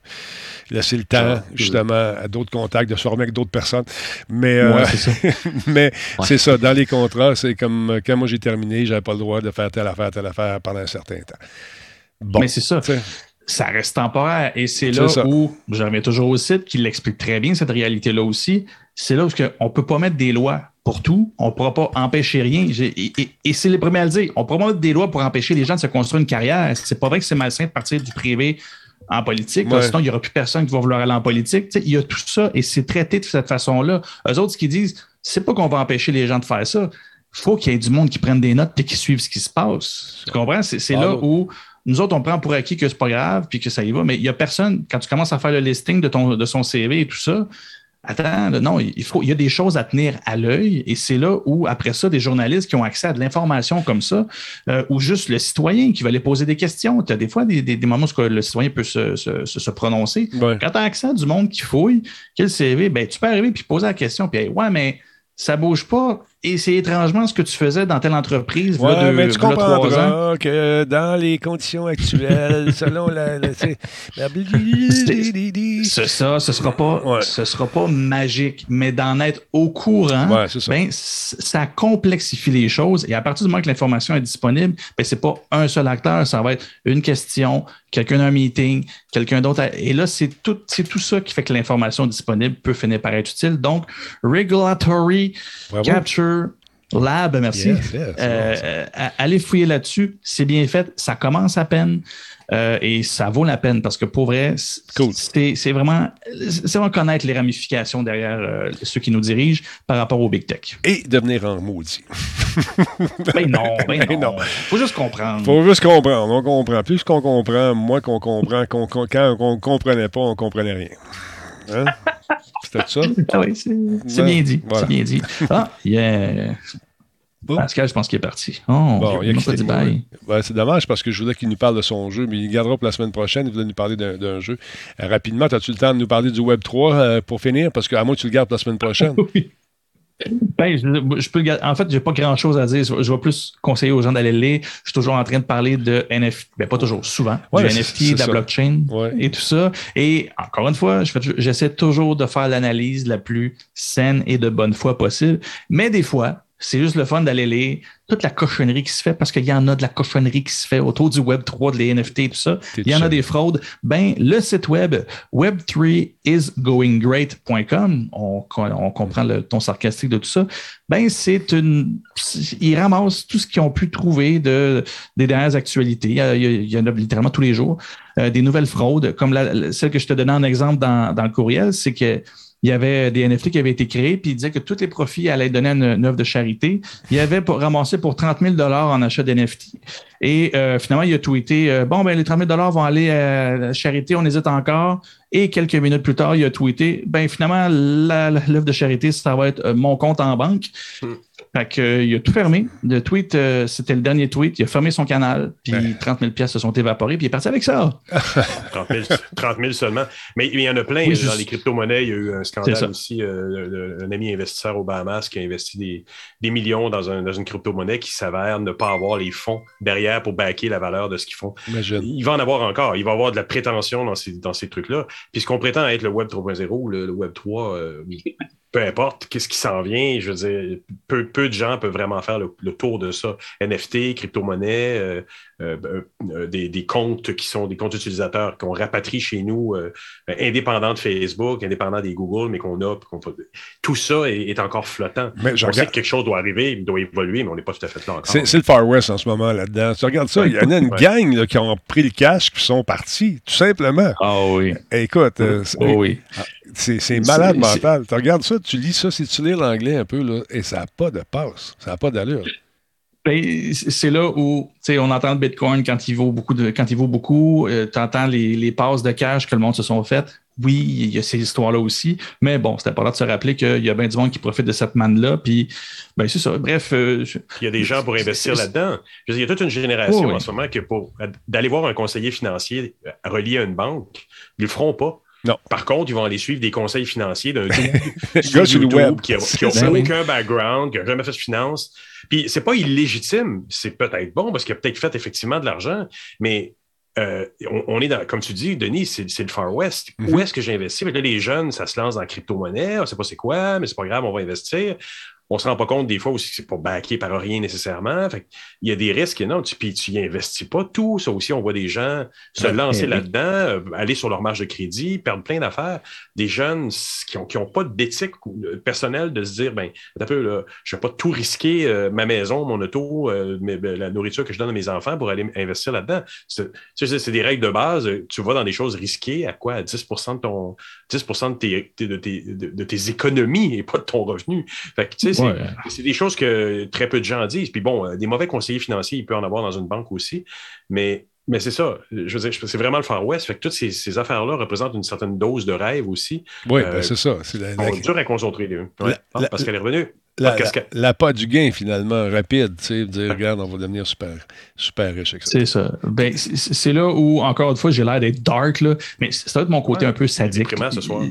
Laisser le temps, Ah, justement, à d'autres contacts, de se former avec d'autres personnes. Mais, euh, Ouais, c'est ça. mais Ouais. c'est ça, dans les contrats, c'est comme euh, quand moi j'ai terminé, j'avais pas le droit de faire telle affaire, telle affaire pendant un certain temps. Bon. Mais c'est ça. Ça reste temporaire. Et c'est là ça. où, je reviens toujours au site, qui l'explique très bien, cette réalité-là aussi. C'est là où on ne peut pas mettre des lois pour tout. On ne pourra pas empêcher rien. Et, et- et c'est les premiers à le dire. On ne pourra pas mettre des lois pour empêcher les gens de se construire une carrière. C'est pas vrai que c'est malsain de partir du privé en politique. Ouais. sinon, il n'y aura plus personne qui va vouloir aller en politique. Il y a tout ça et c'est traité de cette façon-là. Eux autres, ce qu'ils disent, c'est pas qu'on va empêcher les gens de faire ça. Il faut qu'il y ait du monde qui prenne des notes et qui suive ce qui se passe. Tu comprends? C'est là où nous autres, on prend pour acquis que c'est pas grave puis que ça y va, mais il y a personne, quand tu commences à faire le listing de, ton, de son CV et tout ça, attends, là, non, il, faut, il y a des choses à tenir à l'œil et c'est là où, après ça, des journalistes qui ont accès à de l'information comme ça, euh, ou juste le citoyen qui va aller poser des questions. Tu as des fois des, des, des moments où le citoyen peut se, se, se, se prononcer. ouais. Quand tu as accès à du monde qui fouille, quel CV, ben, tu peux arriver puis poser la question, puis hey, ouais, mais ça bouge pas. Et c'est étrangement ce que tu faisais dans telle entreprise. Ouais, deux- mais tu trois ans. comprendras que dans les conditions actuelles, selon la. la, C'est ça, ce sera pas, Ouais. ce sera pas magique, mais d'en être au courant, Ouais, ça. ben, ça complexifie les choses. Et à partir du moment que l'information est disponible, ben, c'est pas un seul acteur, ça va être une question, quelqu'un d'un meeting, quelqu'un d'autre. a- Et là, c'est tout, c'est tout ça qui fait que l'information disponible peut finir par être utile. Donc, regulatory Bravo. capture lab, merci. Yes, yes, c'est Euh, bon, euh, allez fouiller là-dessus, c'est bien fait, ça commence à peine euh, et ça vaut la peine parce que pour vrai, Cool. c'est c'est vraiment, c'est vraiment connaître les ramifications derrière euh, ceux qui nous dirigent par rapport au big tech. Et devenir en maudit. Ben non, ben Ben non. non. Faut juste comprendre. faut juste comprendre. On comprend. Plus qu'on comprend, moins qu'on comprend. qu'on- qu'on- quand on ne comprenait pas, on ne comprenait rien. Hein? C'était ça? Ah oui, c'est Ouais, bien dit. voilà. C'est bien dit. Ah, yeah. Pascal, je pense qu'il est parti. Oh, Bon, il a dit bye. c'est dommage parce que je voulais qu'il nous parle de son jeu, mais il gardera pour la semaine prochaine. Il voulait nous parler d'un d'un jeu. Euh, rapidement, as-tu le temps de nous parler du Web 3 euh, pour finir? Parce qu'à moins que tu le gardes pour la semaine prochaine. Oui. Ben, je, je peux. En fait, j'ai pas grand chose à dire. Je, vais plus conseiller aux gens d'aller le lire. Je suis toujours en train de parler de NFT. Ben, pas toujours, souvent. Ouais, du NFT, de la ça. blockchain Ouais. et tout ça. Et encore une fois, je j'essaie toujours de faire l'analyse la plus saine et de bonne foi possible. Mais des fois, c'est juste le fun d'aller lire toute la cochonnerie qui se fait parce qu'il y en a de la cochonnerie qui se fait autour du Web 3, de les NFT et tout ça. Il y en a des fraudes. Ben, le site web web3isgoinggreat.com, on, on comprend le ton sarcastique de tout ça. Ben, c'est une. Ils ramassent tout ce qu'ils ont pu trouver de, des dernières actualités. Il y, en a littéralement tous les jours. Euh, des nouvelles fraudes, comme la, celle que je te donnais en exemple dans, dans le courriel, c'est que il y avait des NFT qui avaient été créés, puis il disait que tous les profits allaient donnés à une, œuvre de charité. Il avait ramassé pour 30 000 en achat d'NFT. Et euh, finalement, il a tweeté euh, Bon, ben les 30 000 vont aller à la charité, on hésite encore. Et quelques minutes plus tard, il a tweeté Ben finalement, l'œuvre de charité, ça va être euh, mon compte en banque. Fait que, euh, il a tout fermé. Le tweet, euh, c'était le dernier tweet. Il a fermé son canal, puis 30 000 pièces se sont évaporées, puis il est parti avec ça. 30, 000, seulement. Mais il y en a plein dans les crypto-monnaies. Il y a eu un scandale aussi. Euh, un ami investisseur au Bahamas qui a investi des, des millions dans, un, dans une crypto-monnaie qui s'avère ne pas avoir les fonds derrière pour backer la valeur de ce qu'ils font. Il va en avoir encore. Il va avoir de la prétention dans ces, dans ces trucs-là. Puis ce qu'on prétend être le Web 3.0, le, le, Web 3, peu importe qu'est-ce qui s'en vient, je veux dire, peu, peu de gens peuvent vraiment faire le, tour de ça. NFT, crypto-monnaie, euh, euh, euh, des, comptes qui sont des comptes utilisateurs qu'on rapatrie chez nous, indépendants de Facebook, indépendants des Google, mais qu'on a. tout ça est, encore flottant. Mais je on sait que quelque chose doit arriver, il doit évoluer, mais on n'est pas tout à fait là encore. C'est le Far West en ce moment là-dedans. Tu regardes ça, il y en a une gang qui ont pris le cash qui sont partis, tout simplement. Ah oui. écoute, oui. C'est malade mental. Tu regardes ça, tu lis ça, si tu lis l'anglais un peu, là, et ça n'a pas de passe, ça n'a pas d'allure. Ben, c'est là où on entend le Bitcoin quand il vaut beaucoup. De, quand il vaut beaucoup euh, tu entends les, les, passes de cash que le monde se sont faites. Oui, il y a ces histoires-là aussi. Mais bon, c'était pas là de se rappeler qu'il y a bien du monde qui profite de cette manne-là. Puis, ben, c'est ça. Bref. Euh, il y a des gens pour investir là-dedans. Il y a toute une génération en ce moment que pour d'aller voir un conseiller financier relié à une banque, ils le feront pas. Non. Par contre, ils vont aller suivre des conseils financiers d'un sur YouTube qui n'a aucun background, qui n'a jamais fait de finance. Puis c'est pas illégitime, c'est peut-être bon parce qu'il a peut-être fait effectivement de l'argent, mais euh, on, est dans, comme tu dis, Denis, c'est le Far West. Où mm-hmm. est-ce que j'ai investi? Là, les jeunes, ça se lance dans la crypto-monnaie, on ne sait pas c'est quoi, mais c'est pas grave, on va investir on se rend pas compte des fois aussi que c'est pas backé par rien nécessairement. il y a des risques, non, tu, puis tu n'y investis pas tout. Ça aussi, on voit des gens se lancer là-dedans, euh, aller sur leur marge de crédit, perdre plein d'affaires. Des jeunes qui n'ont qui ont pas d'éthique euh, personnelle de se dire, ben, un peu, là, je vais pas tout risquer, euh, ma maison, mon auto, ben, la nourriture que je donne à mes enfants pour aller investir là-dedans. C'est des règles de base. Tu vas dans des choses risquées à quoi? À 10 de ton 10 de tes, de, tes, de, tes économies et pas de ton revenu. Fait que, tu sais, c'est des choses que très peu de gens disent. Puis bon, euh, des mauvais conseillers financiers, il peut en avoir dans une banque aussi. Mais, mais c'est ça. Je veux dire, c'est vraiment le Far West. Fait que toutes ces, affaires-là représentent une certaine dose de rêve aussi. Oui, ben, euh, c'est ça. C'est dur à concentrer. parce qu'elle est revenue la, la, pas du gain, finalement, rapide, tu sais, dire, regarde, on va devenir super, super riche C'est ça. Ben, c'est là où, encore une fois, j'ai l'air d'être dark, là, mais ça va être mon côté un peu sadique. déprimant ce soir.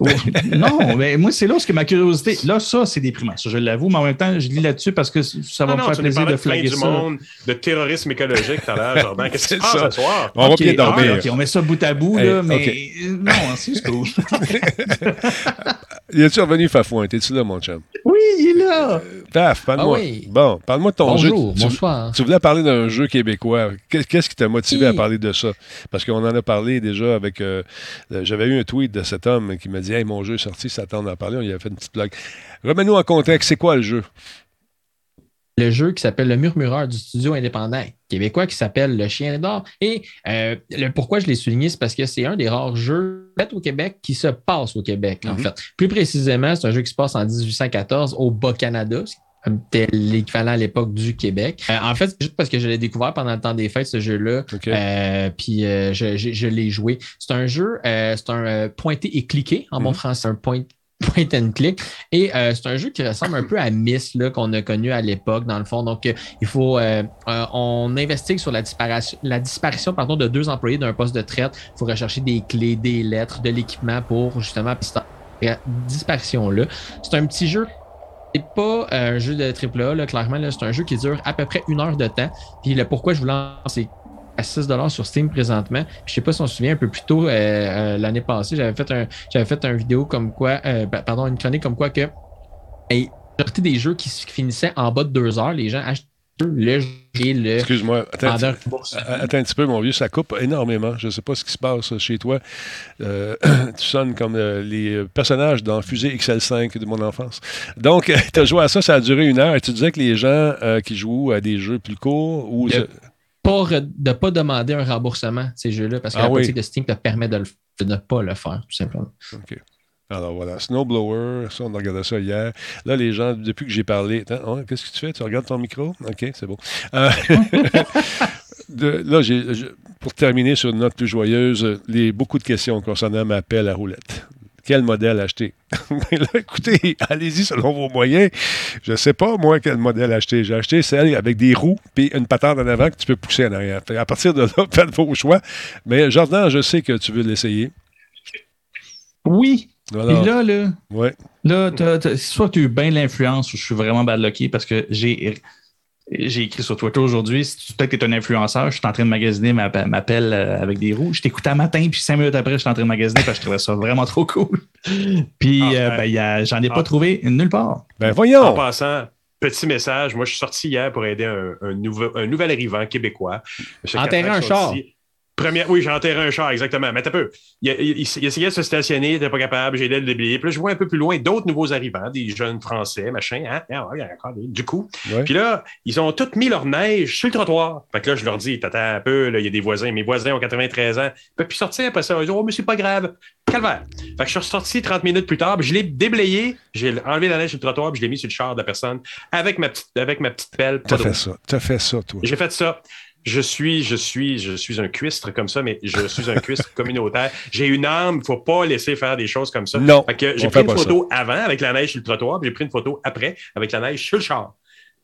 non, mais moi, c'est là où ma curiosité, là, ça, c'est déprimant, ça, je l'avoue, mais en même temps, je lis là-dessus parce que ça va me faire plaisir de flaguer du monde, de terrorisme écologique tout à l'heure, Jordan. Qu'est-ce qui se passe ce soir? On va bien dormir. on met ça bout à bout, là, mais non, c'est cool. Y a-tu revenu Fafouin? T'es-tu là, mon chum? Oui, il est là. Paf, parle-moi. Ah bon, parle-moi de ton Bonjour, jeu. bonsoir. Tu, voulais parler d'un jeu québécois. Qu'est-ce qui t'a motivé à parler de ça? Parce qu'on en a parlé déjà avec. Euh, j'avais eu un tweet de cet homme qui m'a dit Hey, mon jeu est sorti, ça t'en a parlé. On y a fait une petite blague. Remets-nous en contexte, c'est quoi le jeu? Le jeu qui s'appelle Le Murmureur du studio indépendant québécois qui s'appelle Le Chien d'or. Et euh, le pourquoi je l'ai souligné, c'est parce que c'est un des rares jeux faits au Québec qui se passe au Québec, en mhm. fait. Plus précisément, c'est un jeu qui se passe en 1814 au Bas-Canada, c'était l'équivalent à l'époque du Québec. Euh, en fait, c'est juste parce que je l'ai découvert pendant le temps des fêtes, ce jeu-là. Euh, puis je, je l'ai joué. C'est un jeu, c'est un pointé et cliqué en bon mhm. français, un point point and click. Et euh, c'est un jeu qui ressemble un peu à Miss qu'on a connu à l'époque, dans le fond. Donc, euh, il faut. Euh, on investigue sur la disparition, la disparition pardon, de deux employés d'un poste de traite. Il faut rechercher des clés, des lettres, de l'équipement pour justement cette disparition-là. C'est un petit jeu c'est pas un jeu de triple A, clairement. C'est un jeu qui dure à peu près une heure de temps. Puis le pourquoi je vous lance, à 6 sur Steam présentement. Je je sais pas si on se souvient un peu plus tôt euh, euh, l'année passée, j'avais fait un j'avais fait une vidéo comme quoi, euh, ben, pardon, une chronique comme quoi que majorité des jeux qui finissaient en bas de deux heures, les gens achetaient le jeu et le. Excuse-moi, attends, un petit peu, mon vieux, ça coupe énormément. Je ne sais pas ce qui se passe chez toi. Euh, tu sonnes comme euh, les personnages dans Fusée XL5 de mon enfance. Donc, tu as joué à ça, ça a duré une heure. Et tu disais que les gens euh, qui jouent à des jeux plus courts ou. Pas, de pas demander un remboursement, ces jeux-là, parce que Ah la oui. politique de Steam te permet de, le- de ne pas le faire, tout simplement. OK. Alors voilà, Snowblower, ça, on a regardé ça hier. Là, les gens, depuis que j'ai parlé, ouais, qu'est-ce que tu fais? Tu regardes ton micro? OK, c'est bon. Euh, de- là, j'ai- pour terminer sur une note plus joyeuse, les, beaucoup de questions concernant ma pelle à roulette. Quel modèle acheter? Là, écoutez, allez-y selon vos moyens. Je ne sais pas, moi, quel modèle acheter. J'ai acheté celle avec des roues puis une patente en avant que tu peux pousser en arrière. Fait à partir de là, faites vos choix. Mais Jordan, je sais que tu veux l'essayer. Oui. Alors, Puis là, là, ouais. là soit tu as eu bien l'influence ou je suis vraiment bad lucky parce que j'ai. J'ai écrit sur Twitter aujourd'hui, si tu peut-être que tu es un influenceur, je suis en train de magasiner ma, ma pelle euh, avec des roues. Je t'écoutais un matin, puis cinq minutes après, je suis en train de magasiner parce que je trouvais ça vraiment trop cool. Puis Ah, euh, ben, il y a- j'en ai Ah. pas trouvé nulle part. Ben En voyons! passant, petit message. Moi, je suis sorti hier pour aider un, un nouveau, un nouvel arrivant québécois. Enterrer un char. Première, oui, j'ai enterré un char, exactement. Mais t'as peu. Il, il- essayait de se stationner, il n'était pas capable, j'ai aidé à le déblayer. Puis là, je vois un peu plus loin d'autres nouveaux arrivants, des jeunes Français, machin. Hein? Ah, ouais, Du coup, Ouais. puis là, ils ont tous mis leur neige sur le trottoir. Fait que là, je leur dis, t'attends un peu, là, il y a des voisins. Mes voisins ont 93 ans. Ils peuvent plus sortir après ça. Ils disent, oh, mais c'est pas grave. Calvaire. Fait que je suis ressorti 30 minutes plus tard, puis je l'ai déblayé, j'ai enlevé la neige sur le trottoir, puis je l'ai mis sur le char de la personne avec ma petite, avec ma petite pelle. T'as de fait ça. T'as fait ça, toi. j'ai fait ça. Je suis, je suis, je suis un cuistre comme ça, mais je suis un cuistre communautaire. J'ai une âme, il faut pas laisser faire des choses comme ça. Non, Fait que j'ai pris une photo avant avec la neige sur le trottoir, puis j'ai pris une photo après avec la neige sur le char.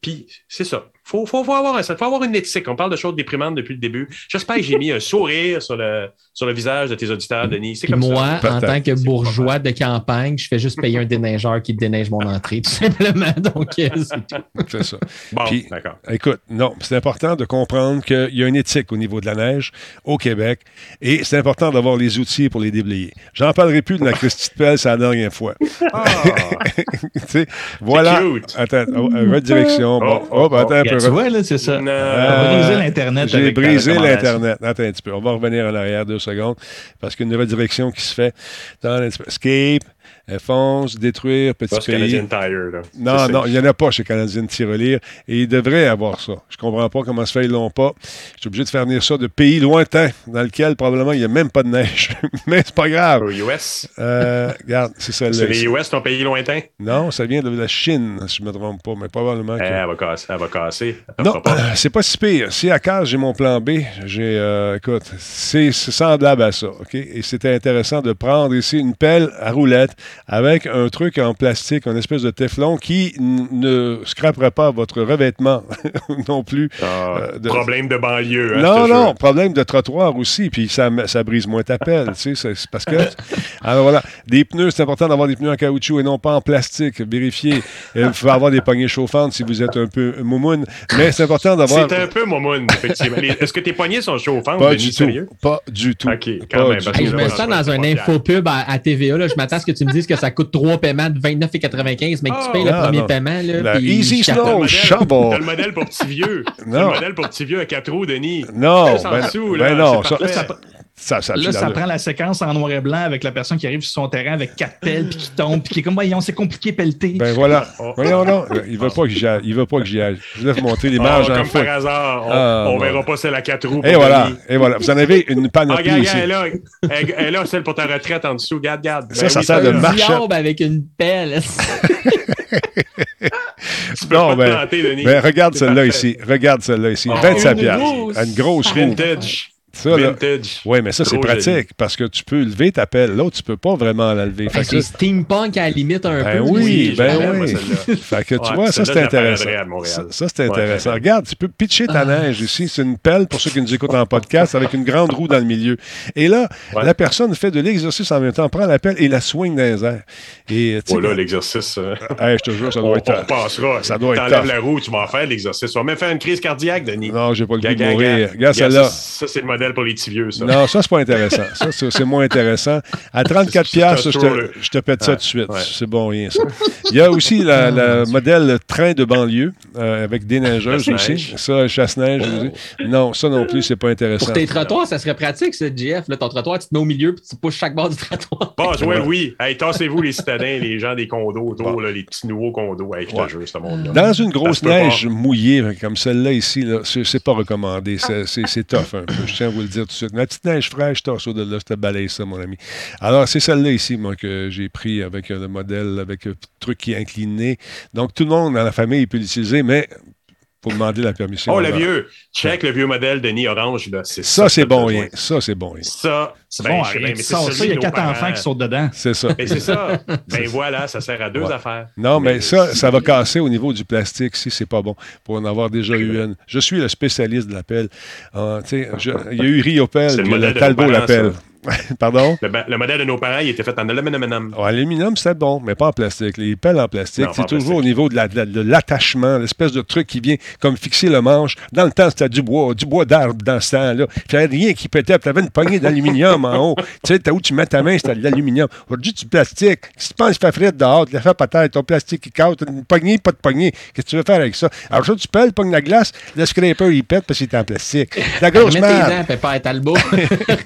Puis c'est ça. Faut, faut, faut avoir faut avoir une éthique. On parle de choses déprimantes depuis le début. J'espère que j'ai mis un sourire sur le, sur le visage de tes auditeurs, Denis. C'est comme moi, ça. en tant que bourgeois de campagne, je fais juste payer un déneigeur qui déneige mon entrée, tout simplement. Donc, euh, c'est tout. C'est ça. Bon, Puis- d'accord. Écoute, non, c'est important de comprendre qu'il y a une éthique au niveau de la neige au Québec et c'est important d'avoir les outils pour les déblayer. J'en parlerai plus de la Christie de Pelle, c'est la dernière fois. Tu sais, voilà. cute. Attends, oh, euh, redirection. Bon, Oh, oh, oh, attends un peu. Tu vois, là, c'est ça. Non. Euh, briser l'Internet. J'ai brisé l'Internet. Attends un petit peu. On va revenir en arrière deux secondes parce qu'il y a une redirection qui se fait. Attends un peu. Escape, effonce, détruire, petit pays. Canadian Tire, là. Non, C'est non, ça. il n'y en a pas chez Canadien Tirelire et ils devraient avoir ça. Je comprends pas comment se fait, ils l'ont pas. Je suis obligé de faire venir ça de pays lointains dans lequel probablement il n'y a même pas de neige. Mais c'est pas grave. Aux US. Euh, regarde, c'est C'est celle-là. les. US, ton pays lointain? Non, ça vient de la Chine, si je ne me trompe pas, mais probablement que. Eh, elle va casser. Elle va casser. Elle Non, euh, c'est pas si pire. Si à case, j'ai mon plan B, j'ai, euh, écoute, c'est c'est semblable à ça, OK? Et c'était intéressant de prendre ici une pelle à roulette avec un truc en plastique, une espèce de téflon qui ne scrapera pas votre revêtement non plus. Ah, euh, de- Problème de banlieue. hein, non, non, jeu. problème de trottoir aussi, puis ça, ça brise moins ta pelle, tu sais, c'est- c'est parce que... Alors voilà, des pneus, c'est important d'avoir des pneus en caoutchouc et non pas en plastique, vérifiez. Il faut avoir des poignées chauffantes si vous êtes un peu moumoune, mais c'est important d'avoir... C'est un peu momoun, effectivement. Est-ce que tes poignets sont chauffantes, Pas Denis, du tout, sérieux? pas du tout. OK, quand Pas même, parce je me Ouais, sens ouais, dans un infopub à, à TVA. Là. Je m'attends à ce que tu me dises que ça coûte trois paiements de 29,95, mais que tu Ah, payes le non, premier non. paiement. Là, La puis Easy capote. Oh, T'as le modèle pour petit vieux. Non. le modèle pour petit vieux à quatre roues, Denis. Non, ben, dessous, ben là, non, c'est ça. Là, ça, ça, ça, Là, ça prend la séquence en noir et blanc avec la personne qui arrive sur son terrain avec quatre pelles puis qui tombe puis qui est comme voyons c'est compliqué pelleter. Ben voilà. Oh. Voyons non, il veut pas que j'y aille. Il veut pas que j'y aille. Je voulais vous montrer Ah, l'image en comme par hasard, on, Ah, on verra pas celle à quatre roues. Et voilà, et voilà. Vous en avez une Ah, panoplie regarde, ici. regarde, elle est là. Elle, là, celle pour ta retraite en dessous. Regarde, regarde. Ça, Ben ça oui, sert de marche. diable avec une pelle. Tu peux Non, pas te ben, planter, Denis. Ben, regarde C'est celle-là ici. Regarde celle-là ici. Oh, 25 une piastres. grosse. Une grosse roue. Vintage. Ça, là, Vintage. oui, mais ça, c'est pratique joli. parce que tu peux lever ta pelle. L'autre, tu peux pas vraiment la lever. Que c'est steampunk à la limite un Ben peu. oui, Oui, ben j'aime, moi, oui. Fait que tu Ouais, vois, ça, c'est intéressant. Ça, ça, c'est intéressant. ouais. Regarde, tu peux pitcher ta Ah. neige ici. C'est une pelle pour ceux qui nous écoutent en podcast avec une grande roue dans le milieu. Et là, Ouais. la personne fait de l'exercice en même temps, prend la pelle et la swing dans les airs. Et, Voilà l'exercice. euh, hey, je te jure, ça On, doit être. on passera. ça doit être la roue, tu vas en faire l'exercice. Tu vas même faire une crise cardiaque, Denis. Non, j'ai pas le goût de mourir. Regarde celle-là. Ça, ça, c'est le modèle pour les petits vieux, ça. Non, ça, c'est pas intéressant. Ça, c'est c'est moins intéressant. À 34 piastres, je te, je te pète ça tout de suite. ouais. C'est bon, rien, ça. Il y a aussi la, la modèle train de banlieue euh, avec des neigeuses aussi. Ça, chasse-neige. je dis. Non, ça non plus, c'est pas intéressant. Pour tes trottoirs, ça serait pratique, ce GF. Là, ton trottoir, tu te mets au milieu puis tu pousses chaque bord du trottoir. Bon, ouais, oui. Hey, tassez-vous, les citadins, les gens des condos autour, là, les petits nouveaux condos. Hey, je te Ouais. jure, ce monde-là. Dans une grosse neige mouillée comme celle-là ici, là, c'est c'est pas recommandé. C'est- C'est c'est tough un peu. Je tiens vous le dire tout de suite. La petite neige fraîche, au de là, je te ça, mon ami. Alors, c'est celle-là ici, moi, que j'ai pris avec euh, le modèle, avec le truc qui est incliné. Donc, tout le monde dans la famille peut l'utiliser, mais faut demander la permission. Oh, le vieux. Check le vieux modèle Denis Orange, là. C'est Ça, c'est bon, rien. besoin. Ça, c'est bon, rien. Ça, C'est ben, bon, je sais bien, rien celui ça, il y a quatre parents. enfants qui sautent dedans. C'est ça. Mais c'est ça. Ben voilà, ça sert à deux Ouais. affaires. Non, mais ça, ça va casser au niveau du plastique si c'est pas bon, pour en avoir déjà eu une. Je suis le spécialiste de l'appel. Tu sais, je- Il y a eu Riopel, le le de Talbot l'appel. Pardon? Le, le modèle de nos parents, il était fait en aluminium. En aluminium, c'est bon, mais pas en plastique. Les pelles en plastique, c'est toujours au niveau de la- de la- de l'attachement, l'espèce de truc qui vient comme fixer le manche. Dans le temps, c'était du bois, du bois d'arbre dans ce temps-là. Tu n'avais rien qui pétait, tu avais une poignée d'aluminium en haut. Tu sais, t'as où tu mets ta main, c'était de l'aluminium. Aujourd'hui, du plastique. Si tu penses qu'il fait frais dehors, tu le fais peut-être, ton plastique qui casse, t'as une poignée, pas de poignée. Qu'est-ce que tu veux faire avec ça? Alors ça, tu pelles, pognes la glace, le scraper, il pète parce qu'il est en plastique. La grosse Remets tes merde. dents, Pépère Talbot.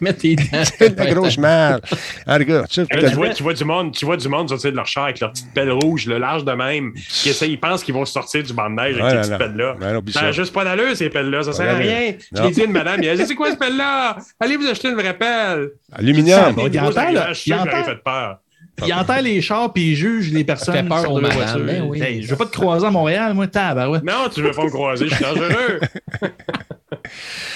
Remets tes dents. C'est la grosse merde. Ah, tu sais, Là, tu, vois, tu, vois du monde, tu vois du monde sortir de leur char avec leur petite pelle rouge, le large de même, qui ils pensent qu'ils vont sortir du banc de neige avec Ouais, ces petites pelles-là. Ouais, Ça n'a juste pas d'allure, ces pelles-là. Ça sert à Ouais, rien. Je l'ai dit à une madame, elle a dit C'est quoi cette pelle-là? Allez vous acheter une vraie pelle. Aluminium. Il entend, là, il entend. fait peur. Il enterre les chars puis il juge les personnes fait peur aux ben oui. Hey, je veux pas te croiser à Montréal, moi, tabarouette. Non, tu veux pas me croiser, je suis dangereux.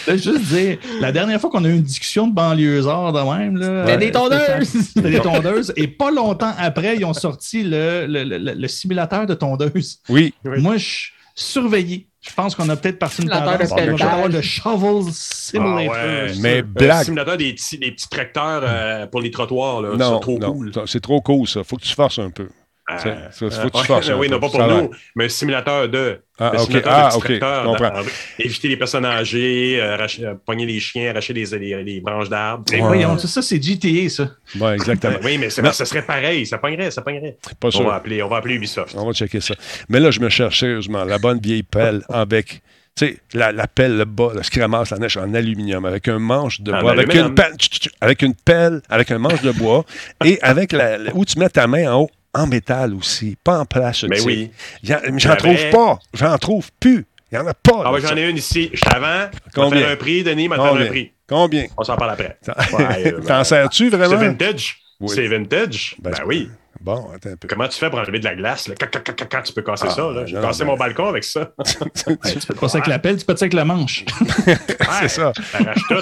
Là, juste dire, la dernière fois qu'on a eu une discussion de banlieusards de même, là. C'était euh, des tondeuses. C'était des tondeuses. Et pas longtemps après, ils ont sorti le, le, le- le simulateur de tondeuse. Oui. Oui. Moi, je surveillé. Je pense qu'on a peut-être parti une de tendance. Pelletage. avoir le Shovel Simulator. Ah ouais. Mais blague. simulateur des petits, des petits tracteurs euh, pour les trottoirs, là. Non, c'est trop non, cool. c'est trop cool, ça. Faut que tu forces un peu. Ah, Ça, ça, faut que tu ouais, forces un oui, non, pas pour nous, mais un simulateur de. Ah, ok. simulateur Ah, de ok. comprends. dans- éviter les personnes âgées, euh, euh, pogner les chiens, arracher les, les, les branches d'arbres. Mais Ouais. voyons, ça, c'est GTA, ça. Ouais, exactement. Oui, mais c'est- ça serait pareil, ça pognerait, ça pognerait. Pas On va, appeler, on va appeler Ubisoft. On va checker ça. Mais là, je me cherche sérieusement la bonne vieille pelle bec. Tu sais, la, la pelle, le bas, là, ce qui ramasse la neige en aluminium, avec un manche de En bois, avec une, pelle, tch, tch, tch, avec une pelle, avec un manche de bois, et avec la, la- où tu mets ta main en haut, en métal aussi, pas en plastique. Mais oui. J'en trouve pas. J'en trouve plus. Il n'y en a pas. Ah, ouais, ça. j'en ai une ici. Je t'avance. On va Combien? faire un prix, Denis, on va faire un prix. Combien? On s'en parle après. T'en euh, sers-tu C'est vraiment? vintage. Oui. C'est vintage. Ben, Ben, c'est- oui. Bon, attends un peu. Comment tu fais pour enlever de la glace? là? Quand, quand, quand, quand tu peux casser Ah, ça? là? J'ai cassé ben- mon balcon avec ça. Tu peux passer avec la pelle, tu peux passer avec la manche? C'est ça. Tout.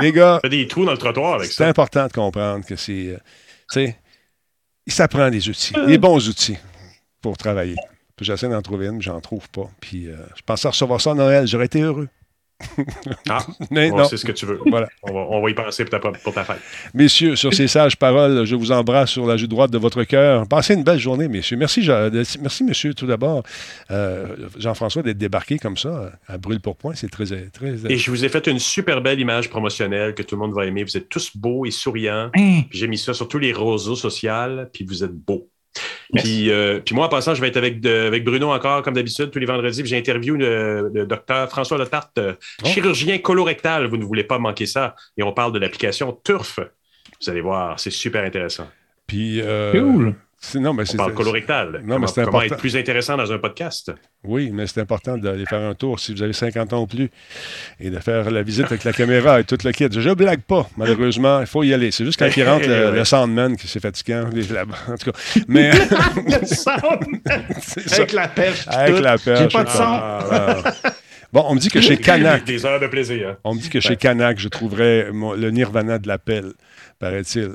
Les gars, Fais des trous dans le trottoir avec c'est ça. important de comprendre que c'est. euh, tu sais, ça prend des outils, des bons outils pour travailler. Puis j'essaie d'en trouver une, mais j'en trouve pas. Puis euh, je pensais recevoir ça à Noël, j'aurais été heureux. Ah, Mais on non. sait ce que tu veux. Voilà. On va, on va y penser pour ta, pour ta fête. Messieurs, sur ces sages paroles, je vous embrasse sur la joue droite de votre cœur. Passez une belle journée, messieurs. Merci, merci monsieur, tout d'abord, euh, Jean-François, d'être débarqué comme ça, à brûle pour point. C'est très, très. Et je vous ai fait une super belle image promotionnelle que tout le monde va aimer. Vous êtes tous beaux et souriants. Hein? Puis j'ai mis ça sur tous les réseaux sociaux, puis vous êtes beaux. Puis, euh, puis moi, en passant, je vais être avec, de- avec Bruno encore, comme d'habitude, tous les vendredis. puis J'ai interviewé le, le docteur François Letarte, euh, Oh. chirurgien colorectal. Vous ne voulez pas manquer ça. Et on parle de l'application Turf. Vous allez voir, c'est super intéressant. Puis. euh, Cool. Non, mais On c'est. parle colorectal. Non, comment, c'est comment important. être plus intéressant dans un podcast? Oui, mais c'est important d'aller faire un tour si vous avez 50 ans ou plus et de faire la visite avec la caméra et tout le kit. Je blague pas, malheureusement. Il faut y aller. C'est juste quand il rentre le, le Sandman qui c'est fatigant. les- la- en tout cas. Mais. Le avec la perche. puis Avec tout. la perche. J'ai pas de son. Ah, ah. Bon, on me dit que chez Canac, Des heures de plaisir. hein. on me dit que chez Canac, je trouverais le nirvana de l'appel, paraît-il.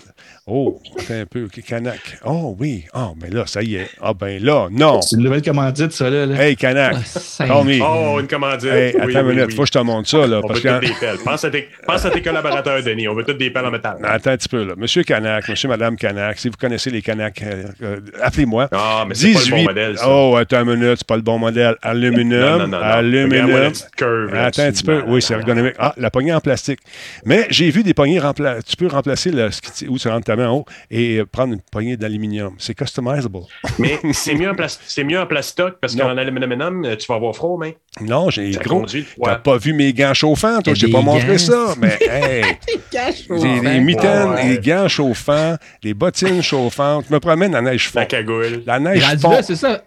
Oh, attends un peu. OK, Canac. Oh oui. Oh, mais là, ça y est. Ah ben là, non. C'est une nouvelle commandite, ça, là. là. Hey, Call me. Oh, une commandite. Hey, Oui, attends oui, une minute, oui. faut que je te montre ça, là. On parce veut que... toutes des pelles. Pense à tes, pense à tes collaborateurs, Denis. On veut toutes des pelles en métal. Attends un petit peu, là. Monsieur Canac, Monsieur, Madame Canac, si vous connaissez les Canac, euh, euh, appelez-moi. Ah, mais c'est pas le bon 18 modèle, ça. Oh, attends une minute, c'est pas le bon modèle. Aluminium, Non, non, non, non. aluminium. Curve. Attends un petit peu. Oui, c'est ergonomique. Ah, la poignée en plastique. Mais j'ai vu des poignées rempla- Tu peux remplacer le, ce qui- où tu rentres ta main en haut et euh, prendre une poignée d'aluminium. C'est customizable. Mais c'est mieux, en mieux plastoc parce qu'en aluminium, euh, tu vas avoir froid aux mains. Non, j'ai gros. T'as pas vu mes gants chauffants, toi? T'ai pas des montré ça. Mais hey! J'ai des mitaines, Ouais. les gants chauffants, les bottines chauffantes. Je me promène en neige La fond. cagoule. La neige Rendu fond. là, c'est ça.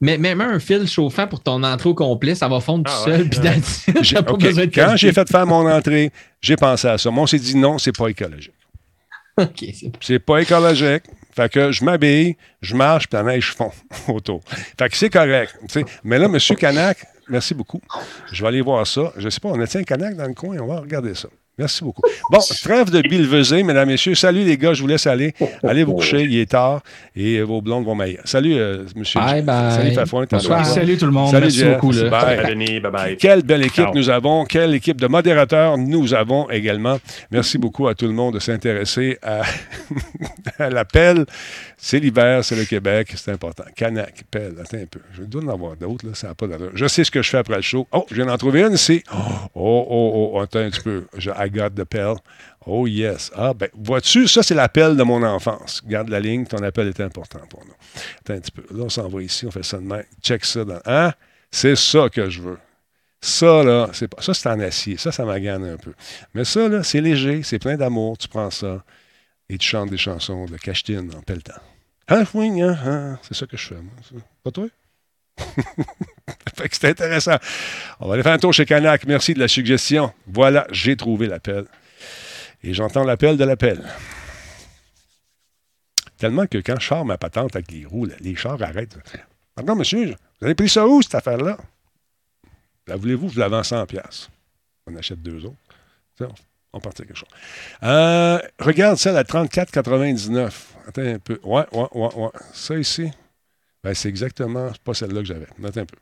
Mais même un fil chauffant pour ton entrée au complet, ça va fondre Ah tout seul. ouais, puis. J'ai- pas besoin de Quand j'ai fait faire mon entrée, j'ai pensé à ça. Moi, on s'est dit non, c'est pas écologique. C'est pas écologique. Fait que je m'habille, je marche, puis la neige fond autour. Fait que c'est correct. Mais là, M. Canac, merci beaucoup. Je vais aller voir ça. Je sais pas, on a un Canac dans le coin, on va regarder ça. Merci beaucoup. Bon, trêve de bilvesé, mesdames, messieurs. Salut les gars, je vous laisse aller. Allez vous coucher, il est tard et vos blondes vont maillir. Salut, euh, monsieur. Bye bye. Salut Fafouin. Salut tout le monde. Salut, Merci Jeff. beaucoup. Là. Bye. Bye, Denis. Bye bye. Quelle belle équipe Ciao. nous avons. Quelle équipe de modérateurs nous avons également. Merci beaucoup à tout le monde de s'intéresser à, à l'appel. C'est l'hiver, c'est le Québec, c'est important. Canac, pelle, attends un peu. Je dois en avoir d'autres, là, ça n'a pas d'allure. Je sais ce que je fais après le show. Oh, je viens d'en trouver une, c'est... Oh, oh, oh, attends un petit peu. Je, I got the pelle. Oh, yes. Ah, ben, vois-tu, ça, c'est l'appel de mon enfance. Garde la ligne, ton appel est important pour nous. Attends un petit peu. Là, on s'en va ici, on fait ça de. Check ça. Dans... Hein? C'est ça que je veux. Ça, là, c'est pas... ça, c'est en acier. Ça, ça m'agane un peu. Mais ça, là, c'est léger, c'est plein d'amour. Tu prends ça et tu chantes des chansons de Cachetine en pelletant. Hein. C'est ça que je fais. Pas toi? c'est intéressant. On va aller faire un tour chez Canac. Merci de la suggestion. Voilà, j'ai trouvé l'appel. Et j'entends l'appel de l'appel. Tellement que quand je ma patente avec les roues, les chars arrêtent. Pardon, monsieur, vous avez pris ça où, cette affaire-là? La voulez-vous? Je la vends 100 pièces. On achète deux autres. On partit quelque chose. Euh, regarde celle à 34,99. Attends un peu. Ouais, ouais, ouais, ouais. Ça ici, ben, c'est exactement pas celle-là que j'avais. Attends un peu.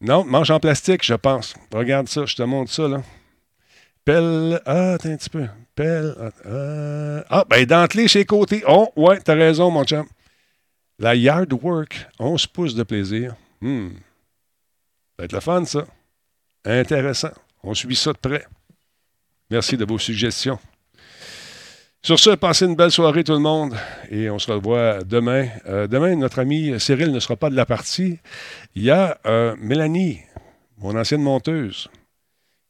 Non, manche en plastique, je pense. Regarde ça, je te montre ça, là. Pelle. Ah, attends un petit peu. Pelle. euh, ah, ben, dentelé chez côté. Oh, ouais, t'as raison, mon chum. La Yard Work, 11 pouces de plaisir. Hmm. Ça va être le fun, ça. Intéressant. On suit ça de près. Merci de vos suggestions. Sur ce, passez une belle soirée tout le monde et on se revoit demain. Euh, demain, notre ami Cyril ne sera pas de la partie. Il y a euh, Mélanie, mon ancienne monteuse,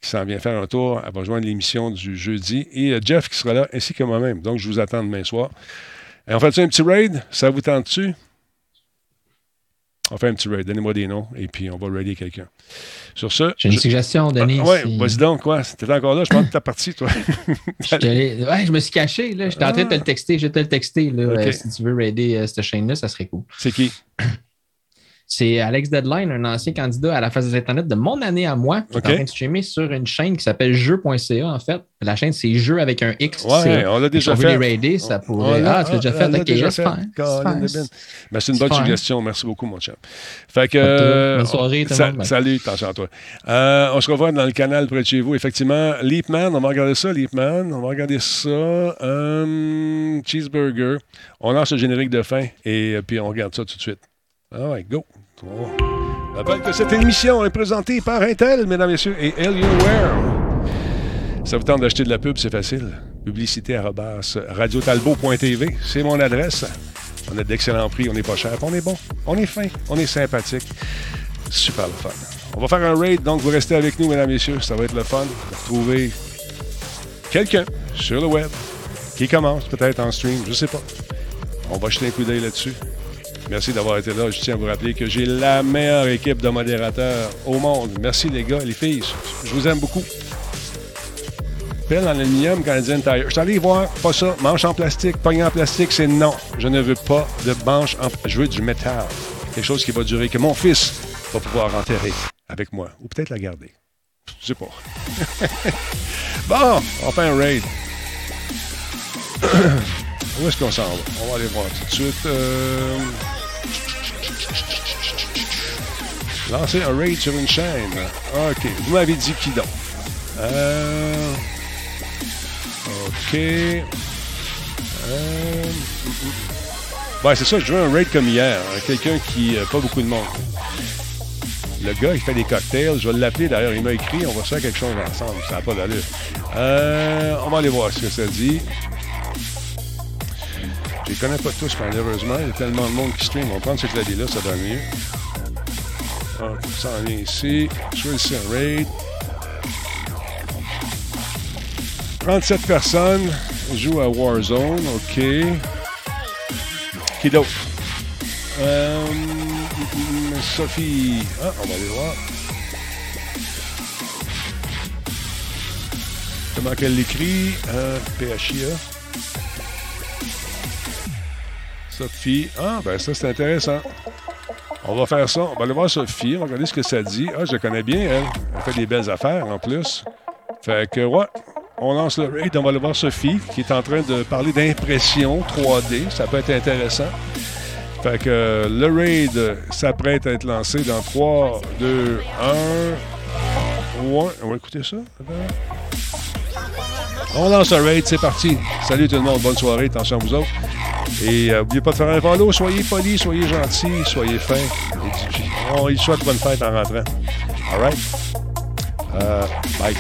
qui s'en vient faire un tour. Elle va joindre l'émission du jeudi. Et euh, Jeff qui sera là, ainsi que moi-même. Donc, je vous attends demain soir. On fait un petit raid? Ça vous tente dessus? On fait un petit raid. Donnez-moi des noms et puis on va raider quelqu'un. Sur ce. J'ai une je- suggestion, Denis. Ah, ouais, si- vas-y donc, quoi? T'étais encore là? Je pense que t'es parti, toi. Je, ouais, je me suis caché. là. J'étais en train de te le texter. Je vais te le texter. Là. Euh, si tu veux raider euh, cette chaîne-là, ça serait cool. C'est qui? C'est Alex Deadline, un ancien candidat à la phase des Internet de mon année à moi, qui est en train de streamer sur une chaîne qui s'appelle jeu.ca, en fait. La chaîne, c'est jeu avec un X. Ouais, on l'a déjà fait. les raider, ça pourrait. Ah, tu l'as déjà fait? Ok, de Ben. C'est une bonne suggestion. Merci beaucoup, mon chum. Fait que. Euh, Bonne soirée, tout le sa- monde. Bye. Salut, attention à toi. Euh, on se revoit dans le canal près de chez vous. Effectivement, Leapman, on va regarder ça, Leapman. On va regarder ça. Euh, cheeseburger. On lance le générique de fin et euh, puis on regarde ça tout de suite. Ah ouais, go. On rappelle que cette émission est présentée par Intel, mesdames, messieurs, et Alienware. Ça vous tente d'acheter de la pub, c'est facile. Publicité radiotalbot.tv, c'est mon adresse. On a d'excellents prix, on n'est pas cher, on est bon, on est fin, on est sympathique. Super le fun. On va faire un raid, donc vous restez avec nous, mesdames, messieurs. Ça va être le fun de retrouver quelqu'un sur le web qui commence peut-être en stream, je sais pas. On va jeter un coup d'œil là-dessus. Merci d'avoir été là. Je tiens à vous rappeler que j'ai la meilleure équipe de modérateurs au monde. Merci les gars, les filles. Je vous aime beaucoup. Pelle en aluminium, Canadian Tire. Je suis allé voir, pas ça. Manche en plastique, poignée en plastique, c'est non. Je ne veux pas de manche en Je veux du métal. Quelque chose qui va durer, que mon fils va pouvoir enterrer avec moi. Ou peut-être la garder. Je sais pas. bon, on fait un raid. Où est-ce qu'on s'en va? On va aller voir tout de suite. Euh... Lancer un raid sur une chaîne. OK. Vous m'avez dit qui donc? Euh... OK. Euh... C'est ça, je veux un raid comme hier. hein, Quelqu'un qui... euh, pas beaucoup de monde. Le gars, il fait des cocktails. Je vais l'appeler d'ailleurs. Il m'a écrit. On va faire quelque chose ensemble. Ça n'a pas d'allure. Euh, on va aller voir ce que ça dit. Je les connais pas tous, malheureusement. Il y a tellement de monde qui stream. On va prendre ce clavier-là, ça donne mieux. Ok, ça en vient ici. Choisissez un raid. 37 personnes jouent à Warzone. OK. Qui d'autre? Euh, Sophie. Ah, on va aller voir. Comment qu'elle l'écrit? Euh, PHIA. Sophie. Ah, ben ça, c'est intéressant. On va faire ça. On va aller voir Sophie. On va regarder ce que ça dit. Ah, je la connais bien, elle. Elle fait des belles affaires, en plus. Fait que, ouais. On lance le raid. On va aller voir Sophie, qui est en train de parler d'impression 3D. Ça peut être intéressant. Fait que le raid s'apprête à être lancé dans 3, 2, 1. Ouais, on va écouter ça. On lance le raid, c'est parti. Salut tout le monde, bonne soirée, attention à vous autres. Et n'oubliez pas de faire un follow, soyez polis, soyez gentils, soyez fins. on y souhaite bonne fête en rentrant. All right? bye.